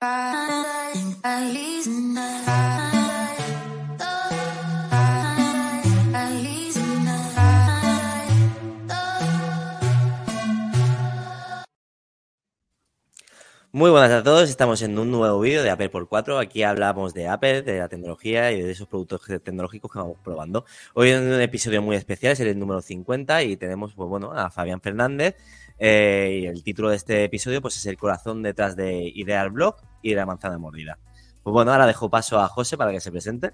Para intentar Muy buenas a todos, estamos en un nuevo vídeo de Apple por 4. Aquí hablamos de Apple, de la tecnología y de esos productos tecnológicos que vamos probando. Hoy es un episodio muy especial, es el número 50 y tenemos pues, bueno, a Fabián Fernández. Eh, y el título de este episodio pues, es El corazón detrás de Ideal Blog y de la manzana mordida. Pues bueno, ahora dejo paso a José para que se presente.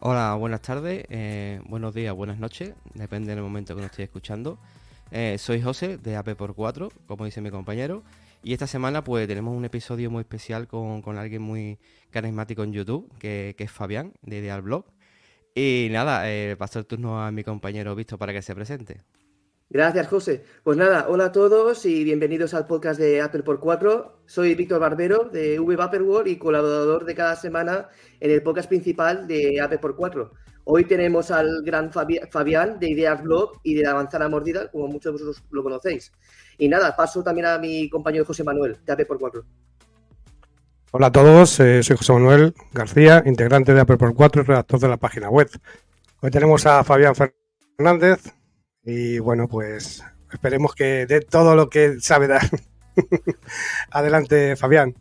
Hola, buenas tardes, eh, buenos días, buenas noches, depende del momento que nos estéis escuchando. Eh, soy José de AP por 4, como dice mi compañero. Y esta semana pues tenemos un episodio muy especial con, alguien muy carismático en YouTube, que, es Fabián, de Ideal Blog. Y nada, eh, paso el turno a mi compañero Visto para que se presente. Gracias, José. Pues nada, hola a todos y bienvenidos al podcast de Apple por 4. Soy Víctor Barbero de V y colaborador de cada semana en el podcast principal de Apple por 4. Hoy tenemos al gran Fabián de Ideas Blog y de la manzana mordida, como muchos de vosotros lo conocéis. Y nada, paso también a mi compañero José Manuel, de AP por 4. Hola a todos, eh, soy José Manuel García, integrante de Apple por 4 y redactor de la página web. Hoy tenemos a Fabián Fernández y bueno, pues esperemos que dé todo lo que sabe dar. Adelante, Fabián.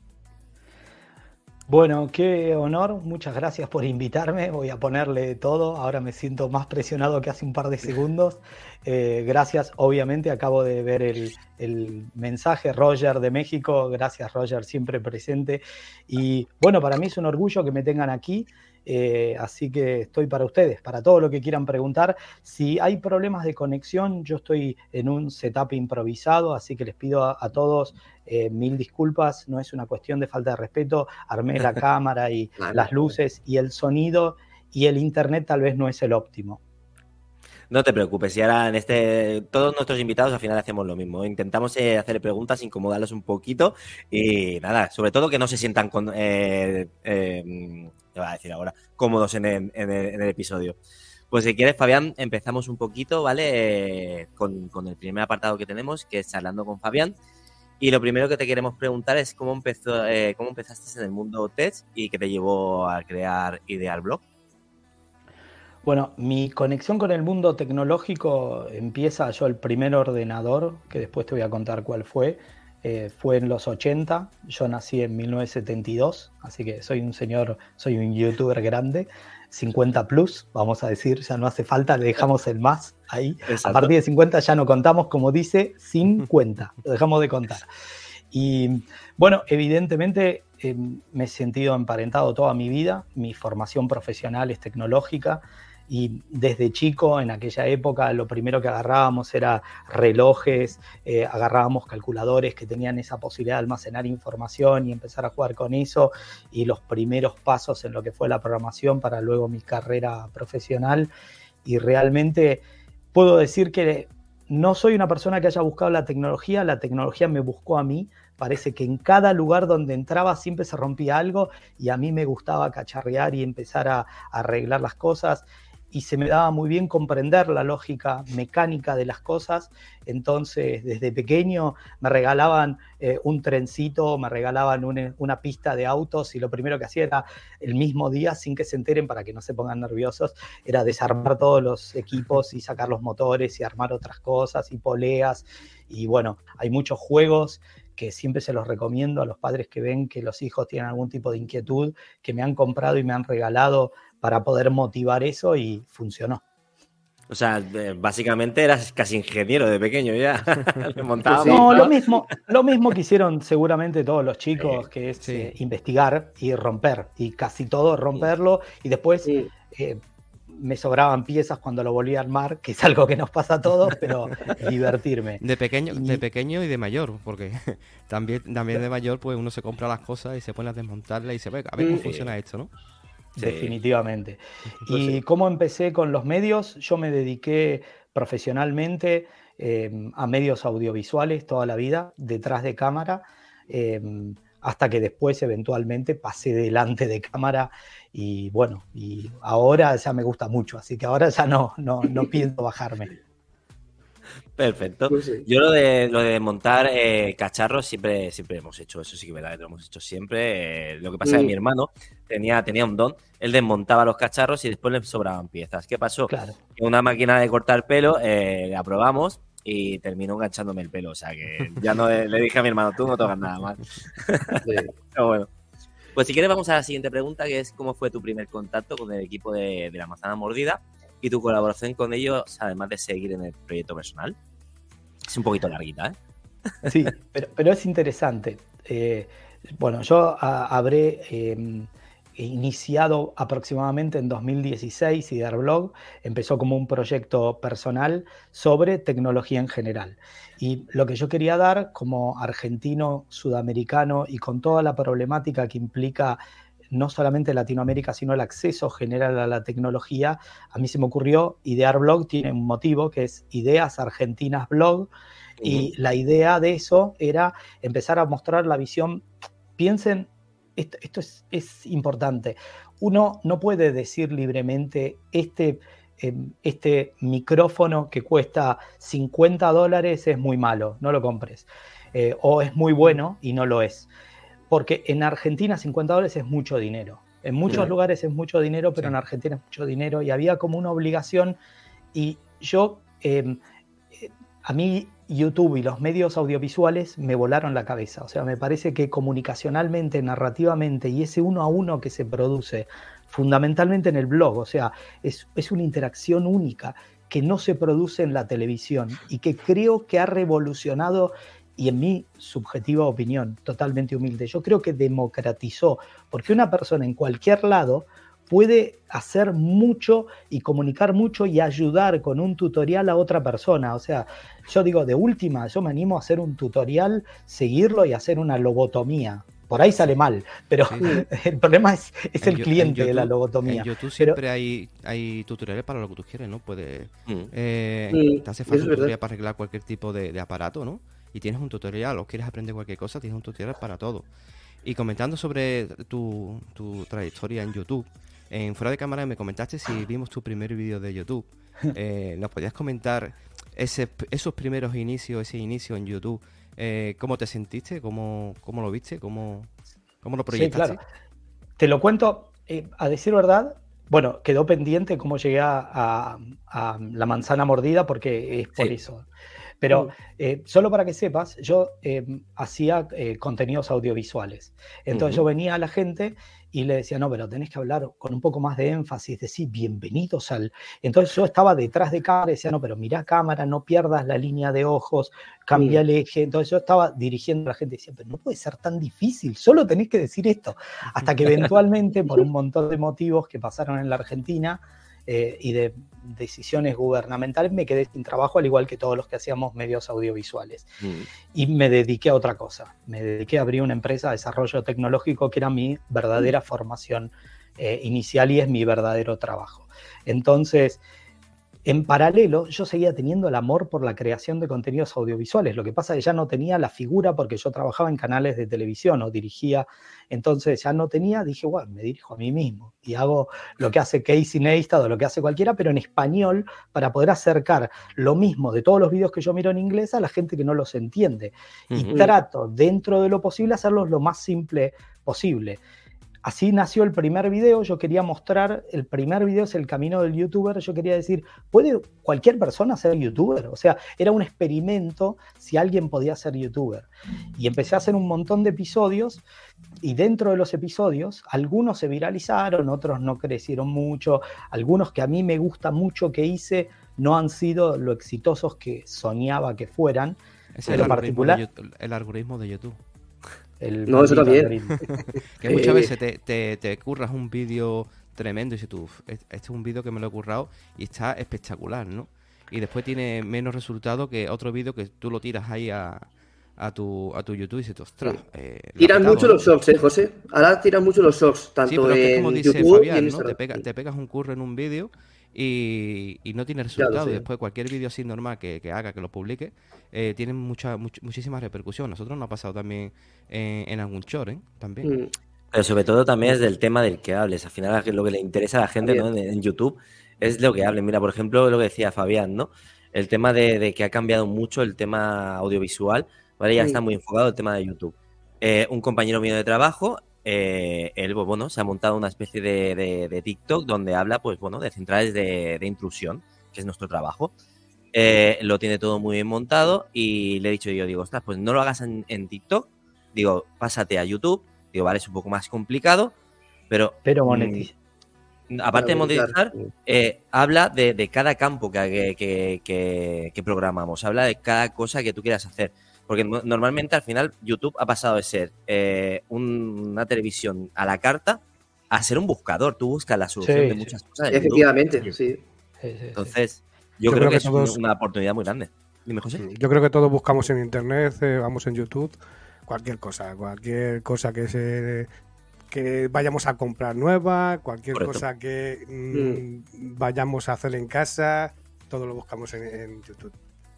Bueno, qué honor, muchas gracias por invitarme, voy a ponerle todo, ahora me siento más presionado que hace un par de segundos. Eh, gracias, obviamente acabo de ver el, el, mensaje, Roger de México, gracias Roger, siempre presente. Y bueno, para mí es un orgullo que me tengan aquí. Eh, así que estoy para ustedes, para todo lo que quieran preguntar. Si hay problemas de conexión, yo estoy en un setup improvisado, así que les pido a, todos eh, mil disculpas. No es una cuestión de falta de respeto. Armé la cámara y las luces y el sonido y el internet tal vez no es el óptimo. No te preocupes, y ahora en este, todos nuestros invitados al final hacemos lo mismo. Intentamos eh, hacer preguntas, incomodarlos un poquito y nada, sobre todo que no se sientan con, eh, eh, a decir ahora, cómodos en el, episodio. Pues si quieres, Fabián, empezamos un poquito, ¿vale? con, el primer apartado que tenemos, que es hablando con Fabián. Y lo primero que te queremos preguntar es cómo empezó, cómo empezaste en el mundo tech y qué te llevó a crear Ideal Blog. Bueno, mi conexión con el mundo tecnológico empieza yo el primer ordenador, que después te voy a contar cuál fue, eh, fue en los 80, yo nací en 1972, así que soy un señor, soy un youtuber grande, 50 plus, vamos a decir, ya no hace falta, le dejamos el más ahí. A partir de 50 ya no contamos, como dice, 50, lo dejamos de contar. Y bueno, evidentemente eh, me he sentido emparentado toda mi vida, mi formación profesional es tecnológica, y desde chico, en aquella época, lo primero que agarrábamos era relojes, eh, agarrábamos calculadores que tenían esa posibilidad de almacenar información y empezar a jugar con eso, y los primeros pasos en lo que fue la programación para luego mi carrera profesional. Y realmente puedo decir que no soy una persona que haya buscado la tecnología, la tecnología me buscó a mí. Parece que en cada lugar donde entraba siempre se rompía algo y a mí me gustaba cacharrear y empezar a arreglar las cosas y se me daba muy bien comprender la lógica mecánica de las cosas. Entonces, desde pequeño me regalaban eh, un trencito, me regalaban una pista de autos y lo primero que hacía era el mismo día, sin que se enteren para que no se pongan nerviosos, era desarmar todos los equipos y sacar los motores y armar otras cosas y poleas. Y bueno, hay muchos juegos que siempre se los recomiendo a los padres que ven que los hijos tienen algún tipo de inquietud, que me han comprado y me han regalado para poder motivar eso y funcionó. O sea, básicamente eras casi ingeniero de pequeño ya. no, lo mismo, lo mismo que hicieron seguramente todos los chicos, que es eh, investigar y romper, y casi todo romperlo, y después eh, me sobraban piezas cuando lo volví a armar, que es algo que nos pasa a todos, pero divertirme. De pequeño, de pequeño y de mayor, porque también, también de mayor, pues uno se compra las cosas y se pone a desmontarlas y se ve, a ver cómo funciona esto, ¿no? Definitivamente. Pues ¿Y cómo empecé con los medios? Yo me dediqué profesionalmente em, a medios audiovisuales toda la vida, detrás de cámara, em, hasta que después eventualmente pasé delante de cámara y bueno, y ahora ya me gusta mucho, así que ahora ya no, no, no pienso bajarme. Perfecto. Pues sí. Yo lo de lo de montar eh, cacharros siempre, siempre hemos hecho, eso sí que verdad, lo hemos hecho siempre. Eh, lo que pasa es que Mm. mi hermano tenía, tenía un don, él desmontaba los cacharros y después le sobraban piezas. ¿Qué pasó? Claro. Una máquina de cortar pelo, eh, la probamos y terminó enganchándome el pelo. O sea que ya no le, le dije a mi hermano, tú no tocas nada más. Sí. Pero bueno. Pues si quieres vamos a la siguiente pregunta, que es cómo fue tu primer contacto con el equipo de, de la manzana mordida y tu colaboración con ellos, además de seguir en el proyecto personal. Es un poquito larguita, ¿eh? Sí, pero, pero es interesante. Eh, bueno, yo a- habré eh, iniciado aproximadamente en 2016 Blog empezó como un proyecto personal sobre tecnología en general. Y lo que yo quería dar como argentino, sudamericano y con toda la problemática que implica no solamente Latinoamérica, sino el acceso general a la tecnología, a mí se me ocurrió, Idear Blog tiene un motivo que es Ideas Argentinas Blog, y la idea de eso era empezar a mostrar la visión. Piensen, esto, esto es, es importante. Uno no puede decir libremente este, eh, este micrófono que cuesta 50 dólares es muy malo, no lo compres. Eh, o es muy bueno y no lo es. Porque en Argentina 50 dólares es mucho dinero. En muchos lugares es mucho dinero, pero Sí. en Argentina es mucho dinero y había como una obligación y yo, eh, eh, a mí YouTube y los medios audiovisuales me volaron la cabeza. O sea, me parece que comunicacionalmente, narrativamente y ese uno a uno que se produce fundamentalmente en el blog, o sea, es, es una interacción única que no se produce en la televisión y que creo que ha revolucionado y en mi subjetiva opinión, totalmente humilde, yo creo que democratizó, porque una persona en cualquier lado puede hacer mucho y comunicar mucho y ayudar con un tutorial a otra persona. O sea, yo digo, de última, yo me animo a hacer un tutorial, seguirlo y hacer una lobotomía. Por ahí sale mal, pero Sí. el problema es, es el Yo- en cliente de la YouTube- lobotomía. En YouTube Pero- siempre hay, hay tutoriales para lo que tú quieres, ¿no? Puedes, Mm. eh, Mm, te hace falta un tutorial para arreglar cualquier tipo de, de aparato, ¿no? Y tienes un tutorial, o quieres aprender cualquier cosa, tienes un tutorial para todo. Y comentando sobre tu, tu trayectoria en YouTube, en fuera de cámara me comentaste si vimos tu primer vídeo de YouTube. Eh, ¿Nos podías comentar ese, esos primeros inicios, ese inicio en YouTube? Eh, ¿Cómo te sentiste? ¿Cómo, cómo lo viste? ¿Cómo, cómo lo Sí, proyectaste? claro. Te lo cuento, eh, a decir verdad, bueno, quedó pendiente cómo llegué a, a- a la manzana mordida porque es por Sí. eso. Pero eh, solo para que sepas, yo eh, hacía eh, contenidos audiovisuales. Entonces yo venía a la gente y le decía, no, pero tenés que hablar con un poco más de énfasis, decir, bienvenidos al... Entonces yo estaba detrás de cámara y decía, no, pero mirá cámara, no pierdas la línea de ojos, cambia el eje. Entonces yo estaba dirigiendo a la gente y decía, pero no puede ser tan difícil, solo tenés que decir esto. Hasta que eventualmente, por un montón de motivos que pasaron en la Argentina eh, y de decisiones gubernamentales, me quedé sin trabajo, al igual que todos los que hacíamos medios audiovisuales. Mm. Y me dediqué a otra cosa. Me dediqué a abrir una empresa de desarrollo tecnológico que era mi verdadera formación eh, inicial y es mi verdadero trabajo. Entonces, en paralelo, yo seguía teniendo el amor por la creación de contenidos audiovisuales. Lo que pasa es que ya no tenía la figura porque yo trabajaba en canales de televisión o dirigía. Entonces ya no tenía, dije, bueno, me dirijo a mí mismo y hago lo que hace Casey Neistat o lo que hace cualquiera, pero en español para poder acercar lo mismo de todos los vídeos que yo miro en inglés a la gente que no los entiende. Y trato, dentro de lo posible, hacerlos lo más simple posible. Así nació el primer video, yo quería mostrar, el primer video es el camino del youtuber, yo quería decir, ¿puede cualquier persona ser youtuber? O sea, era un experimento si alguien podía ser youtuber. Y empecé a hacer un montón de episodios y dentro de los episodios, algunos se viralizaron, otros no crecieron mucho, algunos que a mí me gusta mucho que hice no han sido lo exitosos que soñaba que fueran. Es el particular- el algoritmo de YouTube. El No, eso también. Que Eh, muchas veces te, te, te curras un vídeo tremendo y dices tú, "Uf, este es un vídeo que me lo he currado y está espectacular, ¿no? Y después tiene menos resultado que otro vídeo que tú lo tiras ahí a, a, tu, a tu YouTube y dices, ostras, eh, petado, mucho ¿no?". los shorts, ¿eh, José? Ahora tiran mucho los shorts, Sí, tanto pero es que es en como dice YouTube y en Fabián, ¿no? Te, pega- te pegas un curro en un vídeo y, y no tiene resultado. Después cualquier vídeo así normal que, que haga, que lo publique, eh, tiene mucha, much- muchísima repercusión. Nosotros nos ha pasado también en, en algún short, ¿eh? También. Mm. Pero sobre todo también es del tema del que hables. Al final lo que le interesa a la gente ¿no? en, en YouTube es lo que hablen. Mira, por ejemplo, lo que decía Fabián, ¿no? el tema de, que ha cambiado mucho el tema audiovisual, ¿vale? Ya está muy enfocado el tema de YouTube. Eh, un compañero mío de trabajo, eh, él, pues, bueno, se ha montado una especie de, TikTok donde habla, pues, bueno, de centrales de, intrusión, que es nuestro trabajo. Eh, lo tiene todo muy bien montado y le he dicho yo, digo, ostras, pues no lo hagas en, TikTok, digo, pásate a YouTube, digo, vale, es un poco más complicado, pero... Pero mm, monetiza. aparte de monetizar, eh, habla de, cada campo que, que, programamos, habla de cada cosa que tú quieras hacer. Porque normalmente al final YouTube ha pasado de ser eh, una televisión a la carta a ser un buscador. Tú buscas la solución de muchas cosas. Efectivamente, sí. Entonces, yo, creo, que, es una oportunidad muy grande. Dime, José. Yo creo que todos buscamos en Internet, eh, vamos en YouTube, cualquier cosa, cualquier cosa que se que vayamos a comprar nueva, cualquier cosa que mm, vayamos a hacer en casa, todo lo buscamos en YouTube.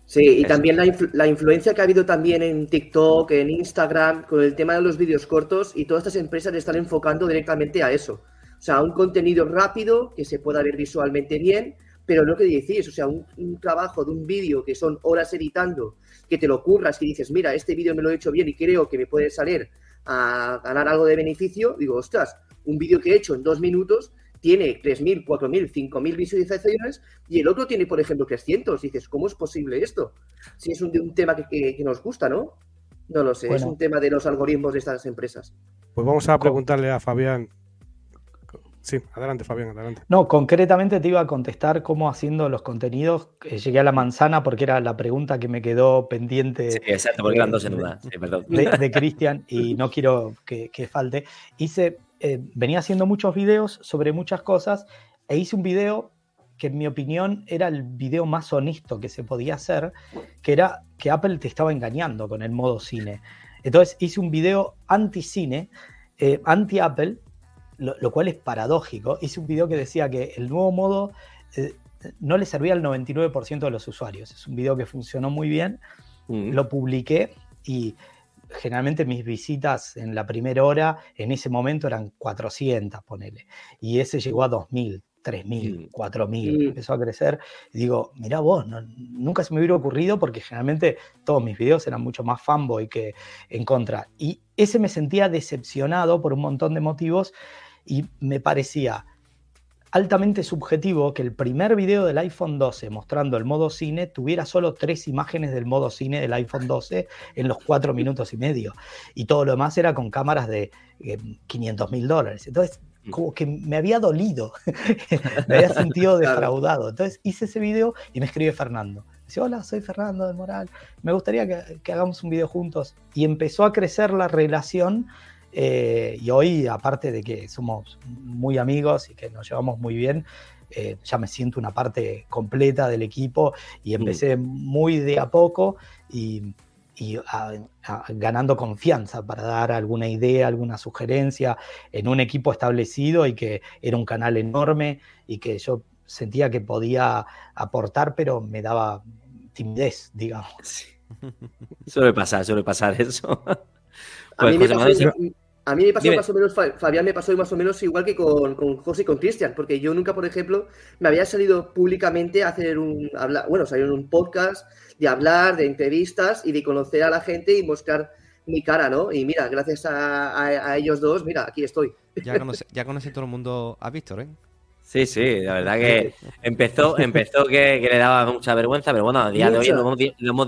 Sí, y también la, influencia que ha habido también en TikTok, en Instagram, con el tema de los vídeos cortos y todas estas empresas están enfocando directamente a eso. O sea, un contenido rápido que se pueda ver visualmente bien, pero no que decís, o sea, un, trabajo de un vídeo que son horas editando, que te lo curras y dices, mira, este vídeo me lo he hecho bien y creo que me puede salir a ganar algo de beneficio, digo, ostras, un vídeo que he hecho en dos minutos tiene 3.000, 4.000, 5.000 visualizaciones y el otro tiene, por ejemplo, 300. dices, ¿cómo es posible esto? Si es un, un tema que, nos gusta, ¿no? No lo sé, es un tema de los algoritmos de estas empresas. Pues vamos a preguntarle a Fabián. Sí, adelante, Fabián, adelante. No, concretamente te iba a contestar cómo haciendo los contenidos. Eh, llegué a la manzana porque era la pregunta que me quedó pendiente. Sí, exacto, porque eran dos en una. De, Cristian y no quiero que, que falte. Hice eh, venía haciendo muchos videos sobre muchas cosas e hice un video que en mi opinión era el video más honesto que se podía hacer, que era que Apple te estaba engañando con el modo cine. Entonces hice un video anti-cine, eh, anti-Apple, lo, cual es paradójico. Hice un video que decía que el nuevo modo eh, no le servía al 99% de los usuarios. Es un video que funcionó muy bien, mm. lo publiqué y generalmente mis visitas en la primera hora, en ese momento eran 400, ponele. Y ese llegó a 2000, 3000, 4000, empezó a crecer. Y digo, mira vos, nunca se me hubiera ocurrido porque generalmente todos mis videos eran mucho más fanboy que en contra. Y ese me sentía decepcionado por un montón de motivos y me parecía altamente subjetivo que el primer video del iPhone 12 mostrando el modo cine tuviera solo tres imágenes del modo cine del iPhone 12 en los cuatro minutos y medio. Y todo lo demás era con cámaras de 500 eh, mil dólares. Entonces, mm. como que me había dolido, me había sentido defraudado. Entonces hice ese video y me escribe Fernando. Dice, hola, soy Fernando de Moral, me gustaría que, que hagamos un video juntos. Y empezó a crecer la relación eh, y hoy, aparte de que somos muy amigos y que nos llevamos muy bien, eh, ya me siento una parte completa del equipo y empecé muy de a poco y, ganando confianza para dar alguna idea, alguna sugerencia en un equipo establecido y que era un canal enorme y que yo sentía que podía aportar, pero me daba timidez, digamos. Suele pasar, suele pasar eso. a mí me a mí me pasó más o menos, Fabián me pasó más o menos igual que con, con José y con Cristian, porque yo nunca, por ejemplo, me había salido públicamente a hacer un, hablar, bueno, salir en un podcast, de hablar, de entrevistas y de conocer a la gente y mostrar mi cara, ¿no? Y mira, gracias a, ellos dos, mira, aquí estoy. Ya conoce, ya conoce todo el mundo a Víctor, ¿eh? Sí, sí, la verdad que empezó, empezó que, le daba mucha vergüenza, pero bueno, a día de hoy lo hemos,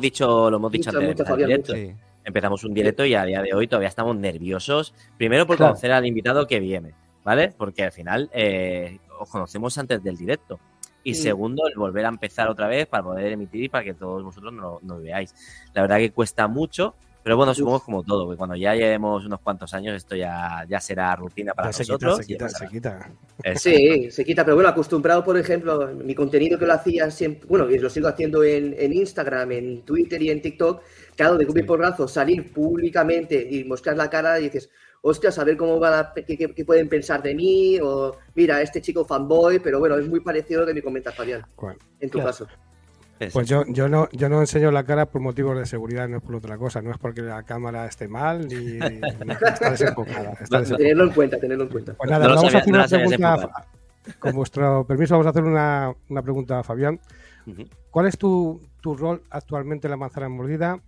dicho, lo hemos dicho antes empezamos un directo y a día de hoy todavía estamos nerviosos. Primero por conocer al invitado que viene, ¿vale? Porque al final eh, os conocemos antes del directo. Y segundo, el volver a empezar otra vez para poder emitir y para que todos vosotros nos, nos veáis. La verdad que cuesta mucho, pero bueno, supongo como todo, que cuando ya llevemos unos cuantos años, esto ya, ya será rutina para nosotros. se quita, se quita. Sí, se quita, pero bueno, acostumbrado, por ejemplo, mi contenido que lo hacía siempre, bueno, y lo sigo haciendo en, Instagram, en Twitter y en TikTok, claro, de un porrazo, salir públicamente y mostrar la cara y dices, hostia, a ver cómo va qué, pueden pensar de mí, o mira, este chico fanboy, pero bueno, es muy parecido a lo que me comenta Fabián, en tu caso. Pues yo, yo, no, yo no enseño la cara por motivos de seguridad, no es por otra cosa, no es porque la cámara esté mal ni, está desenfocada. Tenerlo en cuenta, tenerlo en cuenta. Pues nada, vamos a hacer una pregunta, con vuestro permiso, vamos a hacer una, una pregunta a Fabián. ¿Cuál es tu, rol actualmente en la manzana mordida?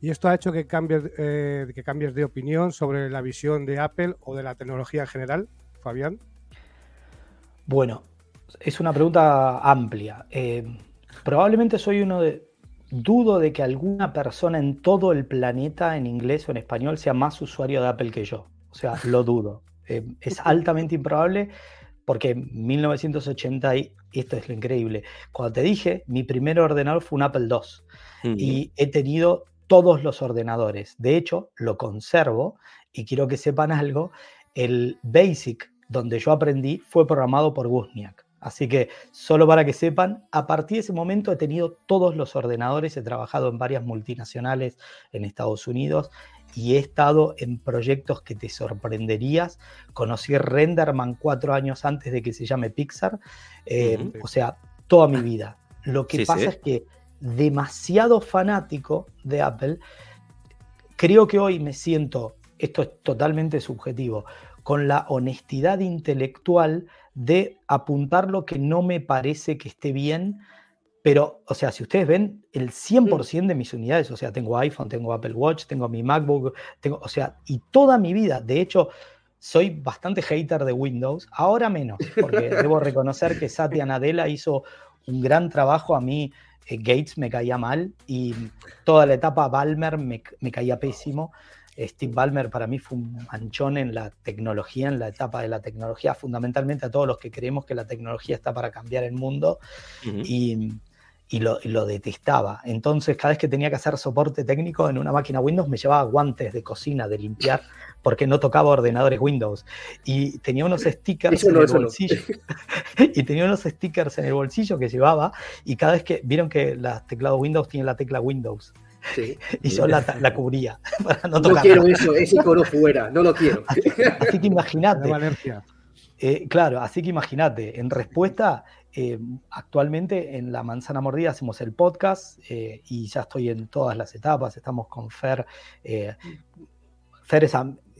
Y esto ha hecho que cambies, eh, que cambies de opinión sobre la visión de Apple o de la tecnología en general, Fabián. Bueno, es una pregunta amplia. Eh, probablemente soy uno de... Dudo de que alguna persona en todo el planeta, en inglés o en español, sea más usuario de Apple que yo. O sea, lo dudo. Eh, es altamente improbable porque en 1980, y esto es lo increíble, cuando te dije, mi primer ordenador fue un Apple II y he tenido todos los ordenadores. De hecho, lo conservo y quiero que sepan algo, el BASIC donde yo aprendí fue programado por Wozniak. Así que solo para que sepan, a partir de ese momento he tenido todos los ordenadores, he trabajado en varias multinacionales en Estados Unidos y he estado en proyectos que te sorprenderías. Conocí Renderman cuatro años antes de que se llame Pixar, eh, o sea, toda mi vida. Lo que pasa es que demasiado fanático de Apple, creo que hoy me siento, esto es totalmente subjetivo, con la honestidad intelectual de apuntar lo que no me parece que esté bien, pero, o sea, si ustedes ven, el 100% de mis unidades, o sea, tengo iPhone, tengo Apple Watch, tengo mi MacBook, tengo, o sea, y toda mi vida, de hecho, soy bastante hater de Windows, ahora menos, porque debo reconocer que Satya Nadella hizo un gran trabajo, a mí eh, Gates me caía mal y toda la etapa Balmer me, me caía pésimo. Steve Ballmer para mí fue un manchón en la tecnología, en la etapa de la tecnología, fundamentalmente a todos los que creemos que la tecnología está para cambiar el mundo. y, y, lo, lo, detestaba. Entonces, cada vez que tenía que hacer soporte técnico en una máquina Windows, me llevaba guantes de cocina, de limpiar, porque no tocaba ordenadores Windows. Y tenía unos stickers en el bolsillo. y tenía unos stickers en el bolsillo que llevaba. Y cada vez que vieron que los teclados Windows tienen la tecla Windows. Y yo la, cubría no quiero eso, ese icono fuera, no lo quiero. Así, que imagínate. Eh, claro, así que imagínate, en respuesta, eh, actualmente en La Manzana Mordida hacemos el podcast eh, y ya estoy en todas las etapas, estamos con Fer. Fer es,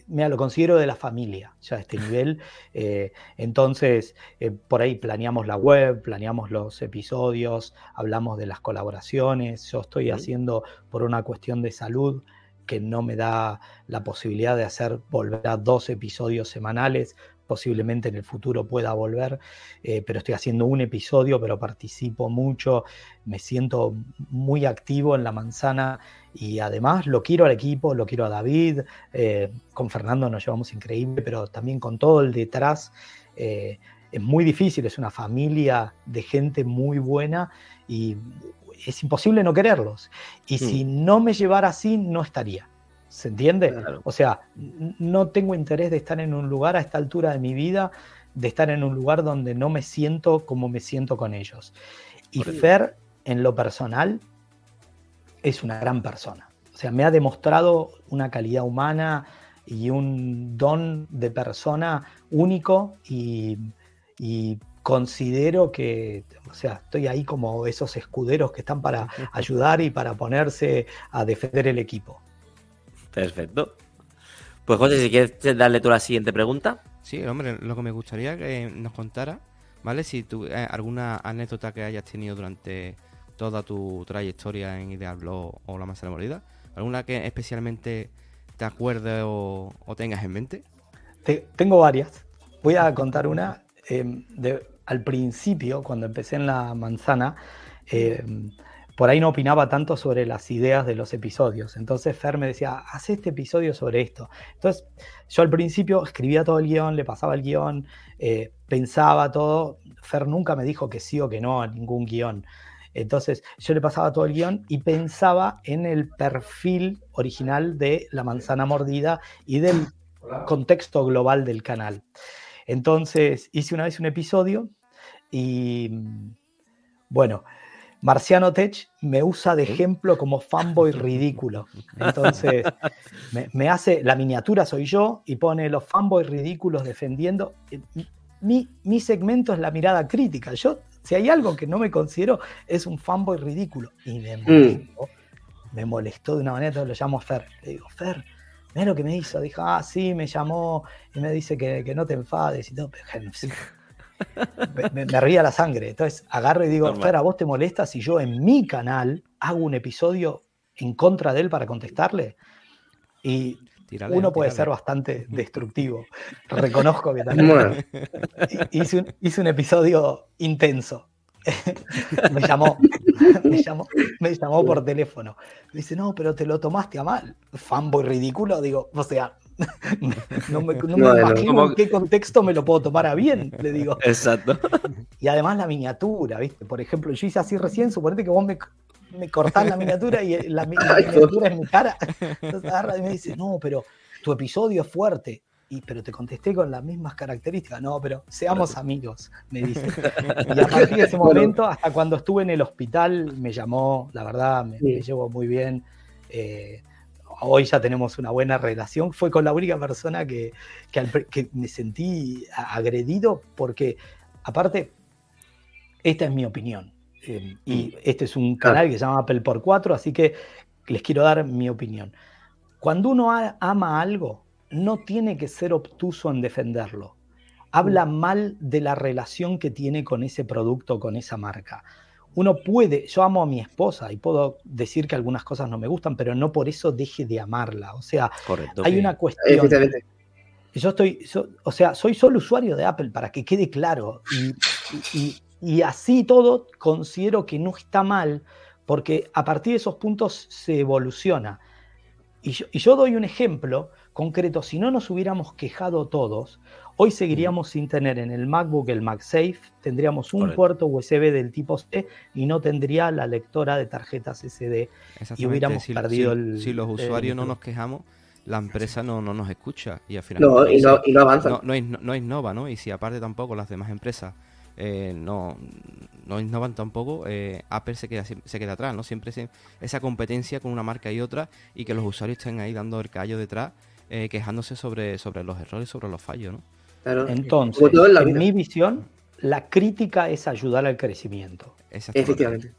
me lo considero de la familia, ya a este nivel. Eh, entonces, eh, por ahí planeamos la web, planeamos los episodios, hablamos de las colaboraciones. Yo estoy haciendo por una cuestión de salud que no me da la posibilidad de hacer volver a dos episodios semanales posiblemente en el futuro pueda volver, eh, pero estoy haciendo un episodio, pero participo mucho, me siento muy activo en la manzana y además lo quiero al equipo, lo quiero a David, eh, con Fernando nos llevamos increíble, pero también con todo el detrás. Eh, es muy difícil, es una familia de gente muy buena y es imposible no quererlos. Y hmm. si no me llevara así, no estaría. ¿Se entiende? O sea, no tengo interés de estar en un lugar a esta altura de mi vida, de estar en un lugar donde no me siento como me siento con ellos. Y Fer, en lo personal, es una gran persona. O sea, me ha demostrado una calidad humana y un don de persona único y, y considero que, o sea, estoy ahí como esos escuderos que están para ayudar y para ponerse a defender el equipo. Perfecto. Pues José, si quieres darle tú la siguiente pregunta. Sí, hombre, lo que me gustaría que nos contara, ¿vale? Si tú, eh, alguna anécdota que hayas tenido durante toda tu trayectoria en Idealblog o La Masa de Molida, alguna que especialmente te acuerdes o, tengas en mente. tengo varias. Voy a contar una. Em, de, al principio, cuando empecé en La Manzana, eh, por ahí no opinaba tanto sobre las ideas de los episodios. Entonces Fer me decía, haz este episodio sobre esto. Entonces yo al principio escribía todo el guion, le pasaba el guion, eh, pensaba todo. Fer nunca me dijo que sí o que no a ningún guion. Entonces yo le pasaba todo el guion y pensaba en el perfil original de La Manzana Mordida y del contexto global del canal. Entonces hice una vez un episodio y bueno, Marciano Tech me usa de ejemplo como fanboy ridículo. Entonces, me, hace, la miniatura soy yo y pone los fanboys ridículos defendiendo. Eh, mi, segmento es la mirada crítica. Yo, si hay algo que no me considero, es un fanboy ridículo. Y me mm. molestó, me molestó de una manera, entonces lo llamo Fer. Le digo, Fer, mira lo que me hizo. Dijo, ah, sí, me llamó y me dice que, no te enfades y todo. Me, me, ría la sangre. Entonces agarro y digo, Fer, ¿a vos te molesta si yo en mi canal hago un episodio en contra de él para contestarle? Y uno puede ser bastante destructivo. Reconozco que también hice, un, hice un episodio intenso. me, llamó, me llamó, me llamó por teléfono. dice, no, pero te lo tomaste a mal. Fanboy ridículo, digo, o sea, no me, imagino en qué contexto me lo puedo tomar a bien, le digo. Exacto. Y además la miniatura, ¿viste? Por ejemplo, yo hice así recién, suponete que vos me, me cortás la miniatura y la, miniatura es mi cara. Entonces agarra y me dice, no, pero tu episodio es fuerte. Y, pero te contesté con las mismas características. No, pero seamos amigos, me dice. Y a partir de ese momento, hasta cuando estuve en el hospital, me llamó, la verdad, me, llevo muy bien. Eh, hoy ya tenemos una buena relación. Fue con la única persona que, que, me sentí agredido porque, aparte, esta es mi opinión. Eh, y mm. este es un canal que se llama Apple por 4, así que les quiero dar mi opinión. Cuando uno ama algo, no tiene que ser obtuso en defenderlo. Habla mm. mal de la relación que tiene con ese producto, con esa marca uno puede, yo amo a mi esposa y puedo decir que algunas cosas no me gustan, pero no por eso deje de amarla. O sea, hay una cuestión. Yo estoy, o sea, soy solo usuario de Apple para que quede claro. Y, así todo considero que no está mal, porque a partir de esos puntos se evoluciona. Y yo, y yo doy un ejemplo concreto. Si no nos hubiéramos quejado todos, Hoy seguiríamos sin tener en el MacBook el MagSafe, tendríamos un puerto USB del tipo C y no tendría la lectora de tarjetas SD y hubiéramos perdido el. Si los usuarios no nos quejamos, la empresa no, no nos escucha y al final. No, y no, y no avanza. No, no, innova, ¿no? Y si aparte tampoco las demás empresas eh, no, no innovan tampoco, eh, Apple se queda, se queda atrás, ¿no? Siempre esa competencia con una marca y otra y que los usuarios estén ahí dando el callo detrás, eh, quejándose sobre, sobre los errores, sobre los fallos, ¿no? Entonces, en, mi visión, la crítica es ayudar al crecimiento. Efectivamente.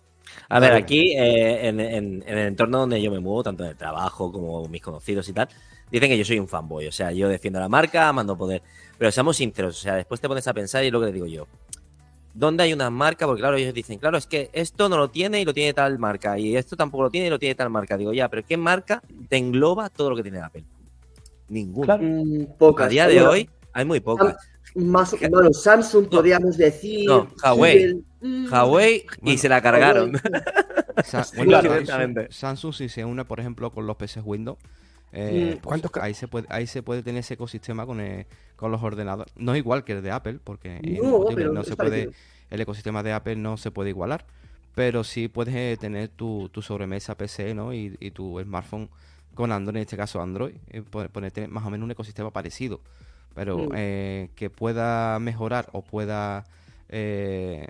A ver, aquí eh, en, el entorno donde yo me muevo, tanto en el trabajo como mis conocidos y tal, dicen que yo soy un fanboy. O sea, yo defiendo la marca, mando poder. Pero seamos sinceros, o sea, después te pones a pensar y es lo que te digo yo. ¿Dónde hay una marca? Porque claro, ellos dicen, claro, es que esto no lo tiene y lo tiene tal marca. Y esto tampoco lo tiene y lo tiene tal marca. Digo, ya, pero ¿qué marca te engloba todo lo que tiene Apple? Ninguna. Mm, a día de hoy, hay muy pocas. Más, bueno, Samsung podríamos decir. No, Huawei. Huawei y se la cargaron. Samsung si se une, por ejemplo, con los PCs Windows, eh, pues ahí, se puede, ahí se puede tener ese ecosistema con, con los ordenadores. No es igual que el de Apple, porque no, se puede, el ecosistema de Apple no se puede igualar, pero sí puedes eh, tener tu, tu sobremesa PC ¿no? y, tu smartphone con Android, en este caso Android, eh, ponerte más o menos un ecosistema parecido pero mm. eh, que pueda mejorar o pueda eh,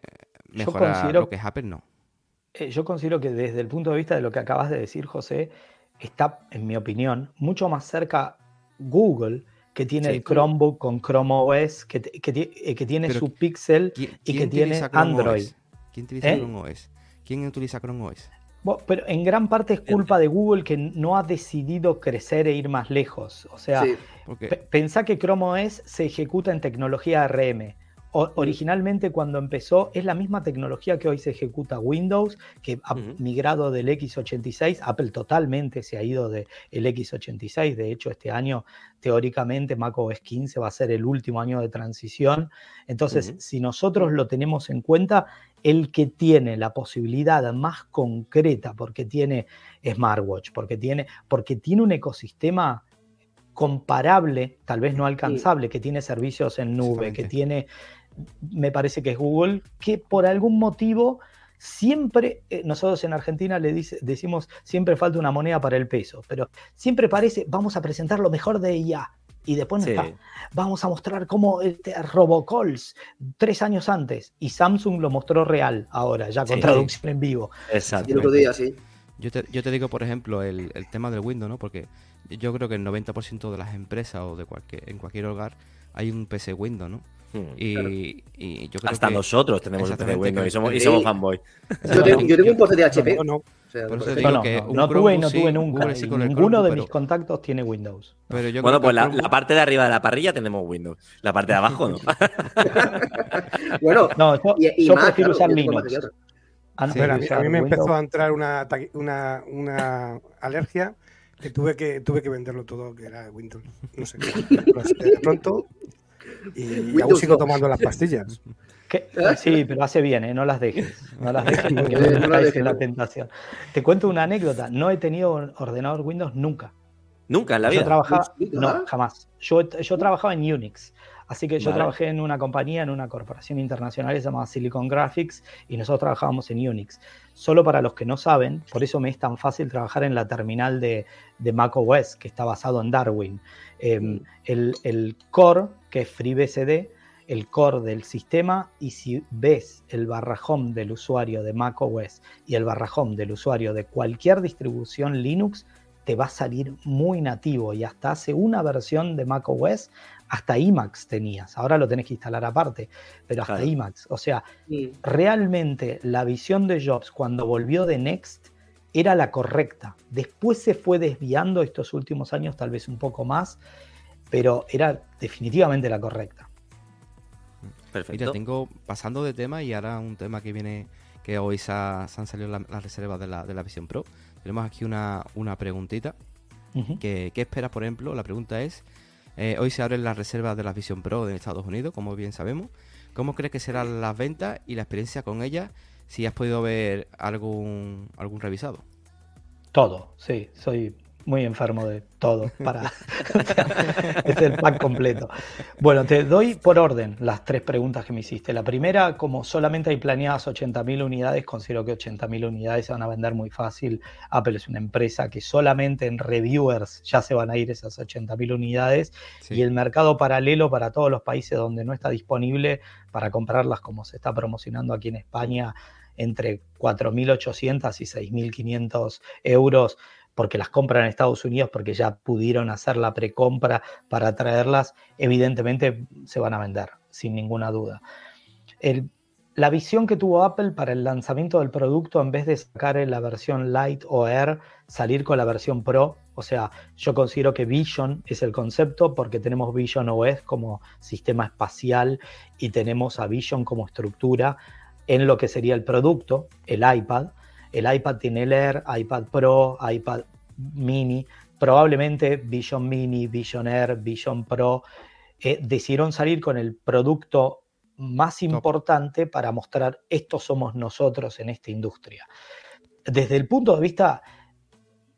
mejorar lo que es Apple, no. Eh, yo considero que desde el punto de vista de lo que acabas de decir, José, está, en mi opinión, mucho más cerca Google, que tiene el Chromebook con Chrome OS, que, que, tiene su Pixel y que tiene Android. ¿Quién utiliza Chrome OS? ¿Quién utiliza Chrome OS? Pero en gran parte es culpa de Google que no ha decidido crecer e ir más lejos. O sea, pensá que Chrome OS se ejecuta en tecnología RM. originalmente cuando empezó es la misma tecnología que hoy se ejecuta Windows, que ha migrado del X86, Apple totalmente se ha ido del X86, de hecho este año teóricamente macOS 15 va a ser el último año de transición, entonces si nosotros lo tenemos en cuenta, el que tiene la posibilidad más concreta, porque tiene smartwatch, porque tiene, porque tiene un ecosistema comparable, tal vez no alcanzable, que tiene servicios en nube, que tiene, me parece que es Google, que por algún motivo siempre, eh, nosotros en Argentina le decimos, siempre falta una moneda para el peso, pero siempre parece, vamos a presentar lo mejor de IA. Y después vamos a mostrar cómo este Robocalls tres años antes. Y Samsung lo mostró real ahora, ya con traducción en vivo. Exacto. Yo te, yo te digo, por ejemplo, el, tema del Windows, ¿no? Porque yo creo que el 90% de las empresas o de cualquier, en cualquier hogar hay un PC Windows, ¿no? Hmm. Y, y yo creo Hasta que- nosotros tenemos un PC Windows y somos, y Sí. somos fanboy. Yo tengo, yo tengo un porte de HP. No, no. Por eso digo no, que no, un no tuve y no sí, tuve un nunca. Sí con ninguno de mis pero- contactos tiene Windows. pero yo Bueno, pues la, parte de arriba de la parrilla tenemos Windows. La parte de abajo no. Bueno, No, yo, y, y yo prefiero claro, usar Linux. Antes A ver, a mí, a usar mí me empezó a entrar una, una, una alergia que tuve que tuve que venderlo todo, que era Windows. No sé qué. De pronto. Y aún Windows sigo tomando las pastillas. ¿Qué? Sí, pero hace bien, ¿eh? no las dejes. No las dejes porque Eh, no caes dejes, en la no. tentación. Te cuento una anécdota. No he tenido un ordenador Windows nunca. Nunca en la Yo vida. trabajaba, ¿Nunca? no, jamás. Yo, yo trabajaba en Unix. Así que yo Vale. trabajé en una compañía, en una corporación internacional que se llama Silicon Graphics y nosotros trabajábamos en Unix. Solo para los que no saben, por eso me es tan fácil trabajar en la terminal de, de Mac OS, que está basado en Darwin. Eh, el, el core, que es FreeBSD, el core del sistema, y si ves el barrajón del usuario de Mac OS y el barrajón del usuario de cualquier distribución Linux, te va a salir muy nativo y hasta hace una versión de Mac OS, hasta Emacs tenías. Ahora lo tenés que instalar aparte, pero hasta Claro. Emacs. O sea, realmente la visión de Jobs cuando volvió de Next era la correcta. Después se fue desviando estos últimos años, tal vez un poco más, pero era definitivamente la correcta. Perfecto. Mira, tengo pasando de tema y ahora un tema que viene que hoy se, ha- se han salido la- las reservas de la, de la Vision Pro. Tenemos aquí una, una preguntita. Que, ¿Qué esperas, por ejemplo? La pregunta es, eh, hoy se abren las reservas de la Vision Pro en Estados Unidos, como bien sabemos. ¿Cómo crees que serán las ventas y la experiencia con ellas? Si has podido ver algún, algún revisado. Todo, sí, soy muy enfermo de todo. Para... es el pack completo. Bueno, te doy por orden las tres preguntas que me hiciste. La primera, como solamente hay planeadas 80.000 unidades, considero que 80.000 unidades se van a vender muy fácil. Apple es una empresa que solamente en reviewers ya se van a ir esas 80.000 unidades Sí. y el mercado paralelo para todos los países donde no está disponible para comprarlas como se está promocionando aquí en España entre 4.800 y 6.500 euros porque las compran en Estados Unidos porque ya pudieron hacer la precompra para traerlas, evidentemente se van a vender, sin ninguna duda. La visión que tuvo Apple para el lanzamiento del producto, en vez de sacar la versión Light o Air, salir con la versión Pro, o sea, yo considero que Vision es el concepto porque tenemos Vision OS como sistema espacial y tenemos a Vision como estructura en lo que sería el producto, el iPad. El iPad tiene el Air, iPad Pro, iPad Mini, probablemente Vision Mini, Vision Air, Vision Pro eh, decidieron salir con el producto más importante para mostrar estos somos nosotros en esta industria. Desde el punto de vista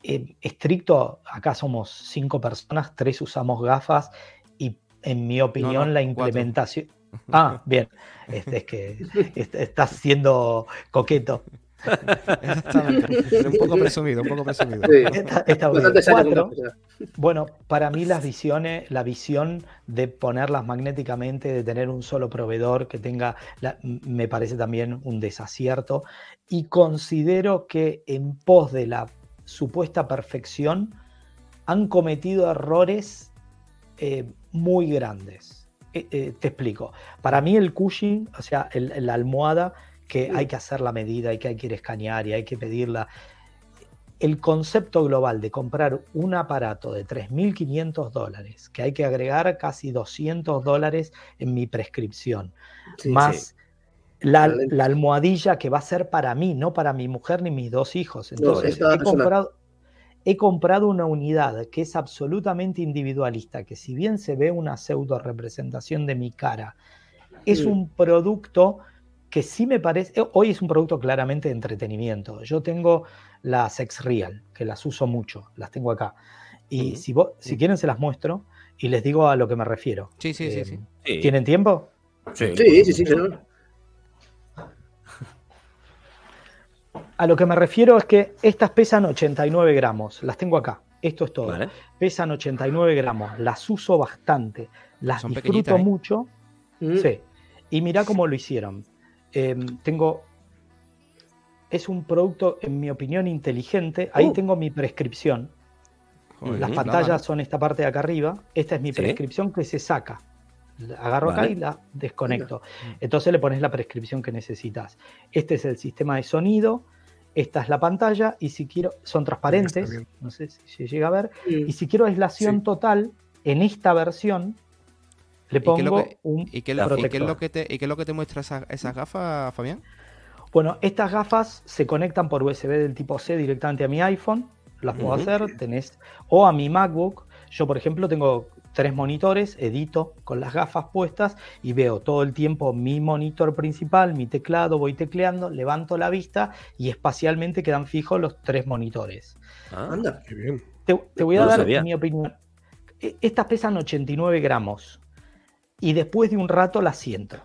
eh, estricto, acá somos cinco personas, tres usamos gafas y en mi opinión no, la cuatro. implementación... Ah, bien, este, es que est- estás siendo coqueto. Exactamente. un poco presumido, un poco presumido. Sí. Cuatro. Bueno, para mí las visiones, la visión de ponerlas magnéticamente, de tener un solo proveedor que tenga, la- me parece también un desacierto y considero que en pos de la supuesta perfección han cometido errores eh, muy grandes. Eh, eh, te explico. Para mí el cushion, o sea, el- la almohada que hay que hacer la medida y que hay que ir a escanear y hay que pedirla. El concepto global de comprar un aparato de 3.500 dólares, que hay que agregar casi 200 dólares en mi prescripción, Sí, más la, almohadilla que va a ser para mí, no para mi mujer ni mis dos hijos. Entonces, he, comprado, he comprado una unidad que es absolutamente individualista, que si bien se ve una pseudo representación de mi cara, es un producto que sí me parece, eh, hoy es un producto claramente de entretenimiento. Yo tengo las Sex Real, que las uso mucho, las tengo acá. Y si, vos- si quieren se las muestro y les digo a lo que me refiero. Sí, sí, sí, Eh, sí. Sí. ¿Tienen tiempo? Sí. Sí, sí, sí, claro. A lo que me refiero es que estas pesan 89 gramos, las tengo acá. Esto es todo. Vale. Pesan 89 gramos, las uso bastante, las Son disfruto ¿eh? mucho. Mm. Sí. Y mirá cómo lo hicieron. Eh, tengo. Es un producto, en mi opinión, inteligente. Ahí Uh. tengo mi prescripción. Joder, Las pantallas nada. son esta parte de acá arriba. Esta es mi Sí. prescripción que se saca. agarro acá y la desconecto. Entonces le pones la prescripción que necesitas. Este es el sistema de sonido, esta es la pantalla y si quiero, son transparentes, no sé si se llega a ver, Mm. y si quiero aislación Sí. total, en esta versión le ¿Y qué es lo pongo que- un ¿Y qué, es lo- que te, ¿Y qué es lo que te muestra esa- esas gafas, Fabián? Bueno, estas gafas se conectan por USB del tipo C directamente a mi iPhone, las puedo hacer, tenés, o a mi MacBook. Yo, por ejemplo, tengo tres monitores, edito con las gafas puestas y veo todo el tiempo mi monitor principal, mi teclado, voy tecleando, levanto la vista y espacialmente quedan fijos los tres monitores. Ah, Anda. Qué bien. Te, te voy a No dar sabía. mi opinión. E- Estas pesan 89 gramos y después de un rato las siento.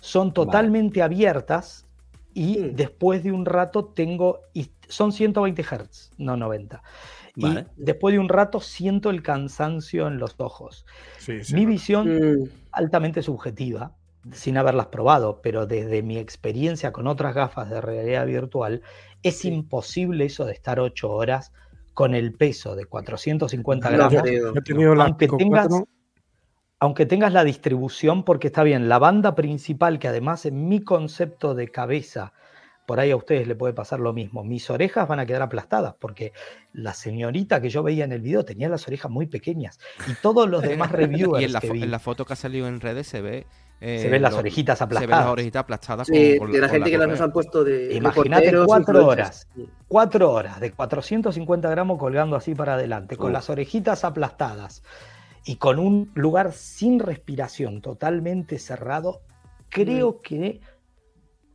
Son totalmente abiertas y Mm. después de un rato tengo, y son 120 Hz, no 90. Vale. Y después de un rato siento el cansancio en los ojos. Sí, sí. Mi visión Mm. altamente subjetiva, sin haberlas probado, pero desde mi experiencia con otras gafas de realidad virtual, es Sí. imposible eso de estar 8 horas con el peso de 450 No gramos. Yo he tenido la Aunque Pico tengas- 4, aunque tengas la distribución, porque está bien, la banda principal, que además en mi concepto de cabeza, por ahí a ustedes le puede pasar lo mismo, mis orejas van a quedar aplastadas, porque la señorita que yo veía en el video tenía las orejas muy pequeñas y todos los demás reviewers Y en la, que fo- vi, en la foto que ha salido en redes se ve. eh, se ven las lo- orejitas Se ven las aplastadas. orejitas aplastadas Sí, con, con de la con gente que las han puesto de. Imagínate cuatro influencers. Cuatro horas de 450 gramos colgando así para adelante, con las orejitas aplastadas y con un lugar sin respiración, totalmente cerrado, creo que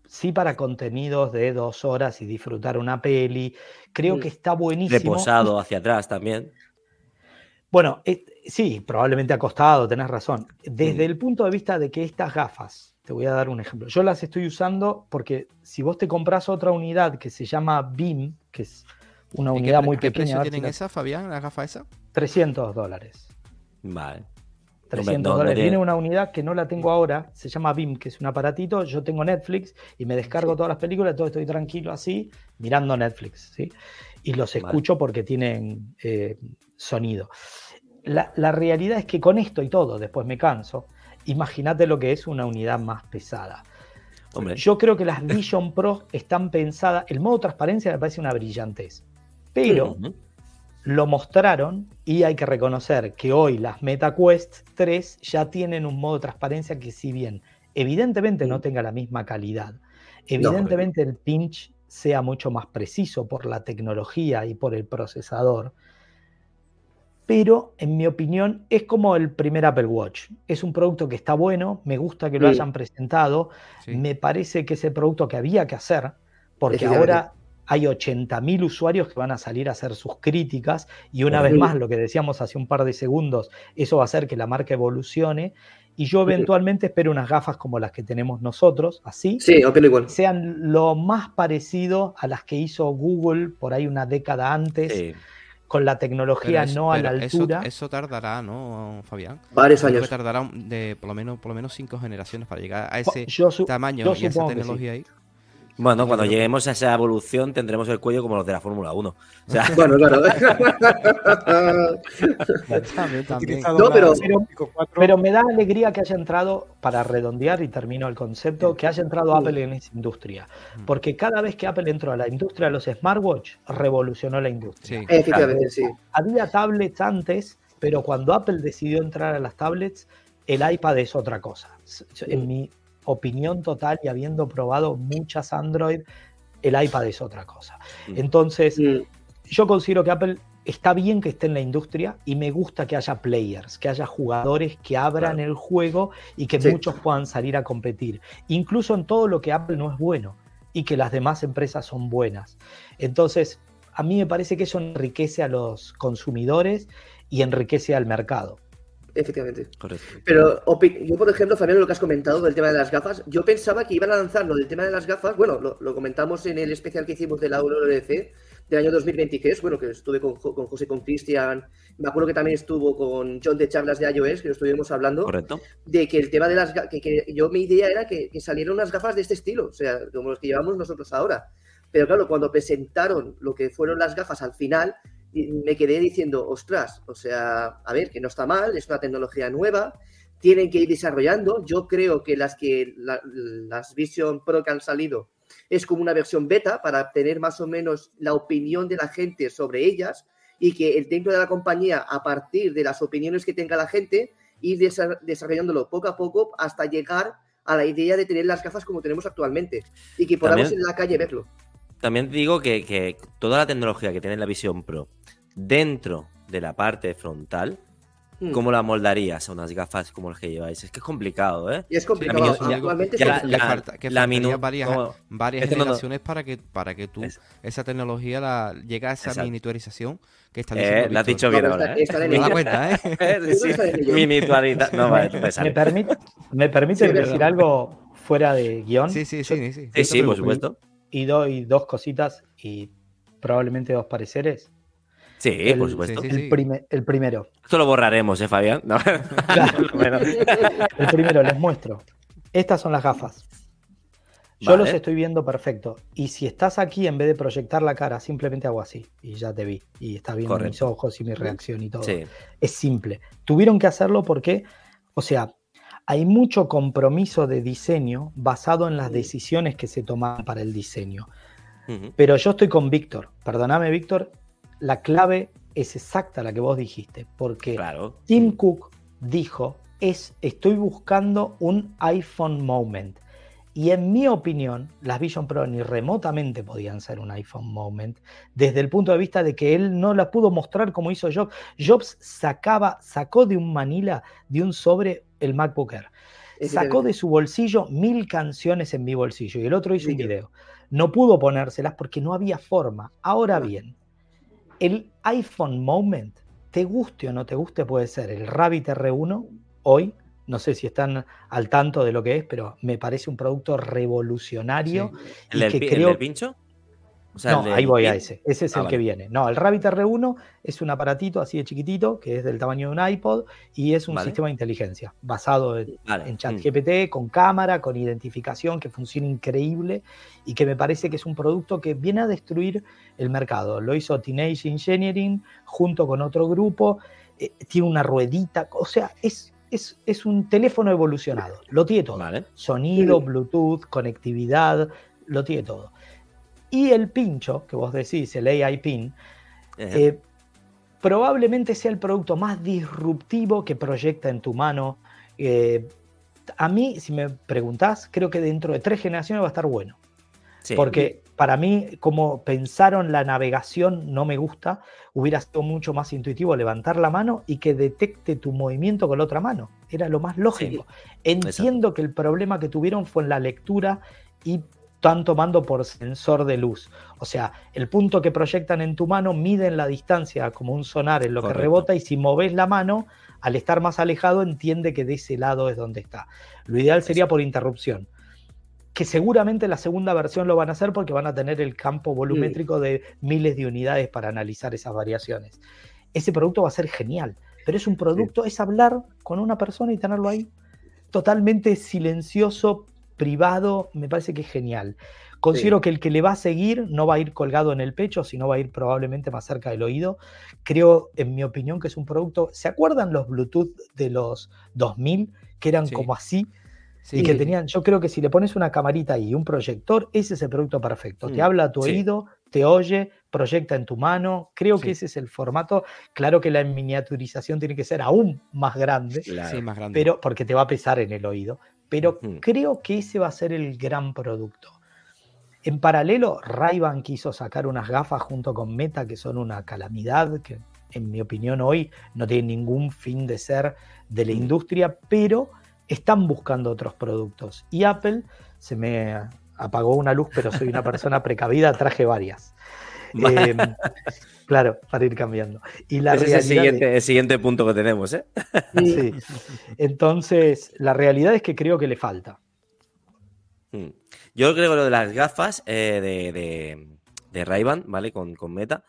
sí para contenidos de dos horas y disfrutar una peli, creo Mm. que está buenísimo. Reposado hacia atrás también. Bueno, eh, sí, probablemente acostado, tenés razón. Desde Mm. el punto de vista de que estas gafas, te voy a dar un ejemplo, yo las estoy usando porque si vos te compras otra unidad que se llama BIM, que es una ¿Y qué, unidad muy qué pequeña, precio ver si tienen la- esas, Fabián, las gafas esas? 300 dólares. Vale. 300 no- no dólares. tiene- Viene una unidad que no la tengo ahora, se llama BIM, que es un aparatito. Yo tengo Netflix y me descargo todas las películas, todo estoy tranquilo así, mirando Netflix, ¿sí? Y los Vale. escucho porque tienen eh, sonido. La, la realidad es que con esto y todo, después me canso. Imagínate lo que es una unidad más pesada. Hombre, Yo creo que las Vision Pro están pensadas, el modo transparencia me parece una brillantez, pero. Lo mostraron y hay que reconocer que hoy las MetaQuest 3 ya tienen un modo de transparencia que si bien evidentemente no tenga la misma calidad, evidentemente el pinch sea mucho más preciso por la tecnología y por el procesador, pero en mi opinión es como el primer Apple Watch. Es un producto que está bueno, me gusta que lo Sí. hayan presentado, Sí. me parece que es el producto que había que hacer, porque ahora hay 80.000 usuarios que van a salir a hacer sus críticas y una vez más lo que decíamos hace un par de segundos, eso va a hacer que la marca evolucione y yo eventualmente espero unas gafas como las que tenemos nosotros, así, Sí, opino igual. sean lo más parecido a las que hizo Google por ahí una década antes, Sí. con la tecnología no a la eso- altura. Eso, tardará, ¿no, Fabián? Varios que años. tardará de por lo menos por lo menos cinco generaciones para llegar a ese yo su- tamaño yo y a esa sí. tecnología ahí. Bueno, cuando lleguemos a esa evolución tendremos el cuello como los de la Fórmula 1. O sea, Bueno, claro. También, también. utilizado No, la pero- Pico 4, Pero me da alegría que haya entrado, para redondear y termino el concepto, que haya entrado Apple en esa industria. Porque cada vez que Apple entró a la industria de los smartwatch, revolucionó la industria. Sí. Efectivamente, sí. Había tablets antes, pero cuando Apple decidió entrar a las tablets, el iPad es otra cosa. En mi opinión total y habiendo probado muchas Android, el iPad es otra cosa. Mm. Entonces, Mm, yo considero que Apple está bien que esté en la industria y me gusta que haya players, que haya jugadores que abran Claro. el juego y que Sí. muchos puedan salir a competir, incluso en todo lo que Apple no es bueno y que las demás empresas son buenas. Entonces, a mí me parece que eso enriquece a los consumidores y enriquece al mercado. Efectivamente. correcto. Pero yo, por ejemplo, Fabián, lo que has comentado del tema de las gafas, yo pensaba que iban a lanzar lo del tema de las gafas, bueno, lo, lo comentamos en el especial que hicimos de la del año 2023, bueno, que estuve con, con José, con Cristian, me acuerdo que también estuvo con John de charlas de iOS, que lo estuvimos hablando, Correcto. de que el tema de las gafas, que, que yo mi idea era que, que salieran unas gafas de este estilo, o sea, como los que llevamos nosotros ahora. Pero claro, cuando presentaron lo que fueron las gafas al final, y me quedé diciendo, ostras, o sea, a ver, que no está mal, es una tecnología nueva, tienen que ir desarrollando. Yo creo que las que las Vision Pro que han salido es como una versión beta para tener más o menos la opinión de la gente sobre ellas y que el dentro de la compañía, a partir de las opiniones que tenga la gente, ir desarrollándolo poco a poco hasta llegar a la idea de tener las gafas como tenemos actualmente y que podamos en la calle verlo. También digo que, que toda la tecnología que tiene la Vision Pro dentro de la parte frontal Hmm. ¿Cómo la moldarías a unas gafas como las que lleváis? Es que es complicado, ¿eh? Y es complicado. Varias, varias generaciones para que para que tú esa tecnología la llegue a esa miniaturización que está diciendo. Eh, la has dicho bien ahora, ¿eh? Me da cuenta, ¿eh? sí, Miniaturización. No, vale, ¿Me, permite, ¿Me permite decir algo fuera de guion? Sí, sí, sí. Sí, sí, sí por supuesto. Y doy dos cositas y probablemente dos pareceres. Sí, por supuesto. el, primero. Esto lo borraremos, ¿eh, Fabián? el primero, les muestro. Estas son las gafas. Yo los estoy viendo perfecto. Y si estás aquí, en vez de proyectar la cara, simplemente hago así. Y ya te vi. Y estás viendo mis ojos y mi reacción y todo. Es simple. Tuvieron que hacerlo porque, o sea, hay mucho compromiso de diseño basado en las decisiones que se toman para el diseño. Pero yo estoy con Víctor. Perdóname, Víctor la clave es exacta la que vos dijiste, porque Tim Cook dijo, es, estoy buscando un iPhone moment. Y en mi opinión, las Vision Pro ni remotamente podían ser un iPhone moment, desde el punto de vista de que él no la pudo mostrar como hizo Jobs. Jobs sacaba, sacó de un Manila, de un sobre, el MacBook Air. Sacó de su bolsillo mil canciones en mi bolsillo y el otro hizo un video. No pudo ponérselas porque no había forma. Ahora bien, el iPhone Moment, te guste o no te guste, puede ser el Rabbit R1 hoy. No sé si están al tanto de lo que es, pero me parece un producto revolucionario. ¿El, y que creo... pincho? No, ahí voy a ese. Ese es ah, el que viene. No, el Rabbit R1 es un aparatito así de chiquitito, que es del tamaño de un iPod, y es un sistema de inteligencia basado en, ChatGPT, mm. con cámara, con identificación, que funciona increíble y que me parece que es un producto que viene a destruir el mercado. Lo hizo Teenage Engineering junto con otro grupo, eh, tiene una ruedita, o sea, es es, es, un teléfono evolucionado. Lo tiene todo. Sonido, Bluetooth, conectividad, lo tiene todo. Y el pincho, que vos decís, el AI pin, eh, probablemente sea el producto más disruptivo que proyecta en tu mano. Eh, a mí, si me preguntás, creo que dentro de tres generaciones va a estar bueno. Porque para mí, como pensaron la navegación, no me gusta. Hubiera sido mucho más intuitivo levantar la mano y que detecte tu movimiento con la otra mano. Era lo más lógico. Entiendo que el problema que tuvieron fue en la lectura y están tomando por sensor de luz. O sea, el punto que proyectan en tu mano miden la distancia como un sonar en lo que rebota y si moves la mano, al estar más alejado, entiende que de ese lado es donde está. Lo ideal sería por interrupción. Que seguramente la segunda versión lo van a hacer porque van a tener el campo volumétrico de miles de unidades para analizar esas variaciones. Ese producto va a ser genial, pero es un producto, es hablar con una persona y tenerlo ahí totalmente silencioso, privado, me parece que es genial. Considero que el que le va a seguir no va a ir colgado en el pecho, sino va a ir probablemente más cerca del oído. Creo, en mi opinión, que es un producto. ¿Se acuerdan los Bluetooth de los 2000 que eran como así? y que tenían, yo creo que si le pones una camarita y un proyector, ese es el producto perfecto. Te mm, habla a tu oído, te oye, proyecta en tu mano. Creo que ese es el formato. Claro que la miniaturización tiene que ser aún más grande, más grande. pero porque te va a pesar en el oído pero creo que ese va a ser el gran producto. En paralelo, ray quiso sacar unas gafas junto con Meta que son una calamidad, que en mi opinión hoy no tienen ningún fin de ser de la industria, pero están buscando otros productos. Y Apple, se me apagó una luz, pero soy una persona precavida, traje varias. Em, claro, para ir cambiando. Y la es el siguiente, punto que tenemos, ¿eh? Sí. Entonces, la realidad es que creo que le falta. Hmm. Yo creo que lo de las gafas eh, de, de, ¿vale? Con, con Meta,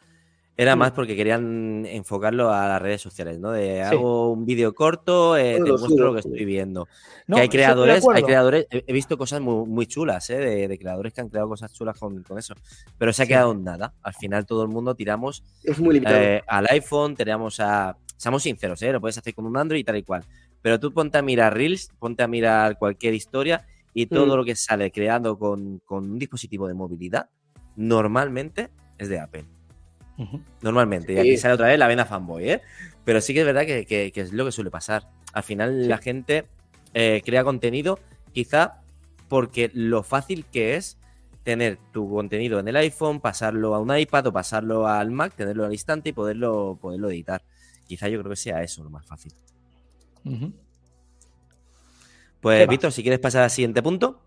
era más porque querían enfocarlo a las redes sociales, ¿no? De hago un vídeo corto, eh, te muestro lo que estoy viendo. que hay creadores, hay creadores, he visto cosas muy, chulas, ¿eh? De, creadores que han creado cosas chulas con, eso. Pero se ha quedado en nada. Al final todo el mundo tiramos es muy eh, al iPhone, tenemos a. Seamos sinceros, ¿eh? Lo puedes hacer con un Android y tal y cual. pero tú ponte a mirar Reels, ponte a mirar cualquier historia y todo Mm. lo que sale creado con, con un dispositivo de movilidad, normalmente es de Apple. Normalmente. Y Sí. aquí sale otra vez la vena fanboy, ¿eh? Pero sí que es verdad que, que- que es lo que suele pasar. Al final Sí. la gente eh, crea contenido quizá porque lo fácil que es tener tu contenido en el iPhone, pasarlo a un iPad o pasarlo al Mac, tenerlo al instante y poderlo, poderlo editar. Quizá yo creo que sea eso lo más fácil. Pues. Víctor, si quieres pasar al siguiente punto.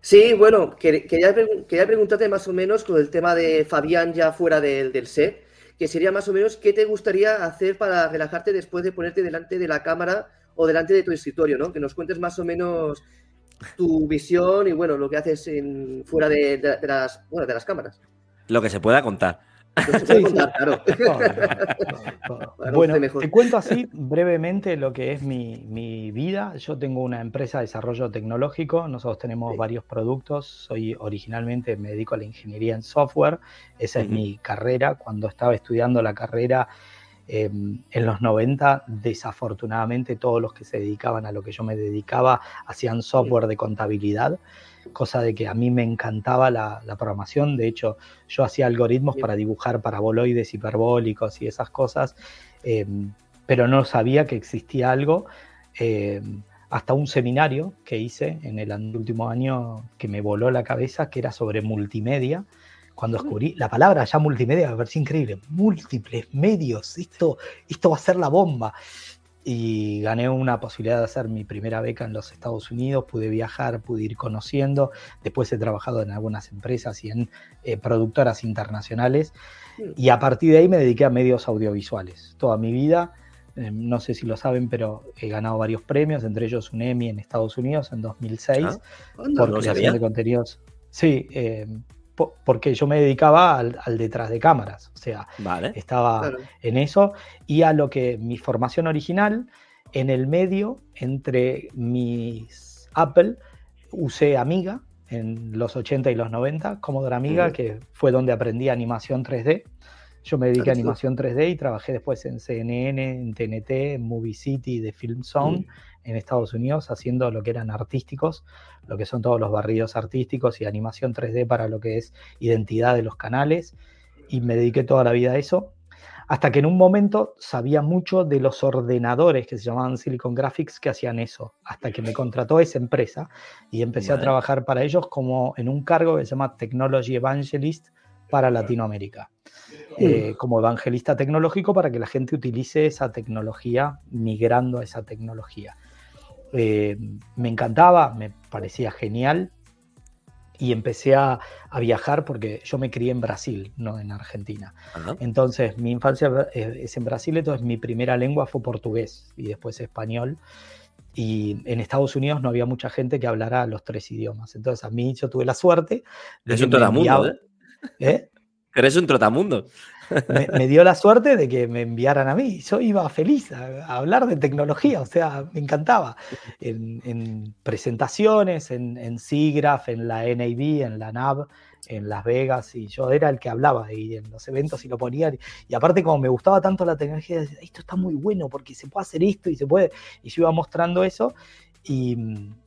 Sí, bueno, quer- quería, pregun- quería preguntarte más o menos con el tema de Fabián ya fuera del, del set, que sería más o menos qué te gustaría hacer para relajarte después de ponerte delante de la cámara o delante de tu escritorio, ¿no? Que nos cuentes más o menos tu visión y bueno, lo que haces en, fuera de- de las, bueno, de las cámaras. Lo que se pueda contar. Sí, contar, claro. Bueno, te cuento así brevemente lo que es mi, mi vida. Yo tengo una empresa de desarrollo tecnológico, nosotros tenemos Sí. varios productos, soy originalmente me dedico a la ingeniería en software, esa es mi carrera. Cuando estaba estudiando la carrera eh, en los 90, desafortunadamente todos los que se dedicaban a lo que yo me dedicaba hacían software de contabilidad, cosa de que a mí me encantaba la, la programación. De hecho, yo hacía algoritmos para dibujar paraboloides hiperbólicos y esas cosas, eh, pero no sabía que existía algo. eh, hasta un seminario que hice en el último año que me voló la cabeza, que era sobre multimedia. Cuando descubrí la palabra ya multimedia, me pareció increíble. Múltiples medios, esto, esto va a ser la bomba. Y gané una posibilidad de hacer mi primera beca en los Estados Unidos, pude viajar, pude ir conociendo. Después he trabajado en algunas empresas y en eh, productoras internacionales. Y a partir de ahí me dediqué a medios audiovisuales. Toda mi vida, eh, no sé si lo saben, pero he ganado varios premios, entre ellos un Emmy en Estados Unidos en 2006 Ah, por creación sabía. de contenidos. Sí, eh, porque yo me dedicaba al, al detrás de cámaras, o sea, Vale. estaba claro. en eso y a lo que mi formación original en el medio entre mis Apple usé Amiga en los 80 y los 90, Commodore Amiga, Ujú. que fue donde aprendí animación 3D. Yo me dediqué a animación 3D y trabajé después en CNN, en TNT, en Movie City, de Film Zone en Estados Unidos haciendo lo que eran artísticos, lo que son todos los barridos artísticos y animación 3D para lo que es identidad de los canales. Y me dediqué toda la vida a eso. Hasta que en un momento sabía mucho de los ordenadores que se llamaban Silicon Graphics que hacían eso. Hasta que me contrató esa empresa y empecé a trabajar para ellos como en un cargo que se llama Technology Evangelist para Latinoamérica. Eh, como evangelista tecnológico para que la gente utilice esa tecnología, migrando a esa tecnología. Eh, me encantaba, me parecía genial y empecé a, a viajar porque yo me crié en Brasil, no en Argentina. Ajá. Entonces, mi infancia eh, es en Brasil, entonces mi primera lengua fue portugués y después español. Y en Estados Unidos no había mucha gente que hablara los tres idiomas. Entonces, a mí yo tuve la suerte de me trotamundo, enviaba- ¿eh? ¿Eh? Eres un trotamundo. me, me dio la suerte de que me enviaran a mí. Yo iba feliz a, a hablar de tecnología, o sea, me encantaba. En, en presentaciones, en, en SIGGRAPH, en la NAB, en la NAB, en Las Vegas, y yo era el que hablaba y en los eventos y lo ponía. Y aparte, como me gustaba tanto la tecnología, decía, esto está muy bueno porque se puede hacer esto y se puede. Y yo iba mostrando eso. Y,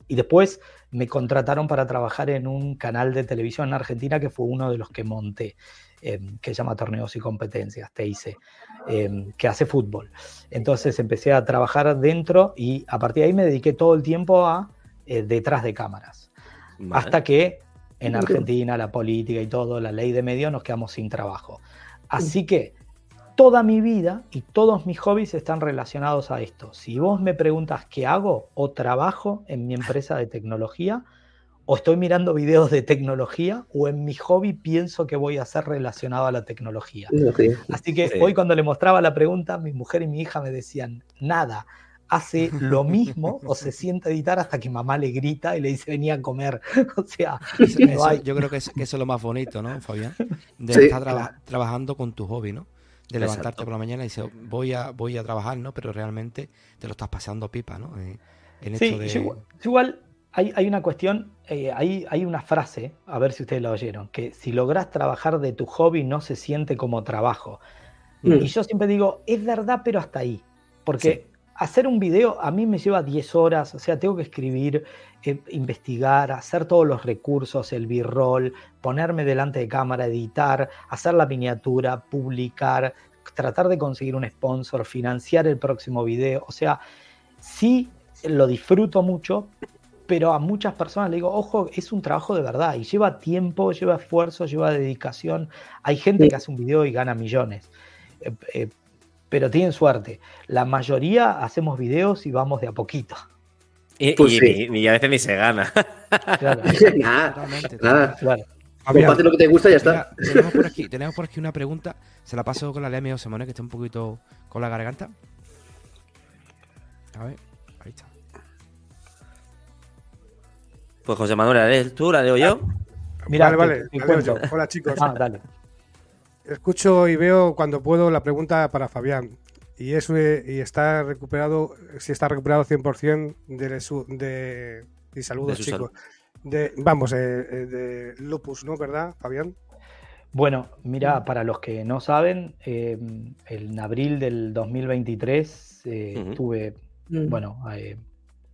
y después me contrataron para trabajar en un canal de televisión en Argentina que fue uno de los que monté eh, que se llama Torneos y Competencias, TIC, eh, que hace fútbol. Entonces empecé a trabajar dentro y a partir de ahí me dediqué todo el tiempo a eh, detrás de cámaras. Vale. Hasta que en. Argentina la política y todo, la ley de medios, nos quedamos sin trabajo. Así que toda mi vida y todos mis hobbies están relacionados a esto. Si vos me preguntas qué hago, o trabajo en mi empresa de tecnología, o estoy mirando videos de tecnología, o en mi hobby pienso que voy a ser relacionado a la tecnología. Sí. Así que Sí. hoy cuando le mostraba la pregunta, mi mujer y mi hija me decían, nada, hace lo mismo o se sienta a editar hasta que mamá le grita y le dice venía a comer. O sea, Eso- yo creo que, es- que eso es lo más bonito, ¿no, Fabián? De Sí. estar traba- trabajando con tu hobby, ¿no? De levantarte Exacto. por la mañana y decir, voy a, voy a trabajar, ¿no? Pero realmente te lo estás pasando pipa, ¿no? En, en Sí, esto de... yo igual, yo igual hay, hay una cuestión, eh, hay, hay una frase, a ver si ustedes la oyeron, que si logras trabajar de tu hobby no se siente como trabajo. Mm. Y yo siempre digo, es verdad, pero hasta ahí. Porque hacer un video a mí me lleva 10 horas, o sea, tengo que escribir, eh, investigar, hacer todos los recursos, el b-roll, ponerme delante de cámara, editar, hacer la miniatura, publicar, tratar de conseguir un sponsor, financiar el próximo video, o sea, sí lo disfruto mucho, pero a muchas personas le digo, ojo, es un trabajo de verdad y lleva tiempo, lleva esfuerzo, lleva dedicación. Hay gente que hace un video y gana millones, eh, eh, pero tienen suerte. La mayoría hacemos videos y vamos de a poquito. Y, pues ni, a veces ni se gana. Claro. nada, nada. Claro. lo que te gusta y ya está. tenemos, por aquí, tenemos por aquí una pregunta. Se la paso con la José Manuel, que está un poquito con la garganta. A ver, ahí está. Pues José Manuel, ¿la lees tú? ¿La leo yo? Mira, vale, vale. Hola chicos. Ah, dale. Escucho y veo cuando puedo la pregunta para Fabián. Y eso y está recuperado, si está recuperado 100% de, su, de y saludos chicos. De, vamos, eh, eh, de lupus, ¿no? ¿Verdad, Fabián? Bueno, mira, para los que no saben, eh, en abril del 2023 tuve, mm. bueno,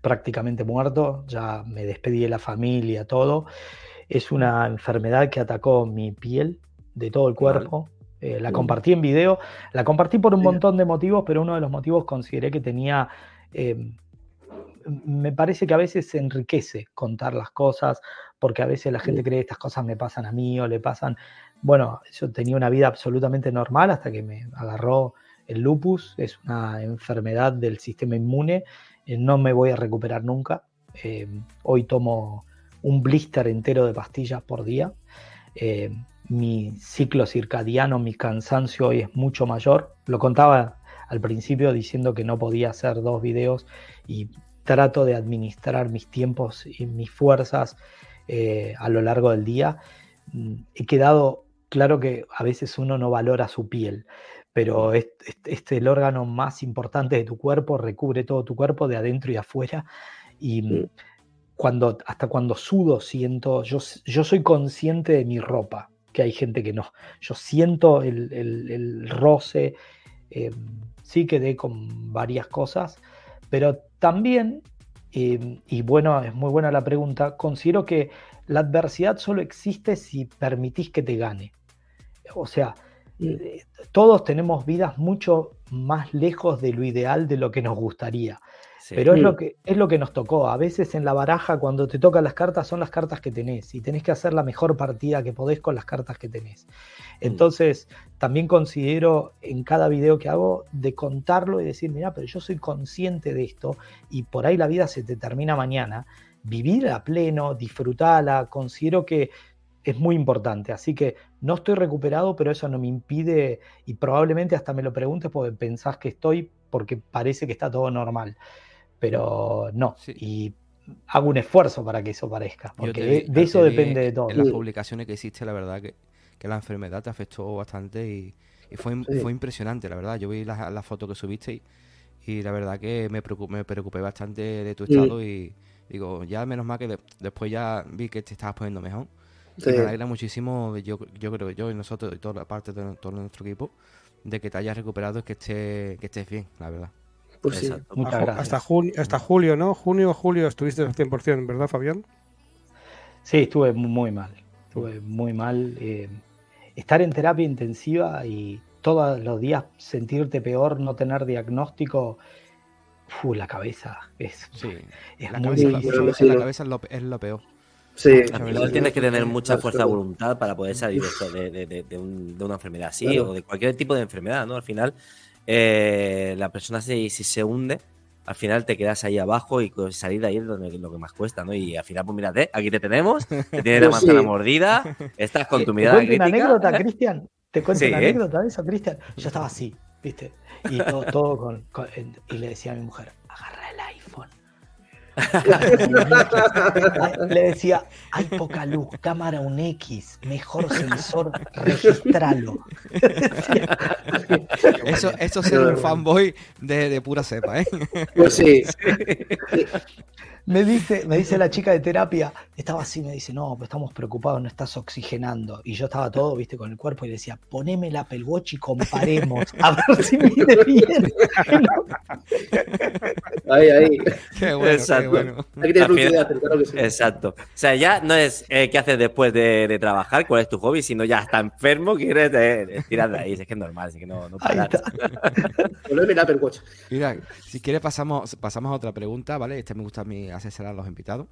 prácticamente muerto, ya me despedí de la familia, todo. Es una enfermedad que atacó mi piel de todo el cuerpo. Eh, la compartí en video, la compartí por un montón de motivos, pero uno de los motivos consideré que tenía, em, me parece que a veces se enriquece contar las cosas, porque a veces la gente cree que estas cosas me pasan a mí o le pasan, bueno, yo tenía una vida absolutamente normal hasta que me agarró el lupus, es una enfermedad del sistema inmune. Eh, no me voy a recuperar nunca. Eh, hoy tomo un blister entero de pastillas por día. Eh, mi ciclo circadiano, mi cansancio hoy es mucho mayor. Lo contaba al principio diciendo que no podía hacer dos videos y trato de administrar mis tiempos y mis fuerzas a lo largo del día. Mm, he quedado claro que a veces uno no valora su piel pero este, es el órgano más importante de tu cuerpo, recubre todo tu cuerpo de adentro y afuera. Y cuando, hasta cuando sudo siento, yo, yo soy consciente de mi ropa, que hay gente que no. Yo siento el, roce, eh, sí quedé con varias cosas, pero también, eh, y bueno, es muy buena la pregunta, considero que la adversidad solo existe si permitís que te gane. O sea, eh, todos tenemos vidas mucho más lejos de lo ideal de lo que nos gustaría. Pero es lo, que, es lo que nos tocó. A veces en la baraja, cuando te tocan las cartas, son las cartas que tenés y tenés que hacer la mejor partida que podés con las cartas que tenés. Mm. Entonces, también considero en cada video que hago de contarlo y decir, mira, pero yo soy consciente de esto y por ahí la vida se te termina mañana. Vivir a pleno, disfrutarla, considero que es muy importante. Así que no estoy recuperado, pero eso no me impide, y probablemente hasta me lo preguntes porque pensás que estoy, porque parece que está todo normal. Pero no, y hago un esfuerzo para que eso parezca, porque de, eso depende de todo. En las publicaciones que hiciste, la verdad que, la enfermedad te afectó bastante y, fue, fue, impresionante, la verdad. Yo vi la, la foto que subiste y, la verdad que me preocupé, me preocupé bastante de tu estado y digo, ya menos mal que después ya vi que te estabas poniendo mejor. Me alegra muchísimo, yo, yo creo, yo y nosotros y toda la parte de todo nuestro equipo, de que te hayas recuperado y que, esté, que estés bien, la verdad. Pues sí, muchas gracias. Hasta, junio, hasta julio, ¿no? Junio o julio estuviste al 100%, ¿verdad, Fabián? Sí, estuve muy mal. Estuve muy mal. Eh, estar en terapia intensiva y todos los días sentirte peor, no tener diagnóstico, uf, la cabeza es, sí. la, cabeza, la, cabeza es lo peor. Sí. tienes que tener mucha fuerza de voluntad para poder salir de, de, una enfermedad así o de cualquier tipo de enfermedad, ¿no? Al final, eh, la persona si, se hunde, al final te quedas ahí abajo y salir de ahí es lo, que más cuesta, ¿no? Y al final, pues mírate, aquí te tenemos, te tienes la manzana mordida, estás con tu mirada ¿Te cuento una anécdota, Cristian? ¿Te cuento una anécdota de eso, Cristian? Yo estaba así, ¿viste? Y todo, con, Y le decía a mi mujer, agarra el Le decía, hay poca luz, cámara un X, mejor sensor, registralo. eso, eso es ser un fanboy de, pura cepa, ¿eh? Pues sí. me dice, me dice la chica de terapia, estaba así, me dice, no, pues estamos preocupados, no estás oxigenando. Y yo estaba todo, viste, con el cuerpo y decía, poneme el Apple Watch y comparemos, a ver si mide bien. ahí, ahí. Qué bueno, Exacto. Qué bueno. Hay que tener claro que sí. Exacto. O sea, ya no es eh, qué haces después de, de, trabajar, cuál es tu hobby, sino ya está enfermo, quieres eh, tirar de ahí. Es que es normal, así que no, no paras. Poneme el Apple Watch. Mira, si quieres pasamos, pasamos a otra pregunta, ¿vale? Este me gusta a mí asesorar a los invitados.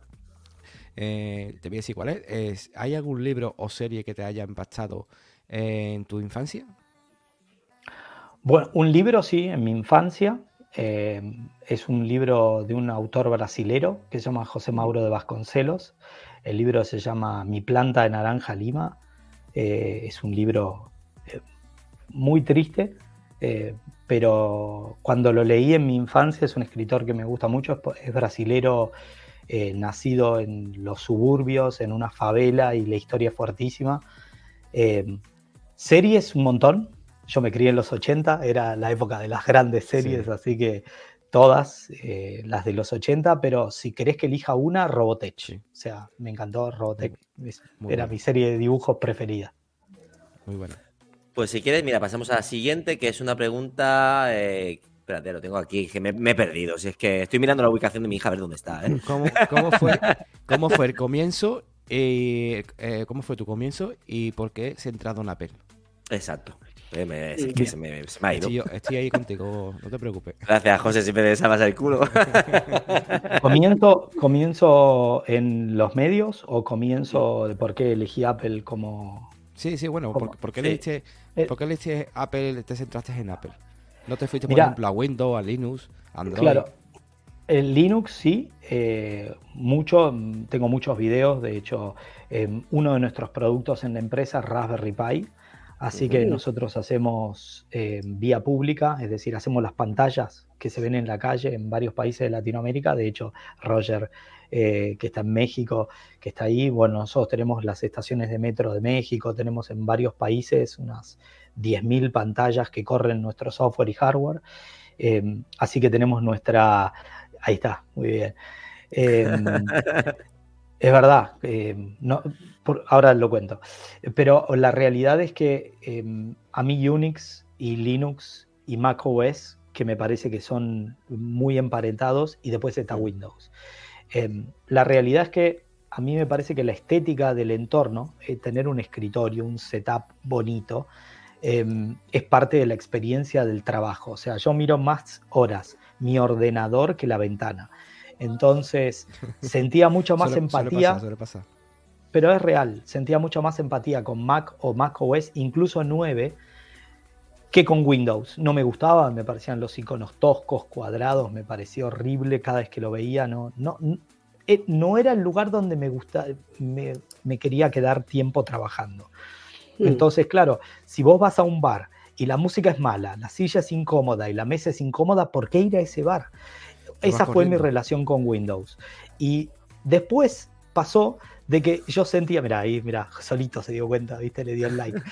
Eh, te voy a decir cuál es. ¿Hay algún libro o serie que te haya impactado en tu infancia? Bueno, un libro sí, en mi infancia. Eh, es un libro de un autor brasilero que se llama José Mauro de Vasconcelos. El libro se llama Mi planta de naranja lima. Eh, es un libro muy triste, pero cuando lo leí en mi infancia, es un escritor que me gusta mucho, es, brasilero, eh, nacido en los suburbios, en una favela, y la historia es fuertísima. Eh, series, un montón. Yo me crié en los 80, era la época de las grandes series, así que todas eh, las de los 80, pero si querés que elija una, Robotech. O sea, me encantó Robotech, era mi serie de dibujos preferida. Muy buena. Pues si quieres, mira, pasamos a la siguiente, que es una pregunta. Eh, espérate, lo tengo aquí, que me, he perdido. Si es que estoy mirando la ubicación de mi hija a ver dónde está. ¿eh? ¿Cómo, fue, ¿Cómo, fue, el comienzo? Eh, ¿Cómo fue tu comienzo y por qué centrado en Apple? Exacto. es que se me, ha ido. Estoy, ahí contigo, no te preocupes. Gracias, José, si me desabas el culo. ¿Comienzo, ¿Comienzo en los medios o comienzo de por qué elegí Apple como, Sí, sí, bueno, ¿por, qué le diste, eh, ¿por qué le diste Apple, te centraste en Apple? ¿No te fuiste, por ejemplo, a Windows, a Linux, Android? Claro, en Linux sí, eh, mucho, tengo muchos videos, de hecho, em, uno de nuestros productos en la empresa es Raspberry Pi, así que nosotros hacemos em, vía pública, es decir, hacemos las pantallas que se ven en la calle en varios países de Latinoamérica, de hecho, Roger eh, que está en México, que está ahí. Bueno, nosotros tenemos las estaciones de metro de México, tenemos en varios países unas 10.000 pantallas que corren nuestro software y hardware. Em, así que tenemos nuestra... Ahí está, muy bien. Em, es verdad, em, no, ahora lo cuento. Pero la realidad es que a mí Unix y Linux y Mac OS, que me parece que son muy emparentados, y después está Windows. Em, la realidad es que a mí me parece que la estética del entorno, eh, tener un escritorio, un setup bonito, em, es parte de la experiencia del trabajo. O sea, yo miro más horas mi ordenador que la ventana. Entonces, sentía mucho más empatía. Pero es real, sentía mucho más empatía con Mac o Mac OS, incluso 9, que con Windows. No me gustaba, me parecían los iconos toscos, cuadrados, me parecía horrible cada vez que lo veía. No, no, eh, no era el lugar donde me, gusta, me, quería quedar tiempo trabajando. Hmm. Entonces, claro, si vos vas a un bar y la música es mala, la silla es incómoda y la mesa es incómoda, ¿por qué ir a ese bar? Esa fue mi relación con Windows. Y después pasó de que yo sentía, mira, ahí, mira, solito se dio cuenta, viste, le dio el like.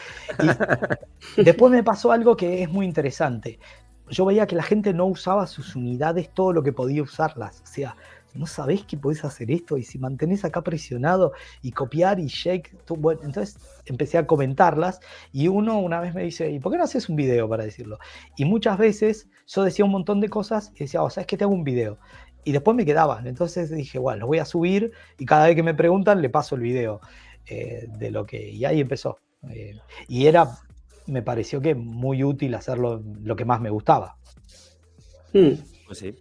Y después me pasó algo que es muy interesante. Yo veía que la gente no usaba sus unidades todo lo que podía usarlas. O sea, no sabés que podés hacer esto y si mantenés acá presionado y copiar y shake, bueno, entonces empecé a comentarlas y uno una vez me dice, ¿y por qué no haces un video para decirlo? Y muchas veces yo decía un montón de cosas y decía, o oh, sea, es que te hago un video y después me quedaban. Entonces dije, bueno, lo voy a subir y cada vez que me preguntan le paso el video eh, de lo que... Y ahí empezó. Eh, y era, me pareció que muy útil hacerlo lo que más me gustaba. Hmm. Pues sí.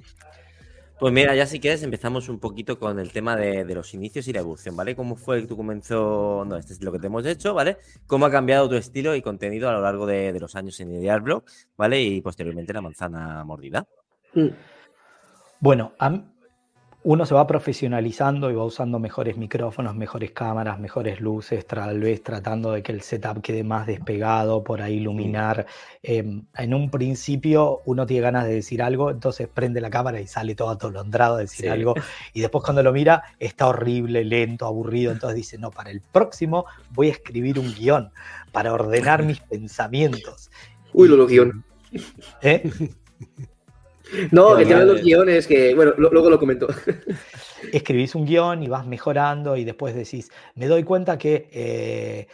Pues mira, ya si quieres empezamos un poquito con el tema de, los inicios y la evolución, ¿vale? ¿Cómo fue que tú comenzó? No, este es lo que te hemos hecho, ¿vale? ¿Cómo ha cambiado tu estilo y contenido a lo largo de, los años en Idealblog, ¿vale? Y posteriormente la manzana mordida. Hmm. Bueno, uno se va profesionalizando y va usando mejores micrófonos, mejores cámaras, mejores luces, tal vez tratando de que el setup quede más despegado, por ahí iluminar. Em, en un principio uno tiene ganas de decir algo, entonces prende la cámara y sale todo atolondrado a decir algo. Y después cuando lo mira está horrible, lento, aburrido. Entonces dice, no, para el próximo voy a escribir un guion para ordenar mis pensamientos. Uy, lo, lo guion. ¿Eh? No, tema de los guiones, que bueno, luego lo comento. escribís un guion y vas mejorando y después decís, me doy cuenta que eh,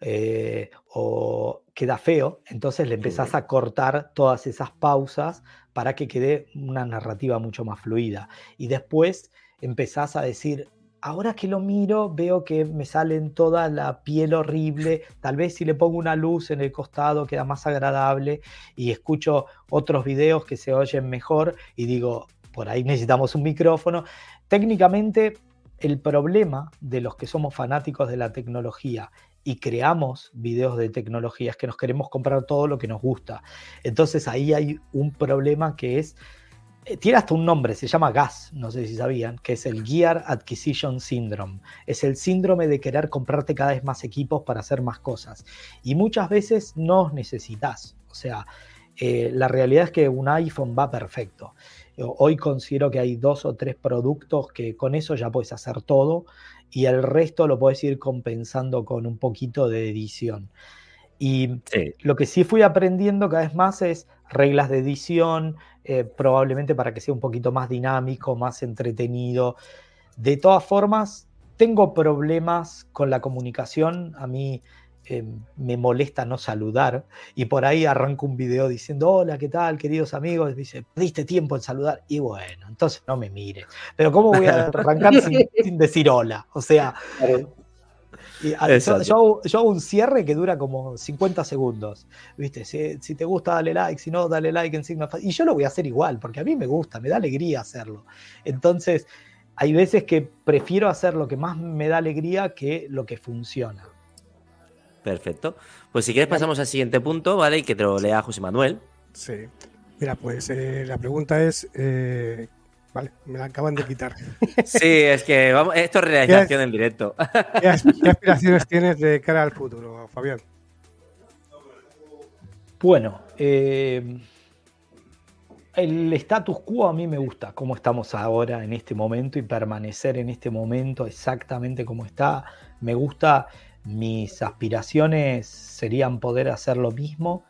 eh, o queda feo, entonces le empezás a cortar todas esas pausas para que quede una narrativa mucho más fluida. Y después empezás a decir, ahora que lo miro, veo que me salen toda la piel horrible. Tal vez si le pongo una luz en el costado queda más agradable y escucho otros videos que se oyen mejor y digo, por ahí necesitamos un micrófono. Técnicamente, el problema de los que somos fanáticos de la tecnología y creamos videos de tecnología es que nos queremos comprar todo lo que nos gusta. Entonces ahí hay un problema que es tiene hasta un nombre, se llama GAS, no sé si sabían, que es el Gear Acquisition Syndrome. Es el síndrome de querer comprarte cada vez más equipos para hacer más cosas. Y muchas veces no necesitas. O sea, eh, la realidad es que un iPhone va perfecto. Hoy considero que hay dos o tres productos que con eso ya puedes hacer todo y el resto lo puedes ir compensando con un poquito de edición. Y lo que sí fui aprendiendo cada vez más es reglas de edición, eh, probablemente para que sea un poquito más dinámico, más entretenido. De todas formas, tengo problemas con la comunicación. A mí eh, me molesta no saludar y por ahí arranco un video diciendo, hola, ¿qué tal, queridos amigos? Y dice, diste tiempo en saludar y bueno, entonces no me mire. Pero ¿cómo voy a arrancar sin, decir hola? O sea, yo, hago, un cierre que dura como 50 segundos. ¿Viste? Si, te gusta, dale like. Si no, dale like en signo Y yo lo voy a hacer igual, porque a mí me gusta, me da alegría hacerlo. Entonces, hay veces que prefiero hacer lo que más me da alegría que lo que funciona. Perfecto. Pues si quieres pasamos al siguiente punto, ¿vale? Y que te lo lea José Manuel. Sí. Mira, pues eh, la pregunta es, eh, Vale, me la acaban de quitar. Sí, es que vamos, esto es realización en directo. ¿Qué, aspiraciones tienes de cara al futuro, Fabián? Bueno, eh, el status quo a mí me gusta, cómo estamos ahora en este momento y permanecer en este momento exactamente como está. Me gusta, mis aspiraciones serían poder hacer lo mismo,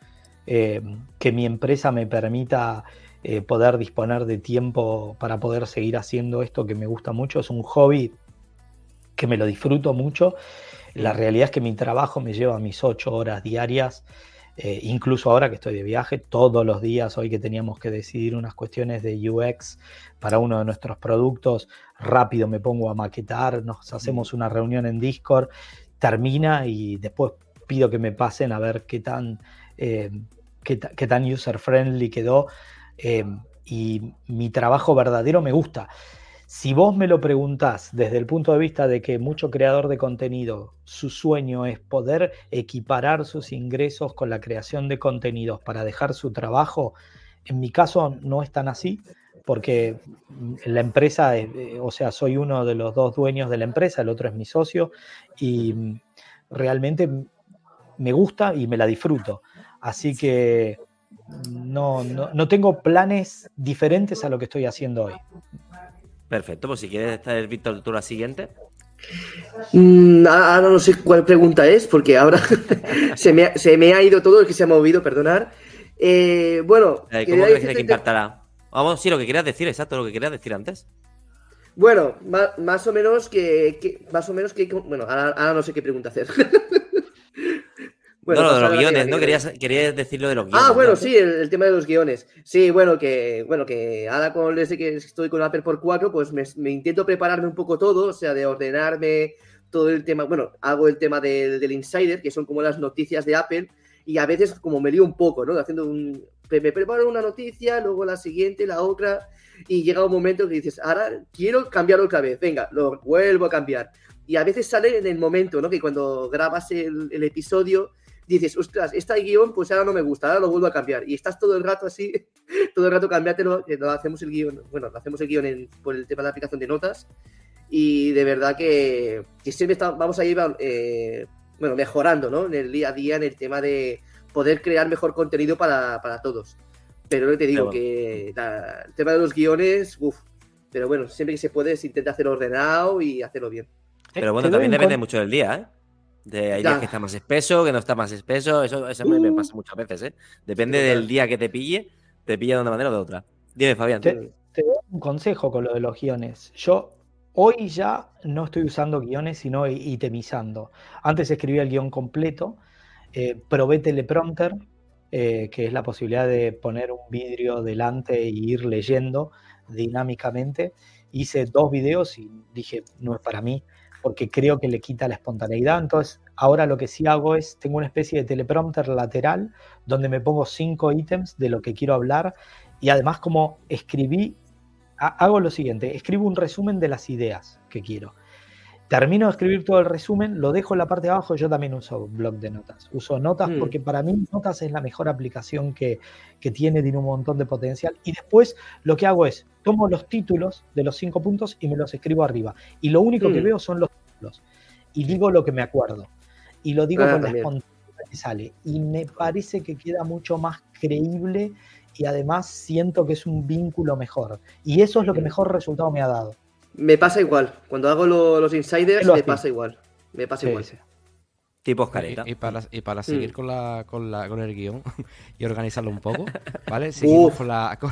eh, que mi empresa me permita eh, poder disponer de tiempo para poder seguir haciendo esto que me gusta mucho. Es un hobby que me lo disfruto mucho. La realidad es que mi trabajo me lleva mis ocho horas diarias, eh, incluso ahora que estoy de viaje, todos los días, hoy que teníamos que decidir unas cuestiones de UX para uno de nuestros productos, rápido me pongo a maquetar, nos hacemos una reunión en Discord, termina y después pido que me pasen a ver qué tan, eh, qué tan user friendly quedó Em, y mi trabajo verdadero me gusta. Si vos me lo preguntás desde el punto de vista de que mucho creador de contenido, su sueño es poder equiparar sus ingresos con la creación de contenidos para dejar su trabajo, en mi caso no es tan así, porque la empresa, eh, o sea, soy uno de los dos dueños de la empresa, el otro es mi socio, y realmente me gusta y me la disfruto. Así que no, no, tengo planes diferentes a lo que estoy haciendo hoy. Perfecto, pues si quieres estar, Víctor, tú la siguiente. Mm, ahora no sé cuál pregunta es, porque ahora se, me, ha ido todo el que se ha movido, perdonar. Eh, bueno, eh, ¿cómo crees que impactará? Vamos, sí, lo que querías decir, exacto, lo que querías decir antes. Bueno, más, o menos que, más o menos que, bueno, ahora no sé qué pregunta hacer. Bueno, no, de los guiones, ¿no? Querías, querías decir lo de los guiones. Ah, bueno, sí, el, tema de los guiones. Sí, bueno, que bueno, que ahora con desde que estoy con Apple por 4, pues me, intento prepararme un poco todo, o sea, de ordenarme todo el tema. Bueno, hago el tema del, Insider, que son como las noticias de Apple, y a veces como me lío un poco, ¿no? Haciendo un. Me preparo una noticia, luego la siguiente, la otra, y llega un momento que dices, ahora quiero cambiar otra vez, venga, lo vuelvo a cambiar. Y a veces sale en el momento, ¿no? Que cuando grabas el, el episodio dices, ostras, este guion pues ahora no me gusta, ahora lo vuelvo a cambiar. Y estás todo el rato así, todo el rato cambiátelo, que no hacemos el guion, bueno, hacemos el guion por el tema de la aplicación de notas. Y de verdad que, siempre vamos a ir eh, bueno, mejorando ¿no? en el día a día en el tema de poder crear mejor contenido para, todos. Pero te digo que el tema de los guiones, uff, pero bueno, siempre que se puede se intenta hacer ordenado y hacerlo bien. Pero bueno, también depende mucho del día, ¿eh? De, hay días que está más espeso, que no está más espeso. Eso, eso me, uh. pasa muchas veces, ¿eh? Depende del día que te pille, te pilla de una manera o de otra. Dime, Fabián. Te, doy un consejo con lo de los guiones. Yo Hoy ya no estoy usando guiones, sino itemizando. Antes escribía el guion completo, eh, probé teleprompter, eh, que es la posibilidad de poner un vidrio delante e ir leyendo dinámicamente. Hice dos videos y dije, no es para mí, porque creo que le quita la espontaneidad. Entonces, ahora lo que sí hago es, tengo una especie de teleprompter lateral donde me pongo cinco ítems de lo que quiero hablar y además como escribí hago lo siguiente, escribo un resumen de las ideas que quiero. Termino de escribir todo el resumen, lo dejo en la parte de abajo, yo también uso blog de notas. Uso notas mm. porque para mí notas es la mejor aplicación que, tiene, tiene un montón de potencial. Y después lo que hago es, tomo los títulos de los cinco puntos y me los escribo arriba. Y lo único que mm. veo son los títulos. Y digo lo que me acuerdo. Y lo digo ah, con la espontaneidad que sale. Y me parece que queda mucho más creíble y además siento que es un vínculo mejor. Y eso es lo que mejor resultado me ha dado. Me pasa igual. Cuando hago los insiders, me pasa igual. Me pasa igual. Tipo careta. Y, para, y para seguir mm. con, la, con, la, con el guion y organizarlo un poco, ¿vale? Seguimos con la, con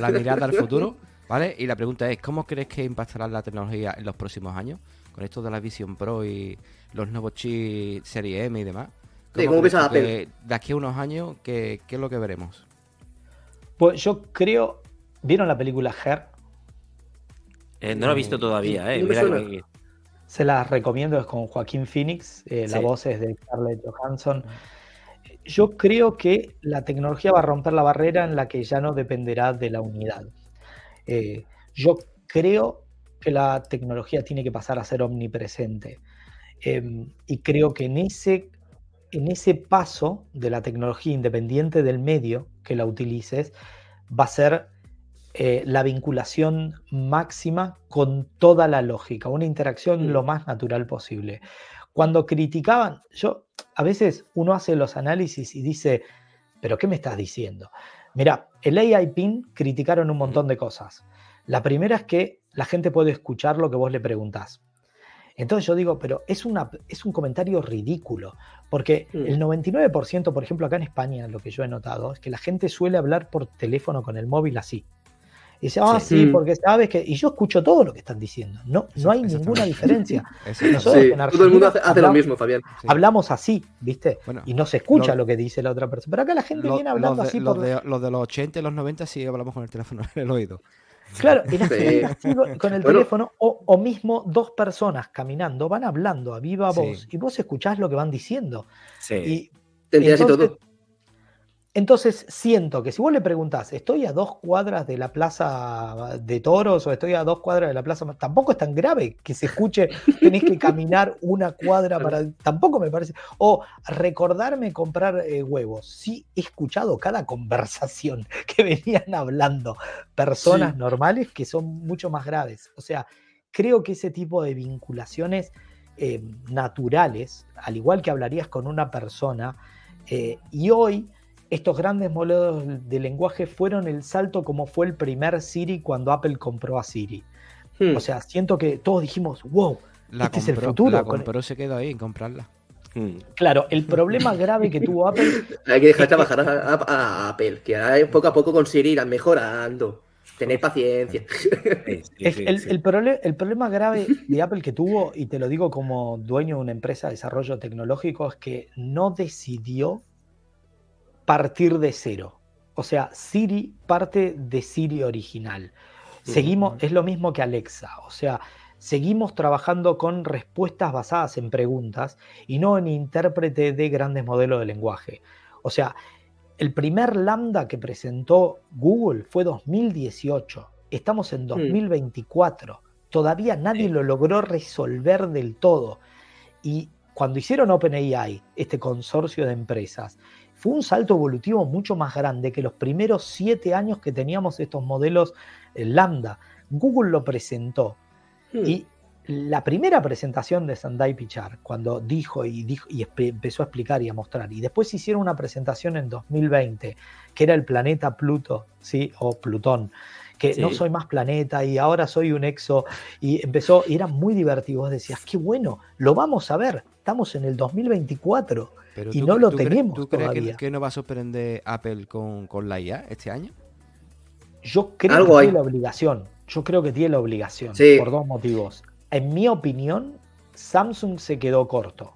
la mirada al futuro, ¿vale? Y la pregunta es, ¿cómo crees que impactará la tecnología en los próximos años? Con esto de la Vision Pro y los nuevos chips Serie M y demás. ¿Cómo, a Apple? De aquí a unos años, ¿qué, ¿qué es lo que veremos? Pues yo creo. ¿Vieron la película Her? Eh, no lo he visto todavía, eh. Se las recomiendo, es con Joaquín Phoenix, eh, la voz es de Scarlett Johansson. Yo creo que la tecnología va a romper la barrera en la que ya no dependerá de la unidad. Eh, yo creo que la tecnología tiene que pasar a ser omnipresente. y creo que en ese en ese paso de la tecnología independiente del medio que la utilices, va a ser eh, la vinculación máxima con toda la lógica, una interacción lo más natural posible. Cuando criticaban, yo a veces uno hace los análisis y dice, pero ¿qué me estás diciendo? Mira, el AI PIN criticaron un montón de cosas. La primera es que la gente puede escuchar lo que vos le preguntás. Entonces yo digo, pero es, una, es un comentario ridículo, porque mm. el 99%, por ejemplo, acá en España, lo que yo he notado, es que la gente suele hablar por teléfono con el móvil así. Y dice, ah, sí, mm. porque sabes que. Y yo escucho todo lo que están diciendo. No, no hay ninguna diferencia. todo el mundo hace, lo mismo, Fabián. Hablamos así, ¿viste? y no se escucha lo, que dice la otra persona. Pero acá la gente viene hablando así por. De, los de los 80 y los 90 sí hablamos con el teléfono en el oído. Claro, con el teléfono o, mismo dos personas caminando van hablando a viva voz y vos escuchás lo que van diciendo. Sí. Y, todo. Entonces siento que si vos le preguntás, estoy a dos cuadras de la plaza de toros o estoy a dos cuadras de la plaza, tampoco es tan grave que se escuche, tenés que caminar una cuadra para... Tampoco me parece. O recordarme comprar eh, huevos. Sí, he escuchado cada conversación que venían hablando personas normales que son mucho más graves. O sea, creo que ese tipo de vinculaciones eh, naturales, al igual que hablarías con una persona, eh, y hoy estos grandes modelos de lenguaje fueron el salto como fue el primer Siri cuando Apple compró a Siri. Hmm. O sea, siento que todos dijimos, wow, la este es el futuro. La compró, se quedó ahí en comprarla. Hmm. Claro, el problema grave que tuvo Apple. Hay que dejar trabajar a, Apple, que poco a poco con Siri irán mejorando. Tener paciencia. el, el, problema grave de Apple que tuvo, y te lo digo como dueño de una empresa de desarrollo tecnológico, es que no decidió partir de cero. O sea, Siri parte de Siri original. Seguimos, es lo mismo que Alexa. O sea, seguimos trabajando con respuestas basadas en preguntas y no en intérprete de grandes modelos de lenguaje. O sea, el primer lambda que presentó Google fue 2018. Estamos en 2024. Todavía nadie lo logró resolver del todo. Y cuando hicieron OpenAI, este consorcio de empresas, fue un salto evolutivo mucho más grande que los primeros siete años que teníamos estos modelos lambda. Google lo presentó hmm. y la primera presentación de Sandai Pichar, cuando dijo y, dijo y empezó a explicar y a mostrar, y después hicieron una presentación en 2020, que era el planeta Pluto, ¿sí? o Plutón, que no soy más planeta y ahora soy un exo, y empezó, y era muy divertido, vos decías, qué bueno, lo vamos a ver, estamos en el 2024 y no lo tenemos ¿Tú crees que, no va a sorprender Apple con, la IA este año? Yo creo que hay la obligación. Yo creo que tiene la obligación, por dos motivos. En mi opinión, Samsung se quedó corto.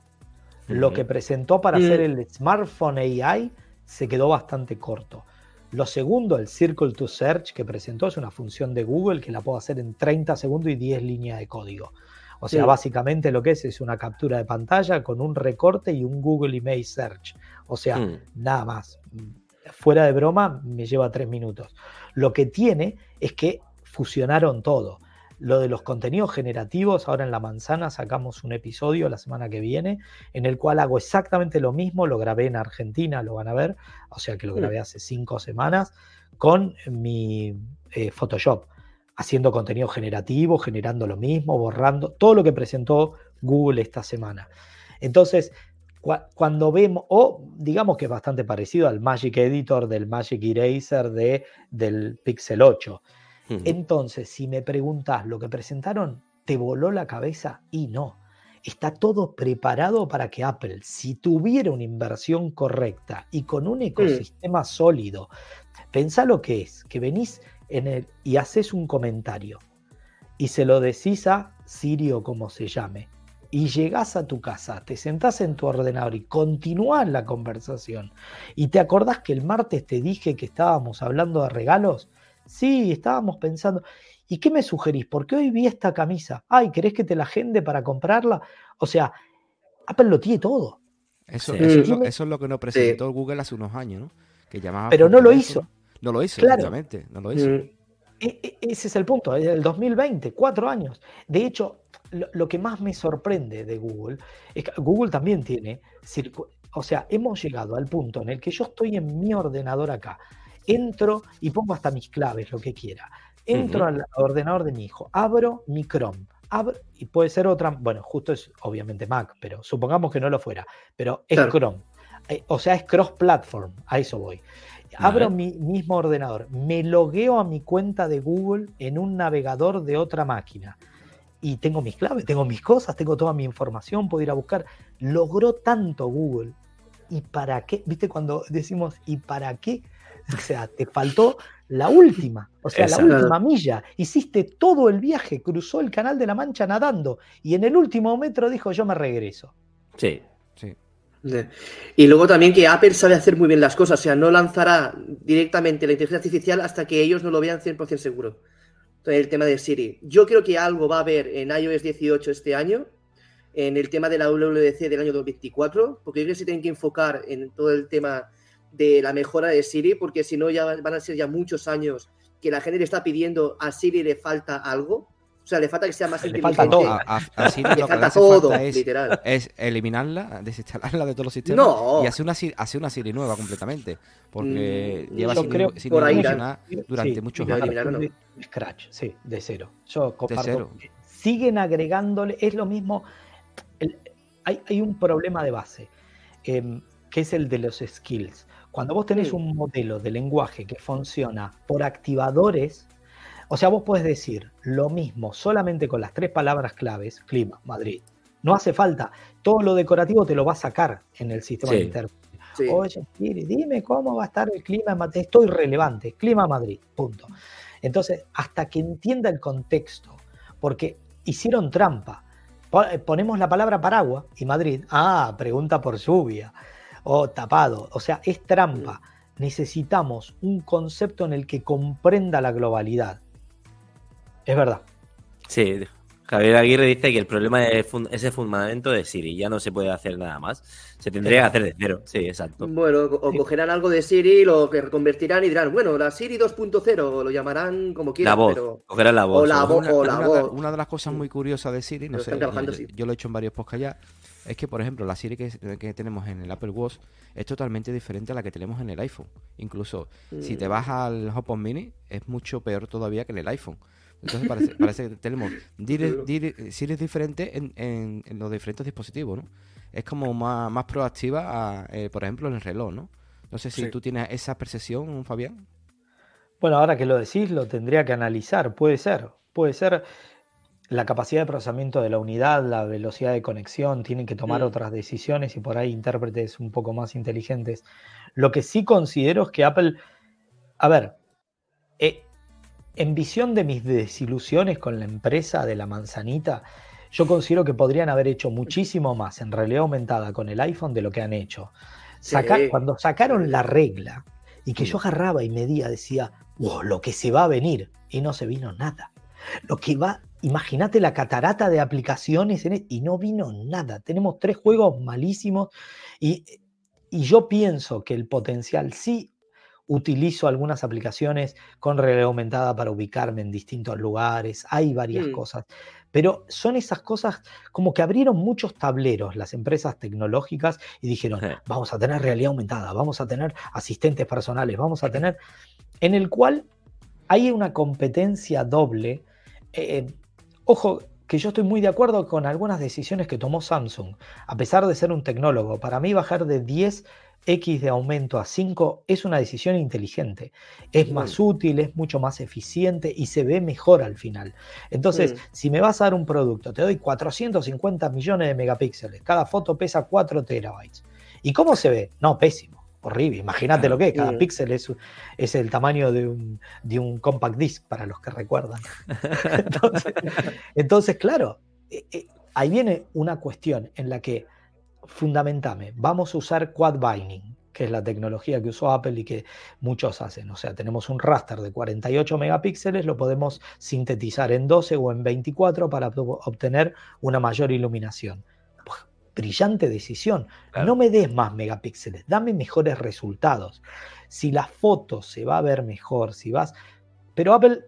Lo que presentó para hacer mm. el smartphone AI se quedó bastante corto. Lo segundo, el Circle to Search que presentó es una función de Google que la puedo hacer en 30 segundos y 10 líneas de código. O sea, básicamente lo que es es una captura de pantalla con un recorte y un Google Image Search. O sea, mm. nada más. Fuera de broma, me lleva tres minutos. Lo que tiene es que fusionaron todo. Lo de los contenidos generativos, ahora en La Manzana sacamos un episodio la semana que viene en el cual hago exactamente lo mismo, lo grabé en Argentina, lo van a ver, o sea que lo grabé hace cinco semanas con mi eh, Photoshop, haciendo contenido generativo, generando lo mismo, borrando, todo lo que presentó Google esta semana. Entonces, cuando vemos, o digamos que es bastante parecido al Magic Editor del Magic Eraser de, del Pixel 8. Entonces, si me preguntas lo que presentaron, ¿te voló la cabeza? Y no. Está todo preparado para que Apple, si tuviera una inversión correcta y con un ecosistema sólido, pensá lo que es, que venís en el, y haces un comentario y se lo decís a Siri o como se llame, y llegás a tu casa, te sentás en tu ordenador y continúas la conversación, y te acordás que el martes te dije que estábamos hablando de regalos, Sí, estábamos pensando. ¿Y qué me sugerís? Porque hoy vi esta camisa. Ay, ¿querés que te la agende para comprarla? O sea, Apple lo tiene todo. Eso, es, lo, que nos presentó Google hace unos años, ¿no? Que llamaba Pero no lo hizo. No lo hizo, exactamente. No lo hizo. Mm. E, e, ese es el punto, es el 2020, cuatro años. De hecho, lo, que más me sorprende de Google es que Google también tiene, o sea, hemos llegado al punto en el que yo estoy en mi ordenador acá, entro y pongo hasta mis claves, lo que quiera. Entro al ordenador de mi hijo, abro mi Chrome, abro, y puede ser otra, bueno, justo es obviamente Mac, pero supongamos que no lo fuera, pero es Chrome. Eh, o sea, es cross-platform, a eso voy. Abro mi mismo ordenador, me logueo a mi cuenta de Google en un navegador de otra máquina y tengo mis claves, tengo mis cosas, tengo toda mi información, puedo ir a buscar. Logró tanto Google. ¿Y para qué? ¿Viste cuando decimos ¿y para qué? O sea, te faltó la última, o sea, la última milla. Hiciste todo el viaje, cruzó el canal de la Mancha nadando y en el último metro dijo yo me regreso. Sí, sí. Y luego también que Apple sabe hacer muy bien las cosas, o sea, no lanzará directamente la inteligencia artificial hasta que ellos no lo vean 100% seguro. Entonces, el tema de Siri. Yo creo que algo va a haber en iOS 18 este año, en el tema de la WWDC del año 2024, porque yo creo que se tienen que enfocar en todo el tema de la mejora de Siri, porque si no ya van a ser ya muchos años que la gente le está pidiendo a Siri le falta algo. O sea, le falta que sea más inteligente. Falta todo. A, Siri le falta todo, es, literal. Es eliminarla, desinstalarla de todos los sistemas y hacer una, hacer una Siri nueva completamente. Porque mm, lleva creo, Siri por ahí durante muchos años. Scratch, sí, de cero. Yo comparto. De cero. Siguen agregándole, es lo mismo. hay, hay, un problema de base, em, que es el de los skills. Cuando vos tenés un modelo de lenguaje que funciona por activadores, o sea, vos podés decir lo mismo solamente con las tres palabras claves, clima, Madrid. No hace falta. Todo lo decorativo te lo va a sacar en el sistema de internet. Oye, dime cómo va a estar el clima en Madrid. Estoy relevante. Clima Madrid. Punto. Entonces, hasta que entienda el contexto, porque hicieron trampa. Ponemos la palabra paraguas y Madrid. Ah, pregunta por lluvia o tapado. O sea, es trampa. Necesitamos un concepto en el que comprenda la globalidad. Es verdad. Sí, Javier Aguirre dice que el problema es ese fundamento de Siri, ya no se puede hacer nada más. Se tendría que hacer de cero, sí, exacto. Bueno, o cogerán algo de Siri, lo que reconvertirán y dirán, bueno, la Siri 2.0, lo llamarán como quieran. La voz, cogerán la voz. O la, voz, o la voz. Una de las cosas muy curiosas de Siri, no sé, yo, lo he hecho en varios podcasts ya, es que, por ejemplo, la Siri que, tenemos en el Apple Watch es totalmente diferente a la que tenemos en el iPhone. Incluso si te mm. vas al HomePod Mini, es mucho peor todavía que en el iPhone. Entonces parece, parece que tenemos Siri diferente en, en, los diferentes dispositivos, ¿no? Es como más, más proactiva, eh, por ejemplo, en el reloj, ¿no? No sé si tú tienes esa percepción, Fabián. Bueno, ahora que lo decís, lo tendría que analizar. Puede ser, puede ser la capacidad de procesamiento de la unidad, la velocidad de conexión, tienen que tomar mm. otras decisiones y por ahí intérpretes un poco más inteligentes. Lo que sí considero es que Apple, a ver, eh, en visión de mis desilusiones con la empresa de la manzanita, yo considero que podrían haber hecho muchísimo más en realidad aumentada con el iPhone de lo que han hecho. Cuando sacaron la regla y que yo agarraba y medía, decía, wow, lo que se va a venir, y no se vino nada. Lo que va, imagínate la catarata de aplicaciones en, e, y no vino nada. Tenemos tres juegos malísimos y, y yo pienso que el potencial sí utilizo algunas aplicaciones con realidad aumentada para ubicarme en distintos lugares, hay varias mm. cosas, pero son esas cosas como que abrieron muchos tableros las empresas tecnológicas y dijeron, vamos a tener realidad aumentada, vamos a tener asistentes personales, vamos a tener, en el cual hay una competencia doble. Eh, ojo, que yo estoy muy de acuerdo con algunas decisiones que tomó Samsung, a pesar de ser un tecnólogo. Para mí bajar de 10 X de aumento a 5 es una decisión inteligente. Es más útil, es mucho más eficiente y se ve mejor al final. Entonces, si me vas a dar un producto, te doy 450 millones de megapíxeles, cada foto pesa 4 terabytes. ¿Y cómo se ve? No, pésimo, horrible. Imagínate lo que es, cada píxel es, es, el tamaño de un, de un, compact disc, para los que recuerdan. entonces, claro, eh, eh, ahí viene una cuestión en la que fundamentame, vamos a usar quad binding, que es la tecnología que usó Apple y que muchos hacen. O sea, tenemos un raster de 48 megapíxeles, lo podemos sintetizar en 12 o en 24 para obtener una mayor iluminación. brillante decisión. No me des más megapíxeles, dame mejores resultados. Si la foto se va a ver mejor, si vas... Pero Apple,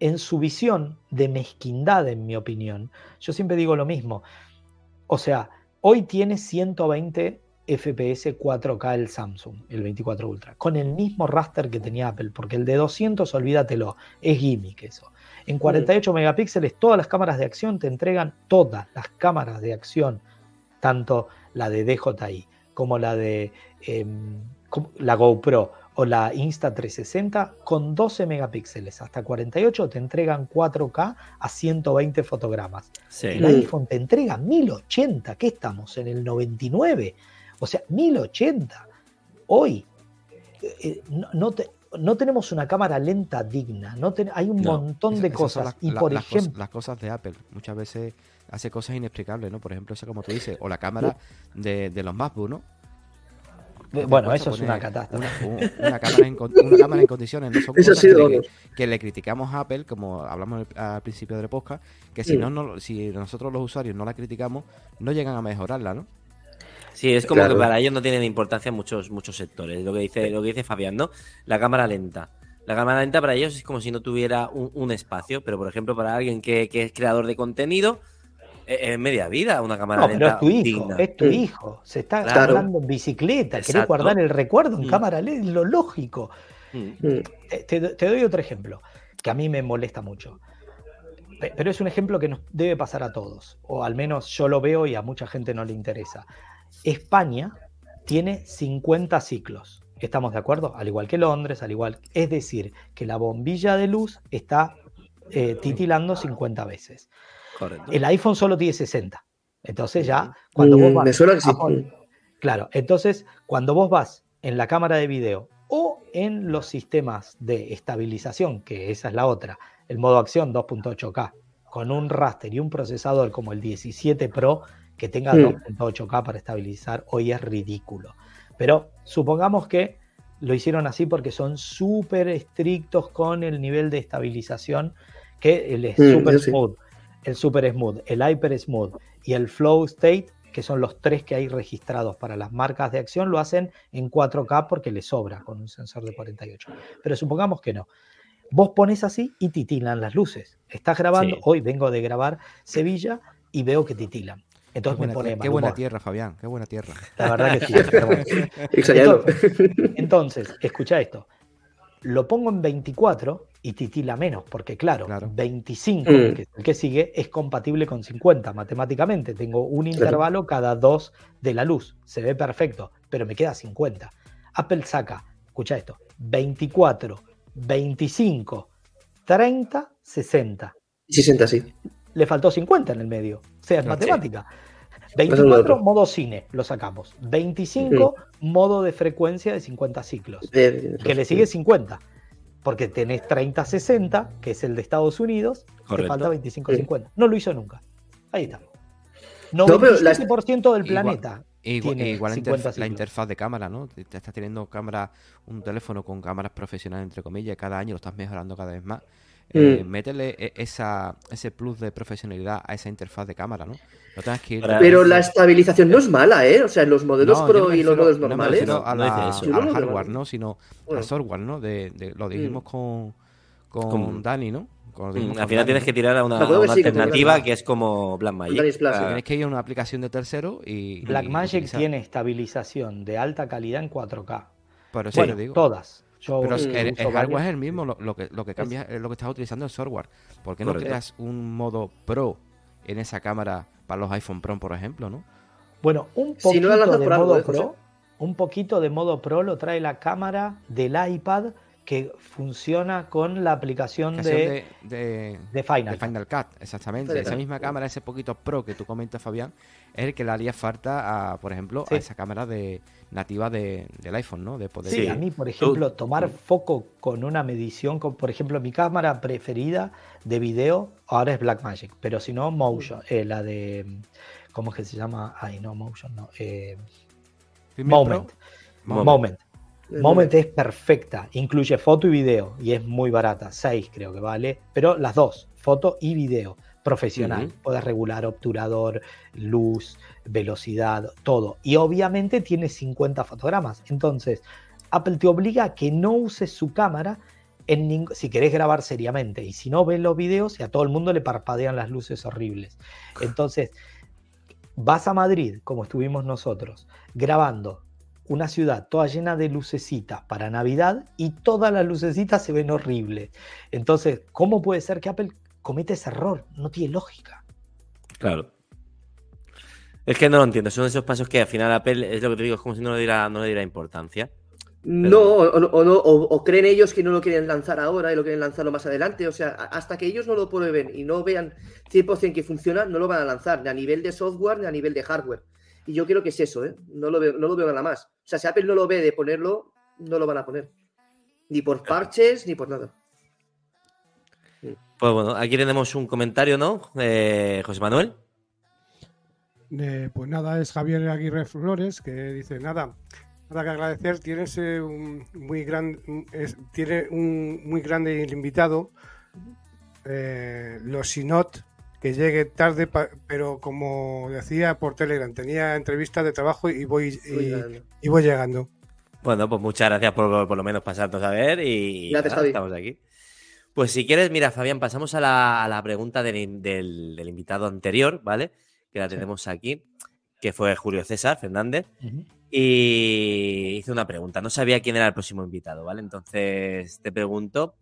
en su visión de mezquindad, en mi opinión, yo siempre digo lo mismo. O sea, Hoy tiene 120 FPS 4K el Samsung, el 24 Ultra, con el mismo raster que tenía Apple, porque el de 200, olvídatelo, es gimmick eso. En 48 megapíxeles, todas las cámaras de acción te entregan todas las cámaras de acción, tanto la de DJI como la de em, la GoPro o la Insta360 con 12 megapíxeles hasta 48 te entregan 4K a 120 fotogramas. El iPhone te entrega 1080, ¿qué estamos? En el 99. O sea, 1080. Hoy eh, eh, no, no, tenemos una cámara lenta digna, no hay un montón de cosas. y por ejemplo, las cosas de Apple muchas veces hace cosas inexplicables, ¿no? Por ejemplo, esa como tú dices, o la cámara de, de los MacBook, ¿no? Bueno, eso es una catástrofe. Una, cámara, en, condiciones no son cosas que, le, criticamos a Apple, como hablamos al principio del podcast, que si, no, no, si nosotros los usuarios no la criticamos, no llegan a mejorarla, ¿no? Sí, es como que para ellos no tienen importancia muchos muchos sectores. Lo que dice lo que dice Fabián, ¿no? La cámara lenta. La cámara lenta para ellos es como si no tuviera un, espacio, pero por ejemplo para alguien que, que es creador de contenido, es media vida una cámara no, lenta. Pero es tu hijo, es tu hijo. Se está hablando en bicicleta, querés guardar el recuerdo en mm. cámara lenta, lo lógico. Mm. Mm. Te, doy otro ejemplo que a mí me molesta mucho. Pero es un ejemplo que nos debe pasar a todos, o al menos yo lo veo y a mucha gente no le interesa. España tiene 50 ciclos. ¿Estamos de acuerdo? Al igual que Londres, al igual. Es decir, que la bombilla de luz está eh, titilando 50 veces. El iPhone solo tiene 60. Entonces ya, cuando vos mm, vas... claro, entonces cuando vos vas en la cámara de video o en los sistemas de estabilización, que esa es la otra, el modo acción 2.8K, con un raster y un procesador como el 17 Pro que tenga 2.8K para estabilizar, hoy es ridículo. Pero supongamos que lo hicieron así porque son súper estrictos con el nivel de estabilización que el es mm, super smooth el Super Smooth, el Hyper Smooth y el Flow State, que son los tres que hay registrados para las marcas de acción, lo hacen en 4K porque le sobra con un sensor de 48. Pero supongamos que no. Vos pones así y titilan las luces. Estás grabando, hoy vengo de grabar Sevilla y veo que titilan. Entonces qué me pone Qué buena tierra, Fabián, qué buena tierra. La verdad que sí. entonces, escucha esto. Lo pongo en 24 y titila menos, porque claro, 25, mm. que es el que sigue, es compatible con 50 matemáticamente. Tengo un intervalo cada dos de la luz. Se ve perfecto, pero me queda 50. Apple saca, escucha esto, 24, 25, 30, 60. 60, sí. Le faltó 50 en el medio. O sea, es matemática. 24 modo cine, lo sacamos. 25 modo de frecuencia de 50 ciclos. que le sigue 50 porque tenés 3060, que es el de Estados Unidos, te falta 2550. No lo hizo nunca. Ahí está. 97% del planeta. Igual, igual la interfaz de cámara, ¿no? Te estás teniendo cámara, un teléfono con cámaras profesionales, entre comillas, cada año lo estás mejorando cada vez más. Eh, mm. métele e, esa, ese plus de profesionalidad a esa interfaz de cámara, ¿no? Pero la estabilización no es mala, ¿eh? O sea, en los modelos Pro y los modelos normales. No al hardware, ¿no? Sino al software, ¿no? De, lo dijimos mm. con, con, Dani, ¿no? Mm, al final tienes que tirar a una, alternativa que es como Blackmagic. Tienes que ir a una aplicación de tercero y. Blackmagic tiene estabilización de alta calidad en 4K. Por eso digo. Todas. pero el, hardware es el mismo, lo, que, lo que cambia es lo que estás utilizando el software. ¿Por qué no creas un modo Pro en esa cámara para los iPhone Pro, por ejemplo, ¿no? Bueno, un poquito de modo Pro, un poquito de modo Pro lo trae la cámara del iPad que funciona con la aplicación de, de, Final. De Final Cut, exactamente. Esa misma cámara, ese poquito Pro que tú comentas, Fabián, es el que le haría falta, a, por ejemplo, a esa cámara de nativa del iPhone, ¿no? De poder... Sí, a mí, por ejemplo, tomar foco con una medición, con, por ejemplo, mi cámara preferida de video ahora es Blackmagic, pero si no, Motion, eh, la de, ¿cómo es que se llama? Ay, no, Motion, no. Eh, Moment. Moment. Moment es perfecta, incluye foto y video y es muy barata, 6 creo que vale, pero las dos, foto y video, profesional. Puedes regular obturador, luz, velocidad, todo. Y obviamente tiene 50 fotogramas. Entonces, Apple te obliga a que no uses su cámara en si querés grabar seriamente. Y si no ves los videos y a todo el mundo le parpadean las luces horribles. Entonces, vas a Madrid, como estuvimos nosotros, grabando una ciudad toda llena de lucecitas para Navidad y todas las lucecitas se ven horribles. Entonces, ¿cómo puede ser que Apple cometa ese error? No tiene lógica. Claro. Es que no lo entiendo. Son esos pasos que al final Apple, es lo que te digo, es como si no le diera, no le diera importancia. No, o, no, o, creen ellos que no lo quieren lanzar ahora y lo quieren lanzarlo más adelante. O sea, hasta que ellos no lo prueben y no vean 100% que funciona, no lo van a lanzar, ni a nivel de software ni a nivel de hardware. Y yo creo que es eso, ¿eh? No lo veo, no lo veo nada más. O sea, si Apple no lo ve de ponerlo, no lo van a poner. Ni por parches, ni por nada. Pues bueno, aquí tenemos un comentario, ¿no? Eh, José Manuel. Eh, pues nada, es Javier Aguirre Flores que dice, nada, nada que agradecer, tienes un muy gran, tiene un muy grande invitado, eh, los Sinot, que llegue tarde, pero como decía por Telegram, tenía entrevistas de trabajo y voy, y, voy llegando. Bueno, pues muchas gracias por por lo menos pasarnos a ver y estamos aquí. Pues si quieres, mira, Fabián, pasamos a la, pregunta del, invitado anterior, ¿vale? Que la tenemos aquí, que fue Julio César Fernández. Y hizo una pregunta. No sabía quién era el próximo invitado, ¿vale? Entonces te pregunto,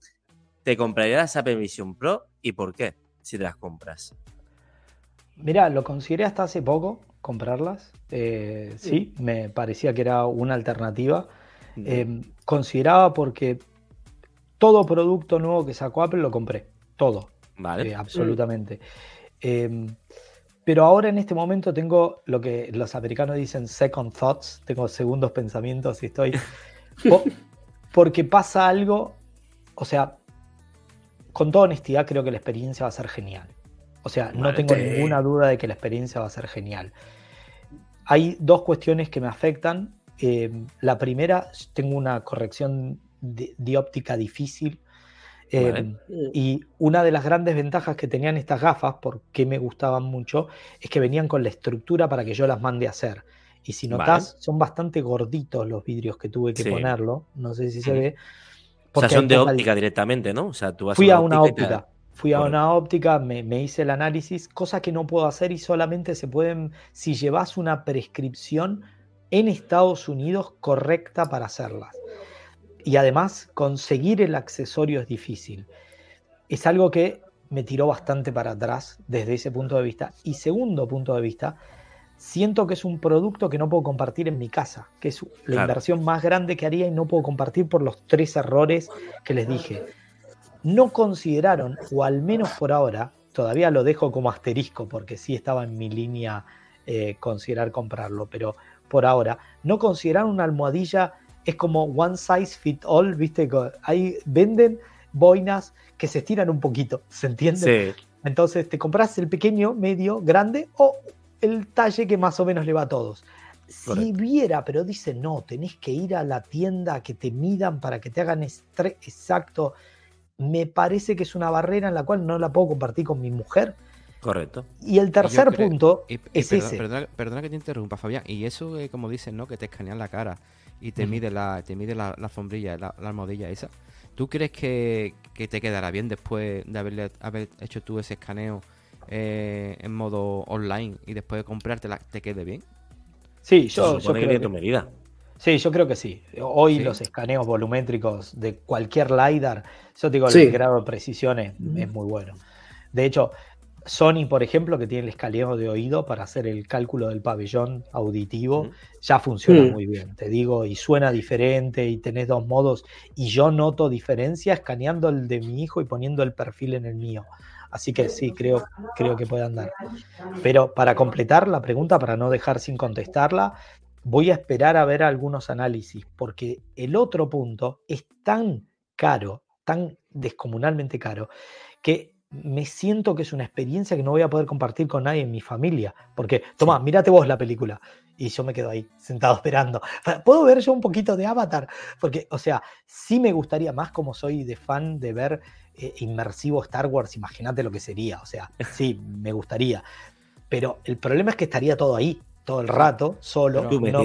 ¿te comprarías Apple Vision Pro y por qué? Si te las compras? Mira, lo consideré hasta hace poco comprarlas. Eh, sí, me parecía que era una alternativa. Em, consideraba porque todo producto nuevo que sacó Apple lo compré. Todo. Vale. Eh, absolutamente. Em, pero ahora en este momento tengo lo que los americanos dicen second thoughts, tengo segundos pensamientos y estoy... porque pasa algo, o sea, con toda honestidad creo que la experiencia va a ser genial. O sea, no tengo ninguna duda de que la experiencia va a ser genial. Hay dos cuestiones que me afectan. Eh, la primera, tengo una corrección dióptica difícil. Eh, y una de las grandes ventajas que tenían estas gafas, porque me gustaban mucho, es que venían con la estructura para que yo las mande a hacer. Y si notas, son bastante gorditos los vidrios que tuve que ponerlo. No sé si se ve o sea, son de óptica directamente, ¿no? O sea, tú vas Fui a una óptica. Fui a una óptica, me, hice el análisis, cosa que no puedo hacer y solamente se pueden, si llevas una prescripción en Estados Unidos correcta para hacerlas. Y además, conseguir el accesorio es difícil. Es algo que me tiró bastante para atrás desde ese punto de vista. Y segundo punto de vista, siento que es un producto que no puedo compartir en mi casa, que es la inversión más grande que haría y no puedo compartir por los tres errores que les dije. No consideraron, o al menos por ahora, todavía lo dejo como asterisco porque sí estaba en mi línea eh, considerar comprarlo, pero por ahora no consideraron una almohadilla es como one size fit all, ¿viste? Ahí venden boinas que se estiran un poquito, ¿se entiende? Sí. Entonces te compras el pequeño, medio, grande o el talle que más o menos le va a todos. Si viera, pero dice, no, tenés que ir a la tienda que te midan para que te hagan exacto. Me parece que es una barrera en la cual no la puedo compartir con mi mujer. Correcto. Y el tercer punto es ese. Perdona, que te interrumpa, Fabián. Y eso, es como dicen, ¿no? Que te escanean la cara y te mide la, te mide la, la sombrilla, la, la, almohadilla esa. ¿Tú crees que, te quedará bien después de haberle, haber hecho tú ese escaneo eh, en modo online y después de comprártela, te quede bien? Sí, yo, yo creo que, tu medida. Sí, yo creo que sí. Hoy los escaneos volumétricos de cualquier LiDAR, yo digo, el grado de precisión es, muy bueno. De hecho, Sony, por ejemplo, que tiene el escaneo de oído para hacer el cálculo del pabellón auditivo, ya funciona muy bien, te digo, y suena diferente y tenés dos modos. Y yo noto diferencia escaneando el de mi hijo y poniendo el perfil en el mío. Así que sí, creo, creo que puede andar. Pero para completar la pregunta, para no dejar sin contestarla, voy a esperar a ver algunos análisis, porque el otro punto es tan caro, tan descomunalmente caro, que me siento que es una experiencia que no voy a poder compartir con nadie en mi familia. Porque, toma, mírate vos la película. Y yo me quedo ahí, sentado esperando. ¿Puedo ver yo un poquito de Avatar? Porque, o sea, sí me gustaría más como soy de fan de ver eh, inmersivo Star Wars, imagínate lo que sería. O sea, sí, me gustaría. Pero el problema es que estaría todo ahí, todo el rato, solo, pero,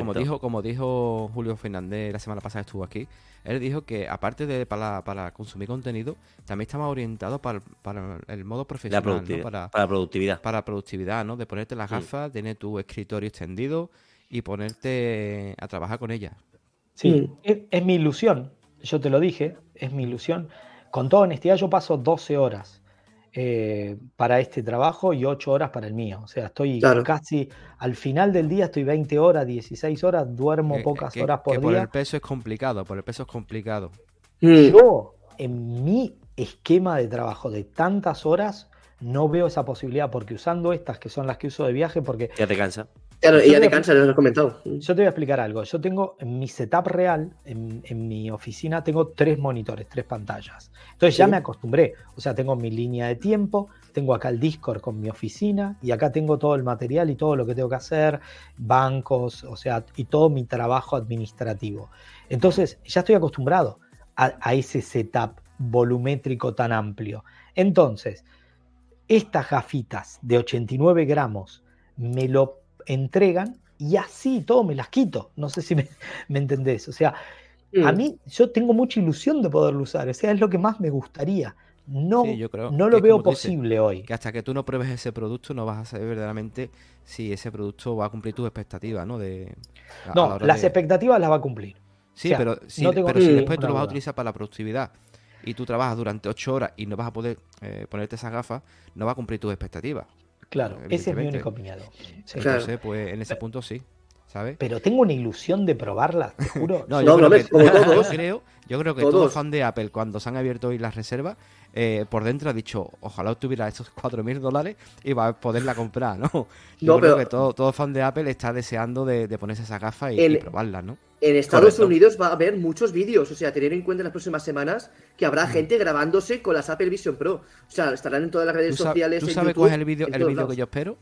como dijo, como dijo Julio Fernández la semana pasada estuvo aquí, él dijo que aparte de para, para consumir contenido, también estaba orientado para, el modo profesional, para, para, productividad. Para productividad, ¿no? De ponerte las gafas, tener tu escritorio extendido y ponerte a trabajar con ellas. Sí, es mi ilusión yo te lo dije, es mi ilusión. Con toda honestidad, yo paso 12 horas eh, para este trabajo y 8 horas para el mío. O sea, estoy casi al final del día, estoy 20 horas, 16 horas, duermo pocas horas por que día. Por el peso es complicado, por el peso es complicado. Mm. Yo, en mi esquema de trabajo de tantas horas, no veo esa posibilidad porque usando estas que son las que uso de viaje, porque... Ya te cansa. Claro, ya te cansa, lo has comentado. Yo te voy a explicar algo. Yo tengo en mi setup real, en, mi oficina, tengo tres monitores, tres pantallas. Entonces ya me acostumbré. O sea, tengo mi línea de tiempo, tengo acá el Discord con mi oficina y acá tengo todo el material y todo lo que tengo que hacer, bancos, o sea, y todo mi trabajo administrativo. Entonces ya estoy acostumbrado a, a ese setup volumétrico tan amplio. Entonces, estas gafitas de 89 gramos me lo entregan y así todo me las quito. No sé si me, entendés. O sea, a mm. mí yo tengo mucha ilusión de poderlo usar. O sea, es lo que más me gustaría. No, no lo veo posible hoy. Que hasta que tú no pruebes ese producto no vas a saber verdaderamente si ese producto va a cumplir tus expectativas, ¿no? De, no, las expectativas las va a cumplir. Sí, pero, si, pero si después tú lo vas a utilizar para la productividad y tú trabajas durante ocho horas y no vas a poder eh, ponerte esas gafas, no va a cumplir tus expectativas. Claro, ese es mi único miedo. Entonces, pues en ese punto sí. ¿Sabes? Pero tengo una ilusión de probarla, te juro. no, yo, creo que, yo, creo, yo creo que todo fan de Apple, cuando se han abierto hoy las reservas, eh, por dentro ha dicho, ojalá tuviera esos 4.000 dólares y va a poderla comprar, ¿no? Yo creo que todo, todo, fan de Apple está deseando de, ponerse esa gafa y, probarla, ¿no? En Estados Unidos va a haber muchos vídeos, o sea, tener en cuenta en las próximas semanas que habrá mm. gente grabándose con las Apple Vision Pro. O sea, estarán en todas las redes sociales. ¿Tú sabes cuál es el vídeo el vídeo que yo espero?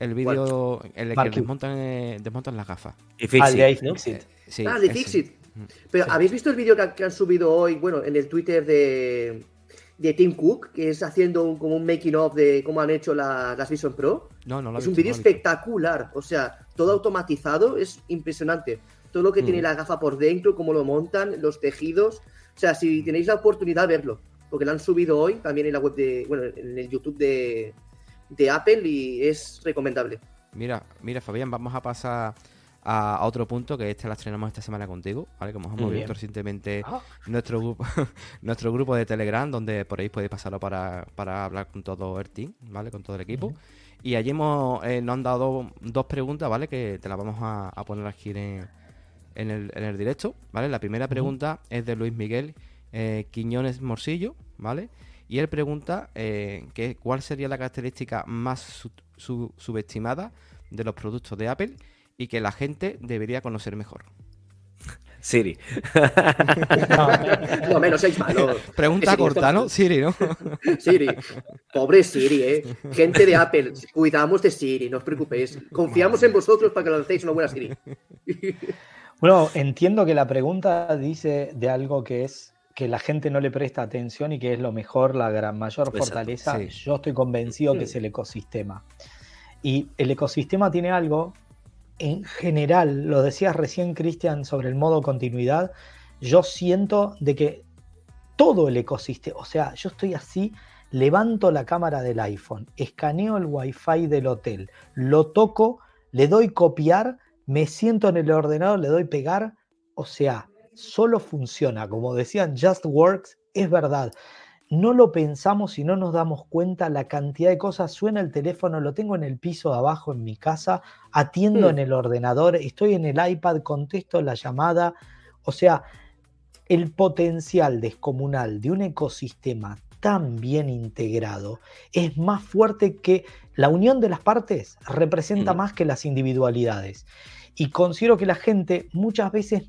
El vídeo en el que desmontan, eh, desmontan las gafas. Y Fixit, ah, ah, de Fixit. Mm. Pero, ¿habéis visto el vídeo que, han subido hoy, bueno, en el Twitter de, de Tim Cook, que es haciendo un, como un making of de cómo han hecho las Vision Pro. No, no, Es un vídeo espectacular, o sea, todo automatizado, es impresionante. Todo lo que tiene mm. la gafa por dentro, cómo lo montan, los tejidos. O sea, si tenéis la oportunidad, verlo. Porque lo han subido hoy también en la web de, bueno, en el YouTube de, de Apple y es recomendable. Mira, mira, Fabián, vamos a pasar a, otro punto que este la estrenamos esta semana contigo, ¿vale? Como hemos visto recientemente ah. nuestro grupo, nuestro grupo de Telegram, donde por ahí podéis pasarlo para, hablar con todo el team, ¿vale? Con todo el equipo. Y allí hemos, eh, nos han dado dos preguntas, ¿vale? Que te las vamos a, poner aquí en, el, en el directo, ¿vale? La primera pregunta es de Luis Miguel eh, Quiñones Morsillo, ¿vale? Y él pregunta eh, que, cuál sería la característica más subestimada de los productos de Apple y que la gente debería conocer mejor. Siri. No, no menos seis malos. Pregunta corta, ¿no? Siri, ¿no? Siri. Pobre Siri, ¿eh? Gente de Apple, cuidamos de Siri, no os preocupéis. Confiamos en vosotros para que lancéis una buena Siri. Bueno, entiendo que la pregunta dice de algo que es que la gente no le presta atención y que es lo mejor, la gran mayor Exacto, fortaleza. sí. Yo estoy convencido que es el ecosistema. Y el ecosistema tiene algo, en general, lo decías recién, Cristian, sobre el modo continuidad, yo siento de que todo el ecosistema, o sea, yo estoy así, levanto la cámara del iPhone, escaneo el wifi del hotel, lo toco, le doy copiar, me siento en el ordenador, le doy pegar, o sea, solo funciona, como decían, just works, es verdad. No lo pensamos y no nos damos cuenta la cantidad de cosas. Suena el teléfono, lo tengo en el piso de abajo en mi casa, atiendo Mm. en el ordenador, estoy en el iPad, contesto la llamada. O sea, el potencial descomunal de un ecosistema tan bien integrado es más fuerte que la unión de las partes representa Mm. más que las individualidades. Y considero que la gente muchas veces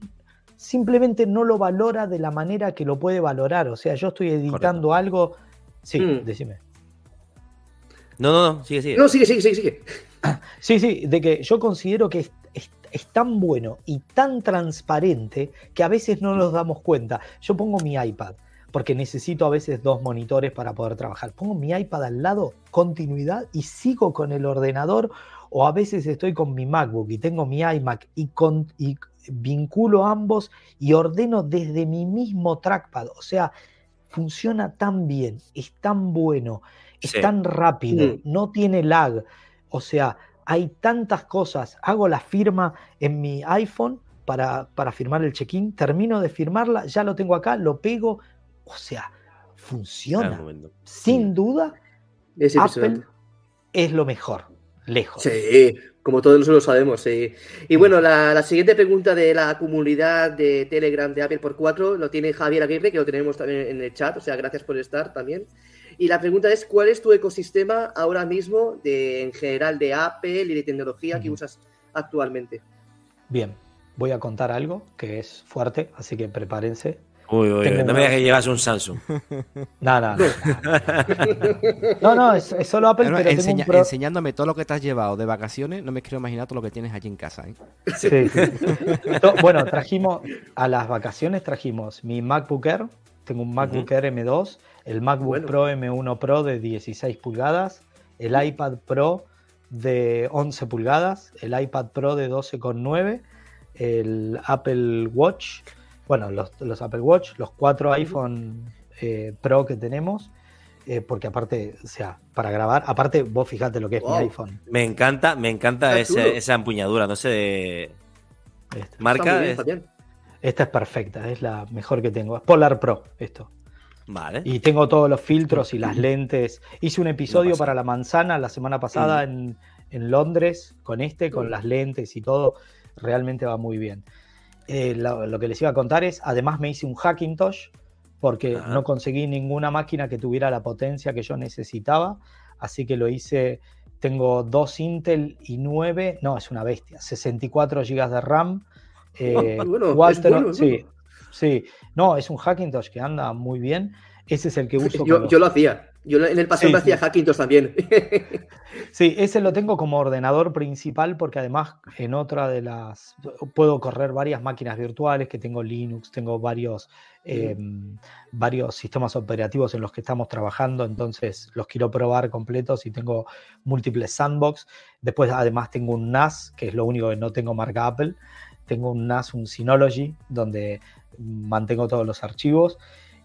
simplemente no lo valora de la manera que lo puede valorar. O sea, yo estoy editando algo. Sí, Mm. decime. No, no, no, sigue, sigue. No, sigue, sigue, sigue, sigue. Sí, sí, de que yo considero que es, es- es tan bueno y tan transparente que a veces no nos damos cuenta. Yo pongo mi iPad, porque necesito a veces dos monitores para poder trabajar. Pongo mi iPad al lado, continuidad, y sigo con el ordenador, o a veces estoy con mi MacBook y tengo mi iMac y, con, y vinculo ambos y ordeno desde mi mismo trackpad. O sea, funciona tan bien, es tan bueno, es Sí. tan rápido, Mm. no tiene lag. O sea, hay tantas cosas. Hago la firma en mi iPhone para, para firmar el check-in, termino de firmarla, ya lo tengo acá, lo pego. O sea, funciona. Sin duda, Es Apple es lo mejor, lejos. Sí, como todos nosotros sabemos, sí. Y bueno, la, la siguiente pregunta de la comunidad de Telegram de Apple por 4 lo tiene Javier Aguirre, que lo tenemos también en el chat, o sea, gracias por estar también. Y la pregunta es, ¿cuál es tu ecosistema ahora mismo de, en general de Apple y de tecnología que Ujú. usas actualmente? Bien, voy a contar algo que es fuerte, así que prepárense. Uy, uy, no me digas que llevas un Samsung. Nada, no, no, es, es solo Apple, pero tengo un enseña- pro- Enseñándome todo lo que te has llevado de vacaciones, no me quiero imaginar todo lo que tienes allí en casa. ¿eh? Sí, Bueno, trajimos a las vacaciones trajimos mi MacBook Air, tengo un MacBook Air M2, el MacBook Bueno. Pro M1 Pro de 16 pulgadas, el iPad Pro de 11 pulgadas, el iPad Pro de 12,9, el Apple Watch, bueno, los, los Apple Watch, los cuatro iPhone eh, Pro que tenemos, eh, porque aparte, o sea, para grabar, aparte vos fijate lo que es Wow. mi iPhone. Me encanta, me encanta chulo. esa empuñadura, no sé de Esta. Marca. bien, es-. Esta es perfecta, es la mejor que tengo. Es Polar Pro, esto. Vale. Y tengo todos los filtros y las lentes. Hice un episodio para La Manzana la semana pasada en, en Londres con este, con las lentes y todo. Realmente va muy bien. Eh, lo, lo que les iba a contar es, además me hice un Hackintosh porque Ajá. no conseguí ninguna máquina que tuviera la potencia que yo necesitaba. Así que lo hice, tengo dos Intel y 9, no, es una bestia, 64 GB de RAM. eh, Bueno, bueno, sí, bueno. sí, no, es un Hackintosh que anda muy bien. Ese es el que uso. yo lo hacía. Yo en el pasado Sí, me hacía sí. Hackintosh también. Sí, ese lo tengo como ordenador principal porque además en otra de las puedo correr varias máquinas virtuales que tengo Linux, tengo varios eh, varios sistemas operativos en los que estamos trabajando, entonces los quiero probar completos y tengo múltiples sandbox. Después además tengo un NAS, que es lo único que no tengo marca Apple. Tengo un NAS, un Synology, donde mantengo todos los archivos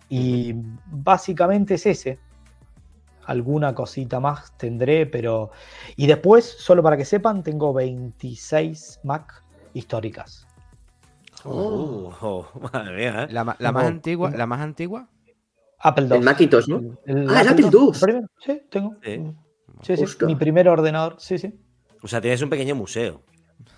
y básicamente es ese alguna cosita más tendré, pero... Y después, solo para que sepan, tengo 26 Mac históricas. Oh, oh, madre mía, ¿eh? La, más antigua, la más antigua. Apple II. El Macintosh, ¿no? El Ah, el Apple II. Sí, tengo. Sí. Sí, mi primer ordenador, sí, sí. O sea, tienes un pequeño museo.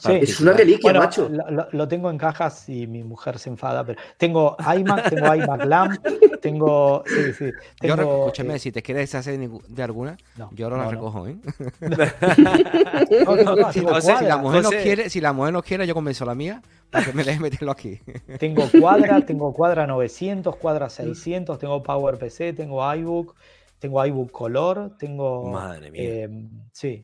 Es una reliquia, macho. Lo, tengo en cajas y mi mujer se enfada, pero tengo iMac, tengo iMac Lamp, tengo. Sí, sí. Tengo, escúchame, eh, si te quieres deshacer de alguna, yo ahora la recojo, ¿eh? si, la mujer no quiere, si la mujer no quiere, yo convenzo a la mía para que me deje meterlo aquí. tengo cuadra, tengo cuadra 900, cuadra 600, tengo PowerPC, tengo iBook, tengo iBook Color, tengo. Madre mía. Eh, sí,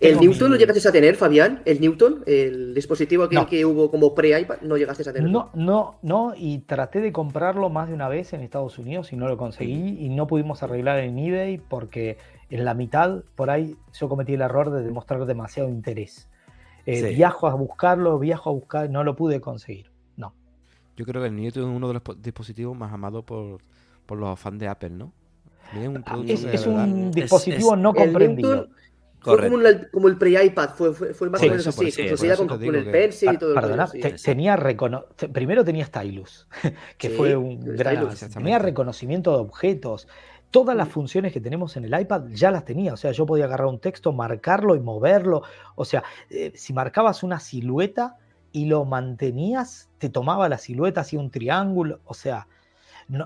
¿El Newton lo llegaste a tener, Fabián? ¿El Newton? ¿El dispositivo aquel que hubo como pre-iPad? ¿No llegaste a tener? No, no, no, y traté de comprarlo más de una vez en Estados Unidos y no lo conseguí y no pudimos arreglar en eBay porque en la mitad, por ahí, yo cometí el error de demostrar demasiado interés. Eh, viajo a buscarlo, viajo a buscar, no lo pude conseguir. No. Yo creo que el Newton es uno de los dispositivos más amados por, los fans de Apple, ¿no? es, un dispositivo no comprendido. Fue como, el pre-iPad, fue, fue, más o menos así. con, el Pencil y todo Perdona, tenía primero tenía Stylus, que fue un gran. Tenía reconocimiento de objetos. Todas las funciones que tenemos en el iPad ya las tenía. O sea, yo podía agarrar un texto, marcarlo y moverlo. O sea, eh, si marcabas una silueta y lo mantenías, te tomaba la silueta, hacía un triángulo. O sea,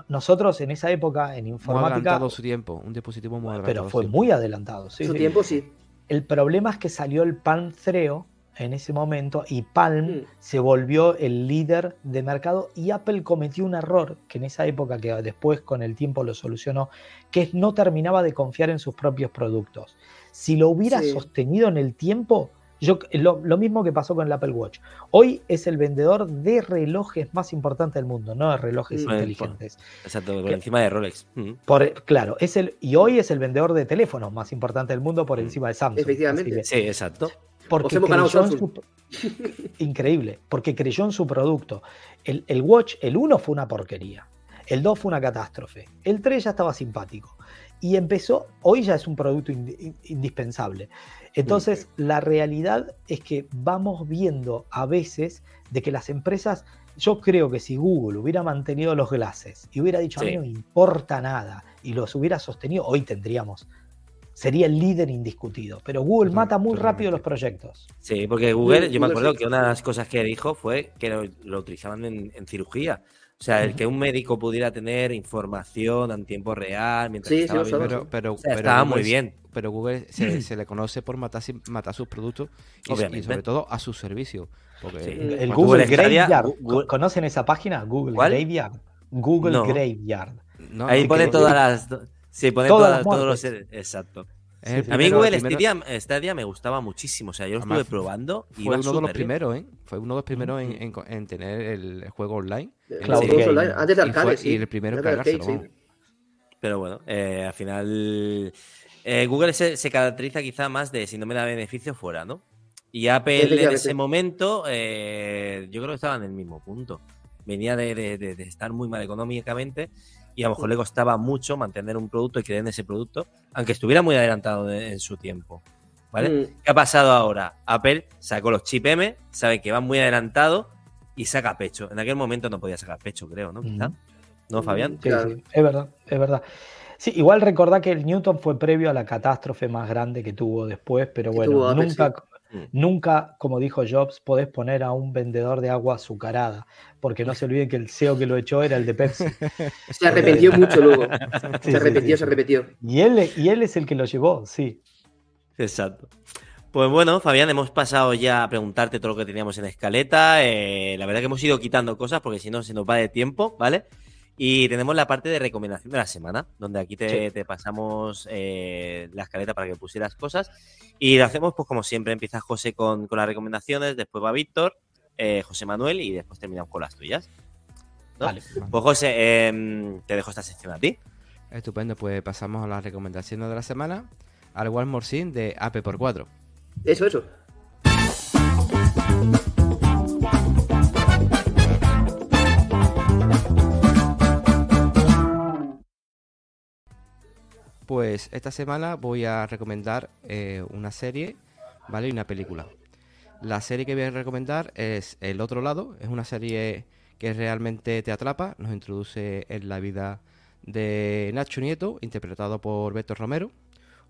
nosotros en esa época en informática. Muy adelantado su tiempo, un dispositivo muy adelantado. Pero fue muy adelantado, sí. Su tiempo sí. El problema es que salió el Palm 3 en ese momento y Palm mm. se volvió el líder de mercado y Apple cometió un error que en esa época, que después con el tiempo lo solucionó, que no terminaba de confiar en sus propios productos. Si lo hubiera sostenido en el tiempo, yo, lo, mismo que pasó con el Apple Watch. Hoy es el vendedor de relojes más importante del mundo, no de relojes inteligentes. exacto, por encima de Rolex. Mm. Por, claro, es el, y hoy es el vendedor de teléfonos más importante del mundo por mm. encima de Samsung. Efectivamente. Sí, exacto. Porque creyó en su, increíble, porque creyó en su producto. El, el Watch, el 1 fue una porquería. El 2 fue una catástrofe. El 3 ya estaba simpático. Y empezó, hoy ya es un producto indispensable. Entonces, la realidad es que vamos viendo a veces de que las empresas, yo creo que si Google hubiera mantenido los glases y hubiera dicho a mí no me importa nada y los hubiera sostenido, hoy tendríamos sería el líder indiscutido. Pero Google mata muy rápido los proyectos. Sí, porque Google, yo me acuerdo que una de las cosas que dijo fue que lo, utilizaban en, cirugía. O sea, el que un médico pudiera tener información en tiempo real mientras estaba pero, pero, estaba muy bien. Pero Google se, le conoce por matar, matar sus productos y, sobre todo a su servicio. El Google, Graveyard. ¿Conocen esa página? Google Graveyard. Google Graveyard. Ahí pone todas las. Sí, pone todas, todos los. Exacto. A mí Google Stadia, me gustaba muchísimo. O sea, yo lo estuve probando. Y fue uno de los primeros, ¿eh? Fue uno de los primeros en, tener el juego online. antes de arcade, Y el primero en cargárselo. Pero bueno, eh, al final. Eh, Google se, caracteriza quizá más de si no me da beneficio fuera, ¿no? Y Apple en ese momento, eh, yo creo que estaba en el mismo punto. Venía de estar muy mal económicamente y a lo mejor le costaba mucho mantener un producto y creer en ese producto, aunque estuviera muy adelantado en su tiempo. ¿Vale? Mm. ¿Qué ha pasado ahora? Apple sacó los chip M, sabe que va muy adelantado y saca pecho. En aquel momento no podía sacar pecho, creo, ¿no? Mm. ¿No, Fabián? Sí, es verdad, es verdad. Sí, igual recordá que el Newton fue previo a la catástrofe más grande que tuvo después, pero bueno, nunca, Mm. Nunca, como dijo Jobs, podés poner a un vendedor de agua azucarada, porque no se olviden que el CEO que lo echó era el de Pepsi. Se arrepintió mucho luego. se arrepintió, se arrepintió. Y él, y él es el que lo llevó, sí. Exacto. Pues bueno, Fabián, hemos pasado ya a preguntarte todo lo que teníamos en escaleta. Eh, la verdad que hemos ido quitando cosas porque si no se nos va de tiempo, ¿vale? Y tenemos la parte de recomendación de la semana, donde aquí te, pasamos eh, la escaleta para que pusieras cosas. Y lo hacemos, pues como siempre, empieza José con, las recomendaciones, después va Víctor, eh, José Manuel y después terminamos con las tuyas. Vale. Pues José, em, te dejo esta sección a ti. Estupendo, pues pasamos a las recomendaciones de la semana. Al Walmart Sim de AP por 4. Eso, eso. Pues esta semana voy a recomendar eh, una serie, ¿vale? Y una película. La serie que voy a recomendar es El otro lado, es una serie que realmente te atrapa, nos introduce en la vida de Nacho Nieto, interpretado por Beto Romero,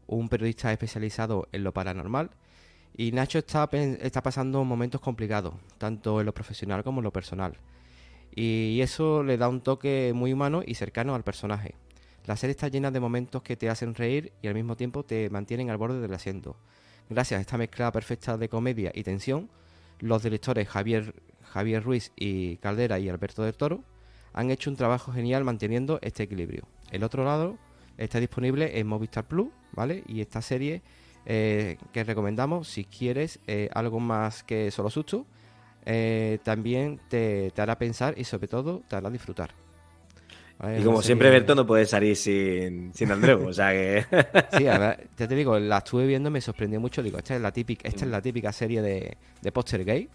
un periodista especializado en lo paranormal, Y Nacho está, está pasando momentos complicados, tanto en lo profesional como en lo personal. Y eso le da un toque muy humano y cercano al personaje. La serie está llena de momentos que te hacen reír y al mismo tiempo te mantienen al borde del asiento. Gracias a esta mezcla perfecta de comedia y tensión, los directores Javier, Javier Ruiz y Caldera y Alberto del Toro han hecho un trabajo genial manteniendo este equilibrio. El otro lado está disponible en Movistar Plus, ¿vale? Y esta serie eh, que recomendamos si quieres eh, algo más que solo susto, eh, también te, hará pensar y sobre todo te hará disfrutar. Y como siempre, Berto no puede salir sin, sin Andreu, o sea que... sí, ya te digo, la estuve viendo me sorprendió mucho, digo, esta es la típica, esta es la típica serie de, de póster gay,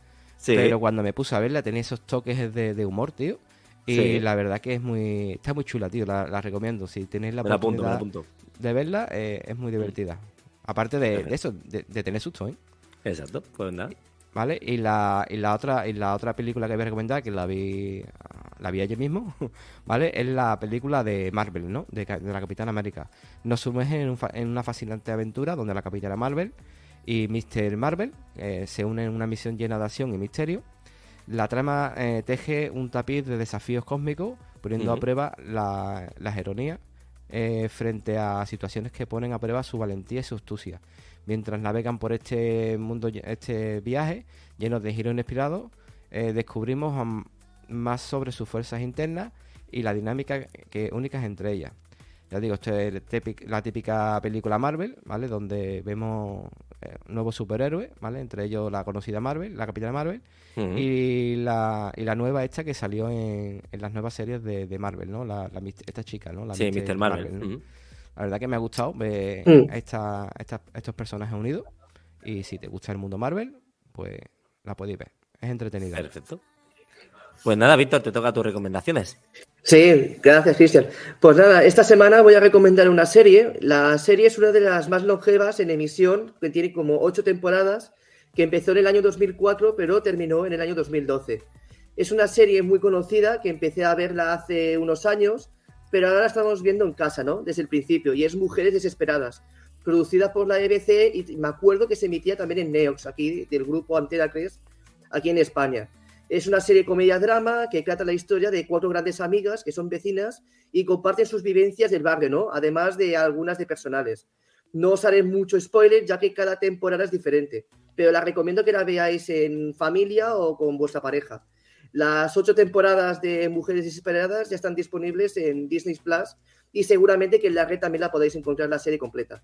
pero cuando me puse a verla tenía esos toques de, humor, tío, y la verdad que es muy, está muy chula, tío, la, recomiendo, si tenéis la oportunidad de verla, es muy divertida. Aparte de, eso, de, tener susto, ¿eh? Exacto, pues nada. ¿Vale? Y la, y la otra y la otra película que voy a recomendar, que la vi la vi ayer mismo, ¿vale? Es la película de Marvel, ¿no? De, la Capitana América. Nos sumerge en, una fascinante aventura donde la Capitana Marvel y Mr. Marvel eh, se unen en una misión llena de acción y misterio. La trama eh, teje un tapiz de desafíos cósmicos, poniendo a prueba la, las ironías eh, frente a situaciones que ponen a prueba su valentía y su astucia. Mientras navegan por este mundo, este viaje lleno de giros inesperados, eh, descubrimos más sobre sus fuerzas internas y la dinámica que únicas entre ellas. Ya digo, esto es la típica película Marvel, ¿vale? Donde vemos eh, nuevos superhéroes, ¿vale? Entre ellos la conocida Marvel, la Capitana Marvel, y, la, y la nueva hecha que salió en, en las nuevas series de, Marvel, ¿no? La, esta chica, ¿no? La sí, Mr. Marvel. La verdad que me ha gustado ver mm. esta, estos personajes unidos. Y si te gusta el mundo Marvel, pues la podéis ver. Es entretenida. Perfecto. Pues nada, Víctor, te toca tus recomendaciones. Sí, gracias, Cristian. Pues nada, esta semana voy a recomendar una serie. La serie es una de las más longevas en emisión, que tiene como ocho temporadas, que empezó en el año 2004, pero terminó en el año 2012. Es una serie muy conocida que empecé a verla hace unos años, pero ahora la estamos viendo en casa, ¿no? Desde el principio, y es Mujeres Desesperadas, producida por la EBC y me acuerdo que se emitía también en Neox, aquí del grupo Antena 3, aquí en España. Es una serie comedia-drama que trata la historia de cuatro grandes amigas que son vecinas y comparten sus vivencias del barrio, ¿no? Además de algunas de personales. No os haré mucho spoiler, ya que cada temporada es diferente, pero la recomiendo que la veáis en familia o con vuestra pareja. Las ocho temporadas de Mujeres Desesperadas ya están disponibles en Disney Plus y seguramente que en la red también la podéis encontrar la serie completa.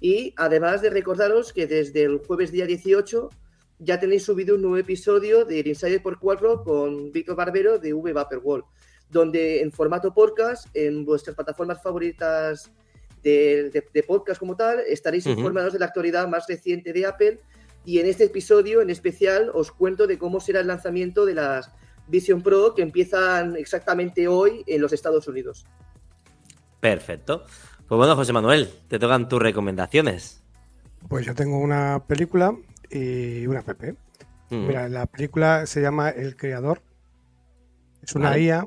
Y además de recordaros que desde el jueves día 18 ya tenéis subido un nuevo episodio de Insider por 4 con Víctor Barbero de V World, donde en formato podcast, en vuestras plataformas favoritas de, podcast como tal, estaréis informados de la actualidad más reciente de Apple. Y en este episodio en especial os cuento de cómo será el lanzamiento de las Vision Pro que empiezan exactamente hoy en los Estados Unidos. Perfecto. Pues bueno, José Manuel, te tocan tus recomendaciones. Pues yo tengo una película y una app. Mm. Mira, la película se llama El Creador. Es una IA,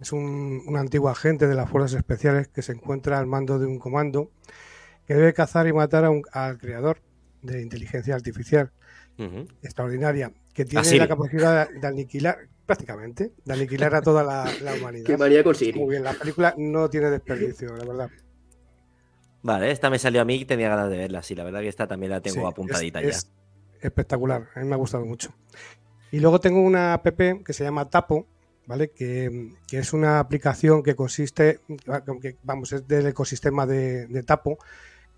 es un, antiguo agente de las fuerzas especiales que se encuentra al mando de un comando que debe cazar y matar al creador de inteligencia artificial extraordinaria, que tiene la capacidad de, aniquilar, prácticamente, de aniquilar a toda la, humanidad. Que María Muy bien, la película no tiene desperdicio, la verdad. Vale, esta me salió a mí y tenía ganas de verla. Sí, la verdad que esta también la tengo apuntadita ya. Es espectacular, a mí me ha gustado mucho. Y luego tengo una app que se llama Tapo, ¿vale? Que, es una aplicación que consiste, vamos, es del ecosistema de, Tapo,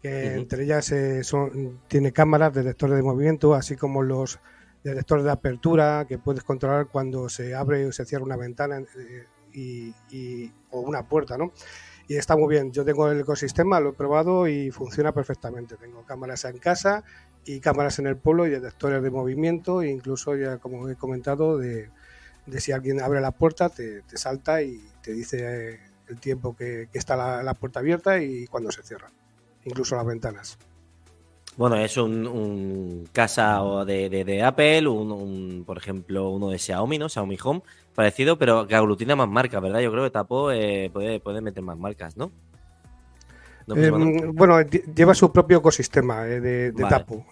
que entre ellas eh, son, tiene cámaras, detectores de movimiento, así como los detectores de apertura, que puedes controlar cuando se abre o se cierra una ventana eh, y, o una puerta, ¿no? y está muy bien. Yo tengo el ecosistema, lo he probado y funciona perfectamente. Tengo cámaras en casa y cámaras en el pueblo y detectores de movimiento e incluso ya como he comentado de, si alguien abre la puerta te, salta y te dice eh, el tiempo que, está la, puerta abierta y cuando se cierra, incluso las ventanas. Bueno, es un, casa de, de, Apple, un, por ejemplo, uno de Xiaomi, ¿no? Xiaomi Home, parecido, pero que aglutina más marcas, ¿verdad? Yo creo que Tapo eh, puede, puede meter más marcas, ¿no? Em, bueno, lleva su propio ecosistema eh, de, Tapo.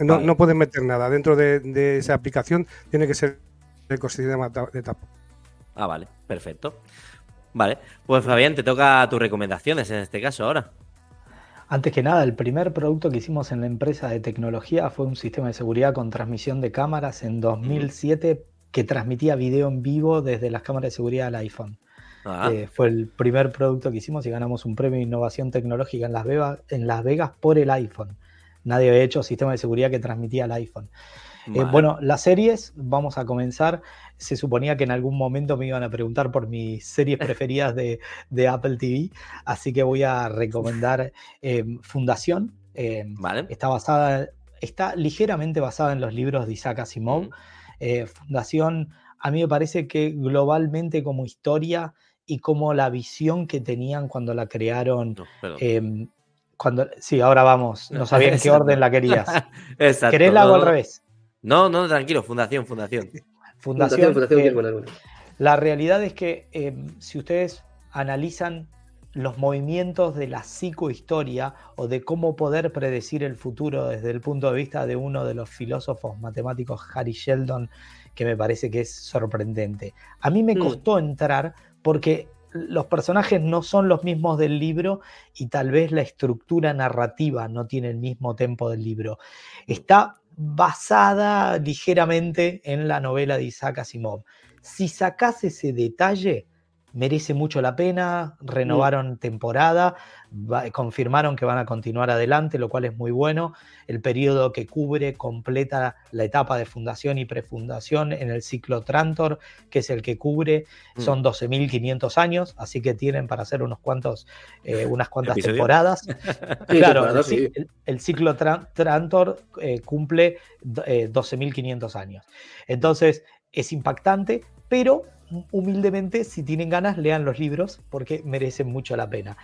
No, no puedes meter nada dentro de, esa aplicación, tiene que ser el ecosistema de Tapo. Ah, vale, perfecto. Vale, pues Fabián, te toca tus recomendaciones en este caso ahora. Antes que nada, el primer producto que hicimos en la empresa de tecnología fue un sistema de seguridad con transmisión de cámaras en 2007 que transmitía video en vivo desde las cámaras de seguridad del iPhone. Eh, fue el primer producto que hicimos y ganamos un premio de innovación tecnológica en Las, Vegas, en Las Vegas por el iPhone. Nadie había hecho sistema de seguridad que transmitía el iPhone. Eh, bueno, las series, vamos a comenzar. Se suponía que en algún momento me iban a preguntar por mis series preferidas de, Apple TV, así que voy a recomendar eh, Fundación. Está basada, está ligeramente basada en los libros de Isaac Asimov. Fundación, a mí me parece que globalmente como historia y como la visión que tenían cuando la crearon. Em, cuando, sí, ahora vamos. No sabía en qué orden la querías. Exacto. ¿Querés la hago al revés? No, no, tranquilo, fundación, fundación. Fundación, fundación, La realidad es que em, si ustedes analizan los movimientos de la psicohistoria o de cómo poder predecir el futuro desde el punto de vista de uno de los filósofos matemáticos, Harry Sheldon, que me parece que es sorprendente. A mí me mm. costó entrar porque los personajes no son los mismos del libro y tal vez la estructura narrativa no tiene el mismo tempo del libro. Está basada ligeramente en la novela de Isaac Asimov. Si sacas ese detalle, merece mucho la pena, renovaron temporada, confirmaron que van a continuar adelante, lo cual es muy bueno. El periodo que cubre completa la etapa de fundación y prefundación en el ciclo Trantor, que es el que cubre, mm. son 12.500 años, así que tienen para hacer unos cuantos, eh, unas cuantas temporadas. claro, el, ciclo Trantor eh, cumple 12.500 eh, años. Entonces, es impactante, pero humildemente, si tienen ganas, lean los libros porque merecen mucho la pena.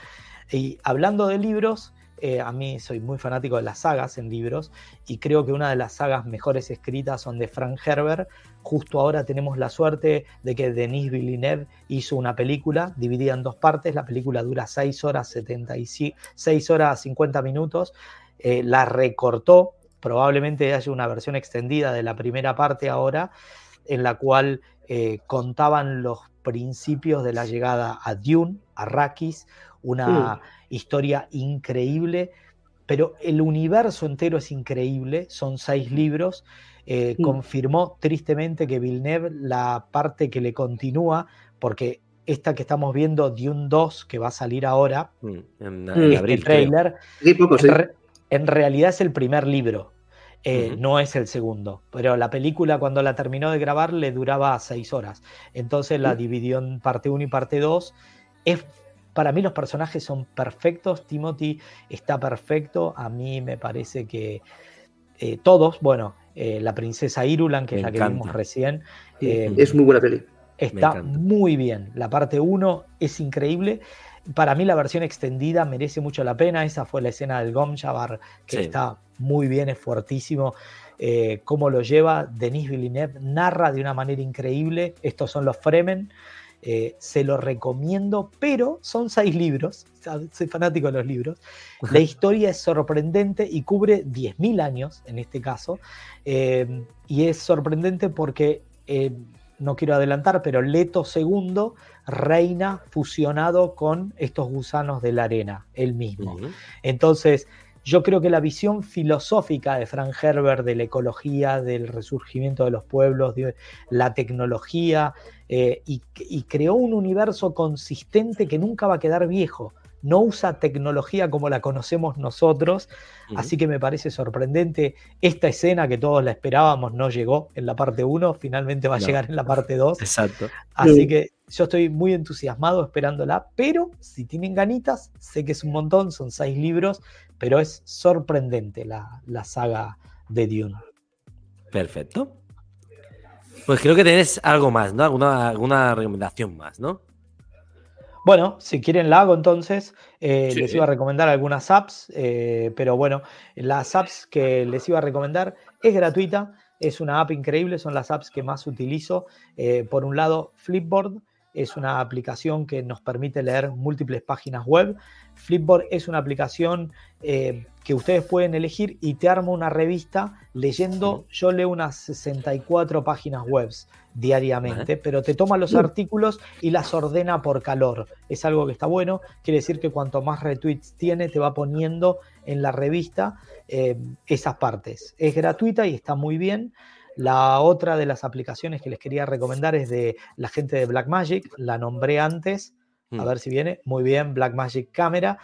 Y hablando de libros, eh, a mí soy muy fanático de las sagas en libros y creo que una de las sagas mejores escritas son de Frank Herbert. Justo ahora tenemos la suerte de que Denis Villeneuve hizo una película dividida en dos partes. La película dura 6 horas, 76, 6 horas 50 minutos. Eh, la recortó, probablemente haya una versión extendida de la primera parte ahora, en la cual eh, contaban los principios de la llegada a Dune, a Arrakis, una historia increíble, pero el universo entero es increíble, son seis libros. Eh, confirmó tristemente que Villeneuve la parte que le continúa, porque esta que estamos viendo, Dune 2, que va a salir ahora, mm, en, este el trailer, en realidad es el primer libro. Eh, no es el segundo. Pero la película, cuando la terminó de grabar, le duraba seis horas. Entonces la dividió en parte 1 y parte 2. Es, para mí los personajes son perfectos. Timothy está perfecto. A mí me parece que eh, todos, bueno, eh, la princesa Irulan, que es la que vimos recién. es muy buena peli. Está muy bien. La parte 1 es increíble. Para mí la versión extendida merece mucho la pena. Esa fue la escena del Gomchabar, que está muy bien, es fuertísimo. Eh, cómo lo lleva Denis Villeneuve, narra de una manera increíble. Estos son los Fremen. Eh, se lo recomiendo, pero son seis libros. Soy fanático de los libros. La historia es sorprendente y cubre 10.000 años en este caso. Eh, y es sorprendente porque no quiero adelantar, pero Leto II reina fusionado con estos gusanos de la arena, él mismo. Entonces, yo creo que la visión filosófica de Frank Herbert de la ecología, del resurgimiento de los pueblos, de la tecnología, eh, y, creó un universo consistente que nunca va a quedar viejo no usa tecnología como la conocemos nosotros, así que me parece sorprendente esta escena que todos la esperábamos, no llegó en la parte 1, finalmente va a llegar en la parte 2. Exacto. Así que yo estoy muy entusiasmado esperándola, pero si tienen ganitas, sé que es un montón, son seis libros, pero es sorprendente la, saga de Dune. Perfecto. Pues creo que tenés algo más, ¿no? Alguna, alguna recomendación más, ¿no? Bueno, si quieren la hago entonces. Eh, les iba a recomendar algunas apps, eh, pero bueno, las apps que les iba a recomendar es gratuita, es una app increíble, son las apps que más utilizo. Eh, por un lado, Flipboard, es una aplicación que nos permite leer múltiples páginas web. Flipboard es una aplicación eh, que ustedes pueden elegir y te arma una revista leyendo, yo leo unas 64 páginas web diariamente, pero te toma los artículos y las ordena por calor. Es algo que está bueno, quiere decir que cuanto más retweets tiene, te va poniendo en la revista eh, esas partes. Es gratuita y está muy bien. La otra de las aplicaciones que les quería recomendar es de la gente de Blackmagic, la nombré antes, a mm. ver si viene, muy bien, Blackmagic Camera.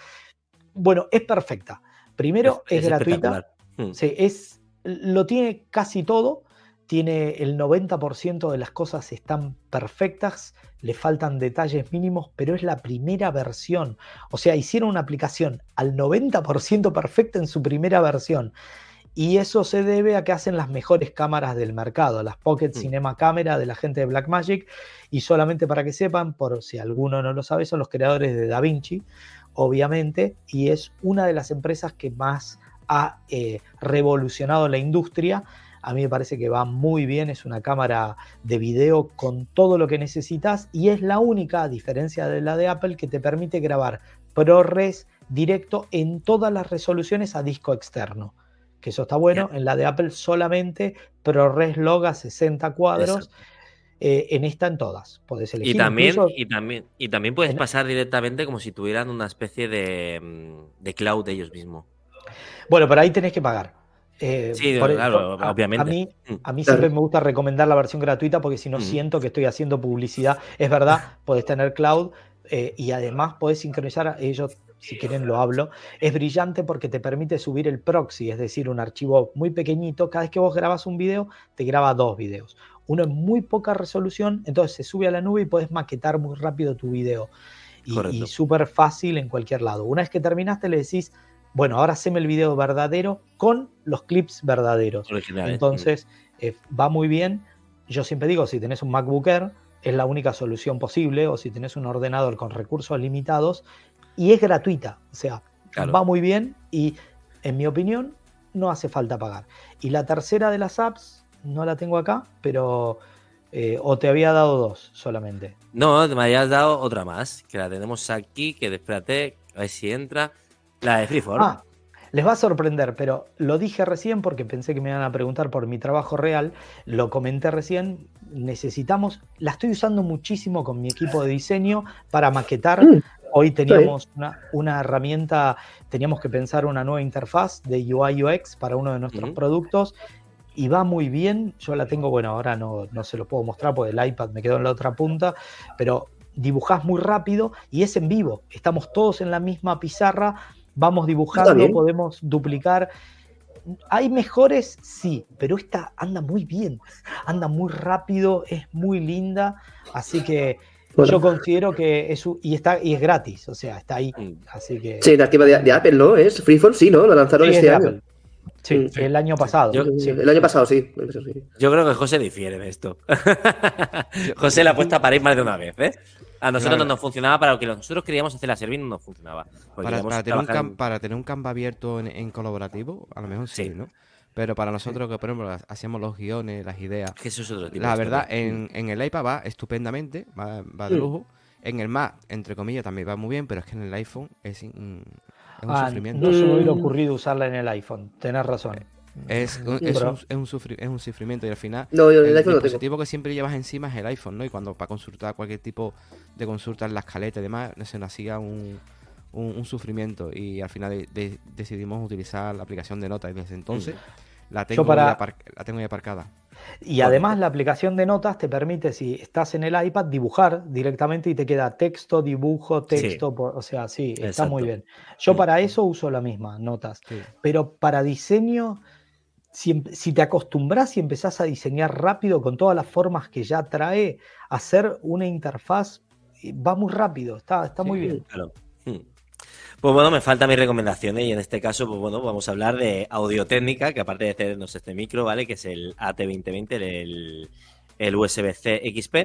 Bueno, es perfecta. Primero, es, gratuita. Mm. Sí, es, lo tiene casi todo. Tiene el 90% de las cosas están perfectas, le faltan detalles mínimos, pero es la primera versión. O sea, hicieron una aplicación al 90% perfecta en su primera versión. Y eso se debe a que hacen las mejores cámaras del mercado, las Pocket mm. Cinema Camera de la gente de Blackmagic. Y solamente para que sepan, por si alguno no lo sabe, son los creadores de DaVinci, obviamente, y es una de las empresas que más ha eh, revolucionado la industria. A mí me parece que va muy bien, es una cámara de video con todo lo que necesitas y es la única, a diferencia de la de Apple, que te permite grabar ProRes directo en todas las resoluciones a disco externo que eso está bueno. En la de Apple solamente ProRes loga 60 cuadros. Eh, en esta en todas. Puedes elegir. Y también, y también, y también puedes pasar directamente como si tuvieran una especie de, mm, de cloud de ellos mismos. Bueno, pero ahí tenés que pagar. Eh, sí, claro, obviamente. A mí, mm. a mí siempre me gusta recomendar la versión gratuita porque si no mm. siento que estoy haciendo publicidad. Es verdad, podés tener cloud eh, y además podés sincronizar. Ellos si quieren lo hablo, es brillante porque te permite subir el proxy, es decir, un archivo muy pequeñito. Cada vez que vos grabas un video, te graba dos videos. Uno en muy poca resolución, entonces se sube a la nube y puedes maquetar muy rápido tu video. Y, súper fácil en cualquier lado. Una vez que terminaste, le decís, bueno, ahora haceme el video verdadero con los clips verdaderos. Entonces, eh, va muy bien. Yo siempre digo, si tenés un MacBook Air, es la única solución posible, o si tenés un ordenador con recursos limitados, y es gratuita, o sea, va muy bien y en mi opinión no hace falta pagar. Y la tercera de las apps, no la tengo acá, pero... Eh, o te había dado dos solamente. No, me habías dado otra más, que la tenemos aquí, que espérate, a ver si entra. La de Freeform. Ah, les va a sorprender, pero lo dije recién porque pensé que me iban a preguntar por mi trabajo real. Lo comenté recién. Necesitamos, la estoy usando muchísimo con mi equipo de diseño para maquetar mm. Hoy teníamos una, herramienta, teníamos que pensar una nueva interfaz de UI UX para uno de nuestros productos y va muy bien. Yo la tengo, bueno, ahora no, no se lo puedo mostrar porque el iPad me quedó en la otra punta, pero dibujás muy rápido y es en vivo. Estamos todos en la misma pizarra, vamos dibujando, podemos duplicar. Hay mejores, sí, pero esta anda muy bien, anda muy rápido, es muy linda, así que yo considero que es y está y es gratis, o sea, está ahí. Mm. Así que. Sí, nativa de, de Apple, ¿no? Es Freeform, sí, ¿no? Lo lanzaron este año. Sí, el año pasado. El año pasado, sí. Yo creo que José difiere de esto. José la apuesta para ir más de una vez, ¿eh? A nosotros no nos funcionaba para lo que nosotros queríamos hacer la servir, no nos funcionaba. Para, tener un para, tener un Canva abierto en, colaborativo, a lo mejor sí, ¿no? Pero para nosotros que, por ejemplo, hacemos los guiones, las ideas. La verdad, en, el iPad va estupendamente, va, de mm. lujo. En el Mac, entre comillas, también va muy bien, pero es que en el iPhone es, un ah, sufrimiento. No se me hubiera ocurrido usarla en el iPhone, tenés razón. Es, un, es, un, sufrimiento y al final el, dispositivo que siempre llevas encima es el iPhone, ¿no? Y cuando para consultar cualquier tipo de consulta en la escaleta y demás, se nos hacía un, un, sufrimiento y al final decidimos utilizar la aplicación de notas y desde entonces mm. La, tengo la tengo aparcada. Y además la aplicación de notas te permite, si estás en el iPad, dibujar directamente y te queda texto, dibujo, texto, o sea, sí, está muy bien. Yo mm. para eso uso la misma, notas. Pero para diseño, si, si, te acostumbras y empezás a diseñar rápido con todas las formas que ya trae, hacer una interfaz eh, va muy rápido, está, está muy bien. Claro. Pues bueno, me faltan mis recomendaciones y en este caso, pues bueno, vamos a hablar de audio técnica, que aparte de hacernos este micro, ¿vale? Que es el AT2020, el, el USB-C XP.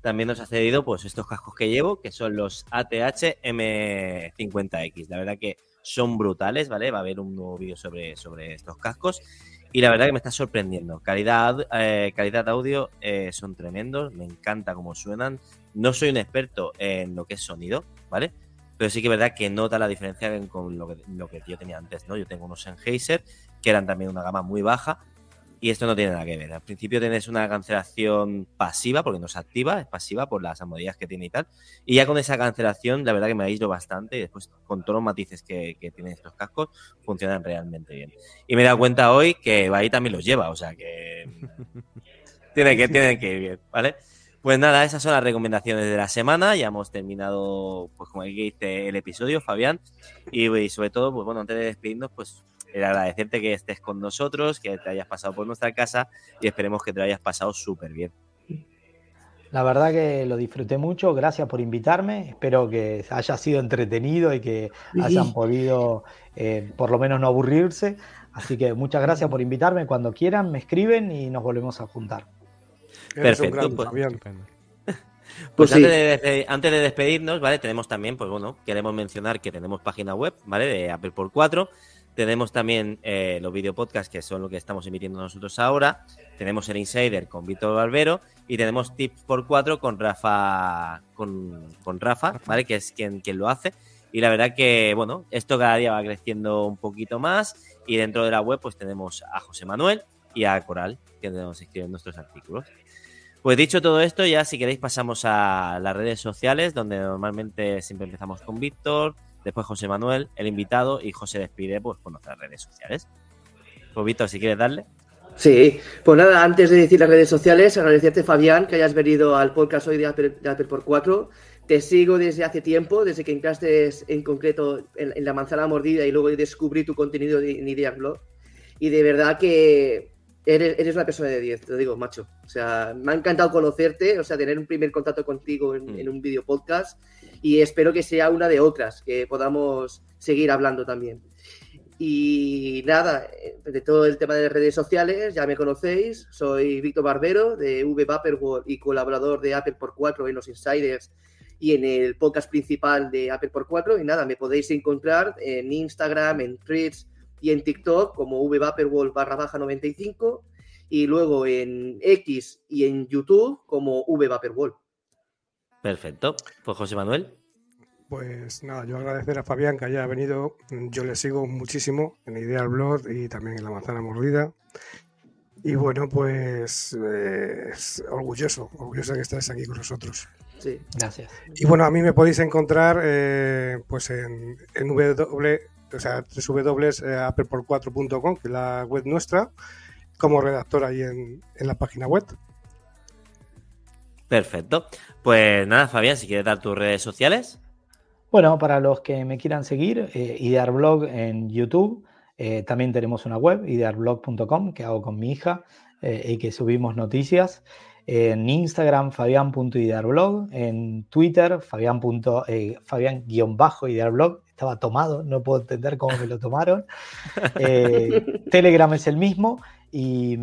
También nos ha cedido pues estos cascos que llevo, que son los ATH M50X. La verdad que son brutales, ¿vale? Va a haber un nuevo vídeo sobre, sobre estos cascos. Y la verdad que me está sorprendiendo. Calidad, eh, calidad audio eh, son tremendos. Me encanta cómo suenan. No soy un experto en lo que es sonido, ¿vale? Pero sí que es verdad que nota la diferencia con lo que, lo que yo tenía antes, ¿no? Yo tengo unos Sennheiser que eran también una gama muy baja y esto no tiene nada que ver. Al principio tienes una cancelación pasiva, porque no es activa, es pasiva por las amodillas que tiene y tal. Y ya con esa cancelación, la verdad que me aíslo bastante. Y después, con todos los matices que, tienen estos cascos, funcionan realmente bien. Y me he dado cuenta hoy que ahí también los lleva, o sea que. tiene que, tiene que ir bien, ¿vale? Pues nada, esas son las recomendaciones de la semana. Ya hemos terminado, pues como dice el episodio, Fabián. Y, y sobre todo, pues bueno, antes de despedirnos, pues el agradecerte que estés con nosotros, que te hayas pasado por nuestra casa y esperemos que te lo hayas pasado súper bien. La verdad que lo disfruté mucho, gracias por invitarme, espero que haya sido entretenido y que hayan podido eh, por lo menos no aburrirse, así que muchas gracias por invitarme, cuando quieran me escriben y nos volvemos a juntar. Perfecto, pues, pues antes, de antes, de despedirnos, ¿vale? Tenemos también, pues bueno, queremos mencionar que tenemos página web, ¿vale? De Apple por 4 tenemos también eh, los videopodcasts, que son lo que estamos emitiendo nosotros ahora. Tenemos el Insider con Víctor Barbero y tenemos Tips por 4 con Rafa, con, Rafa, ¿vale? Que es quien, quien lo hace. Y la verdad que, bueno, esto cada día va creciendo un poquito más. Y dentro de la web, pues tenemos a José Manuel y a Coral, que nos escriben nuestros artículos. Pues dicho todo esto, ya si queréis pasamos a las redes sociales, donde normalmente siempre empezamos con Víctor, después José Manuel, el invitado, y José despide pues, por nuestras redes sociales. Pues Víctor, si quieres darle. Sí, pues nada, antes de decir las redes sociales, agradecerte Fabián que hayas venido al podcast hoy de Apple, por 4. Te sigo desde hace tiempo, desde que entraste en concreto en, la manzana mordida y luego descubrí tu contenido en Ideas Blog. Y de verdad que eres, eres una persona de 10, te lo digo, macho. O sea, me ha encantado conocerte, o sea, tener un primer contacto contigo en, mm. en un video podcast y espero que sea una de otras, que podamos seguir hablando también. Y nada, eh, de todo el tema de redes sociales, ya me conocéis, soy Víctor Barbero de V y colaborador de Apple por 4 en los Insiders y en el podcast principal de Apple por 4 y nada, me podéis encontrar en Instagram, en Threads y en TikTok como V Vaporware barra baja 95 y luego en X y en YouTube como V Vaporware. Perfecto. Pues José Manuel. Pues nada, yo agradecer a Fabián que haya venido. Yo le sigo muchísimo en Ideal Blog y también en La Manzana Mordida. Y bueno, pues eh, orgulloso, orgulloso de que estés aquí con nosotros. Sí, gracias. Y bueno, a mí me podéis encontrar eh, pues en, en w, o sea, www.appleport4.com, que es la web nuestra, como redactor ahí en, en la página web. Perfecto. Pues nada, Fabián, si quieres dar tus redes sociales. Bueno, para los que me quieran seguir, eh, Idearblog en YouTube. Eh, también tenemos una web, idearblog.com, que hago con mi hija eh, y que subimos noticias. En Instagram, fabián.idearblog. En Twitter, fabián-idearblog. Estaba tomado, no puedo entender cómo me lo tomaron. Telegram es el mismo. Y,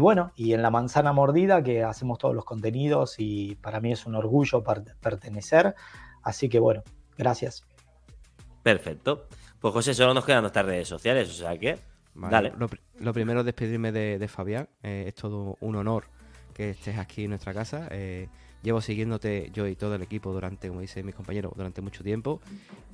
bueno, y en la manzana mordida que hacemos todos los contenidos y para mí es un orgullo pertenecer. Así que bueno, gracias. Perfecto. Pues José, solo nos quedan nuestras redes sociales, o sea que... dale. Lo, primero es despedirme de, Fabián. Eh, es todo un honor que estés aquí en nuestra casa. Eh, llevo siguiéndote yo y todo el equipo durante, como dice mi compañero, durante mucho tiempo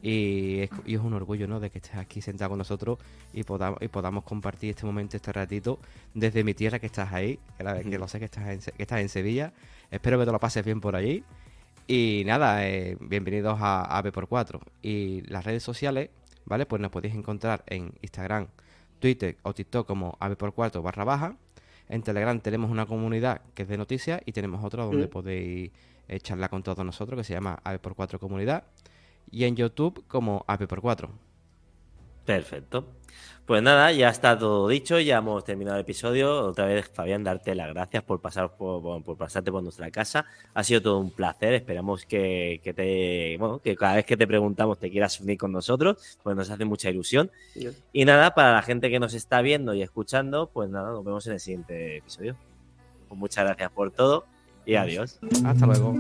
y es, un orgullo ¿no? de que estés aquí sentado con nosotros y podamos, y podamos compartir este momento, este ratito desde mi tierra que estás ahí, que, lo sé que estás, en, que estás en Sevilla. Espero que te lo pases bien por allí. Y nada, eh, bienvenidos a AB por 4 Y las redes sociales, ¿vale? Pues nos podéis encontrar en Instagram, Twitter o TikTok como AB por 4 barra baja. En Telegram tenemos una comunidad que es de noticias y tenemos otra donde mm. podéis eh, charlar con todos nosotros que se llama AP por 4 Comunidad. Y en YouTube como AP por 4. Perfecto. Pues nada, ya está todo dicho, ya hemos terminado el episodio. Otra vez, Fabián, darte las gracias por pasar por, pasarte por nuestra casa. Ha sido todo un placer. Esperamos que, te, bueno, que cada vez que te preguntamos te quieras unir con nosotros, pues nos hace mucha ilusión. Y nada, para la gente que nos está viendo y escuchando, pues nada, nos vemos en el siguiente episodio. Pues muchas gracias por todo y adiós. Hasta luego.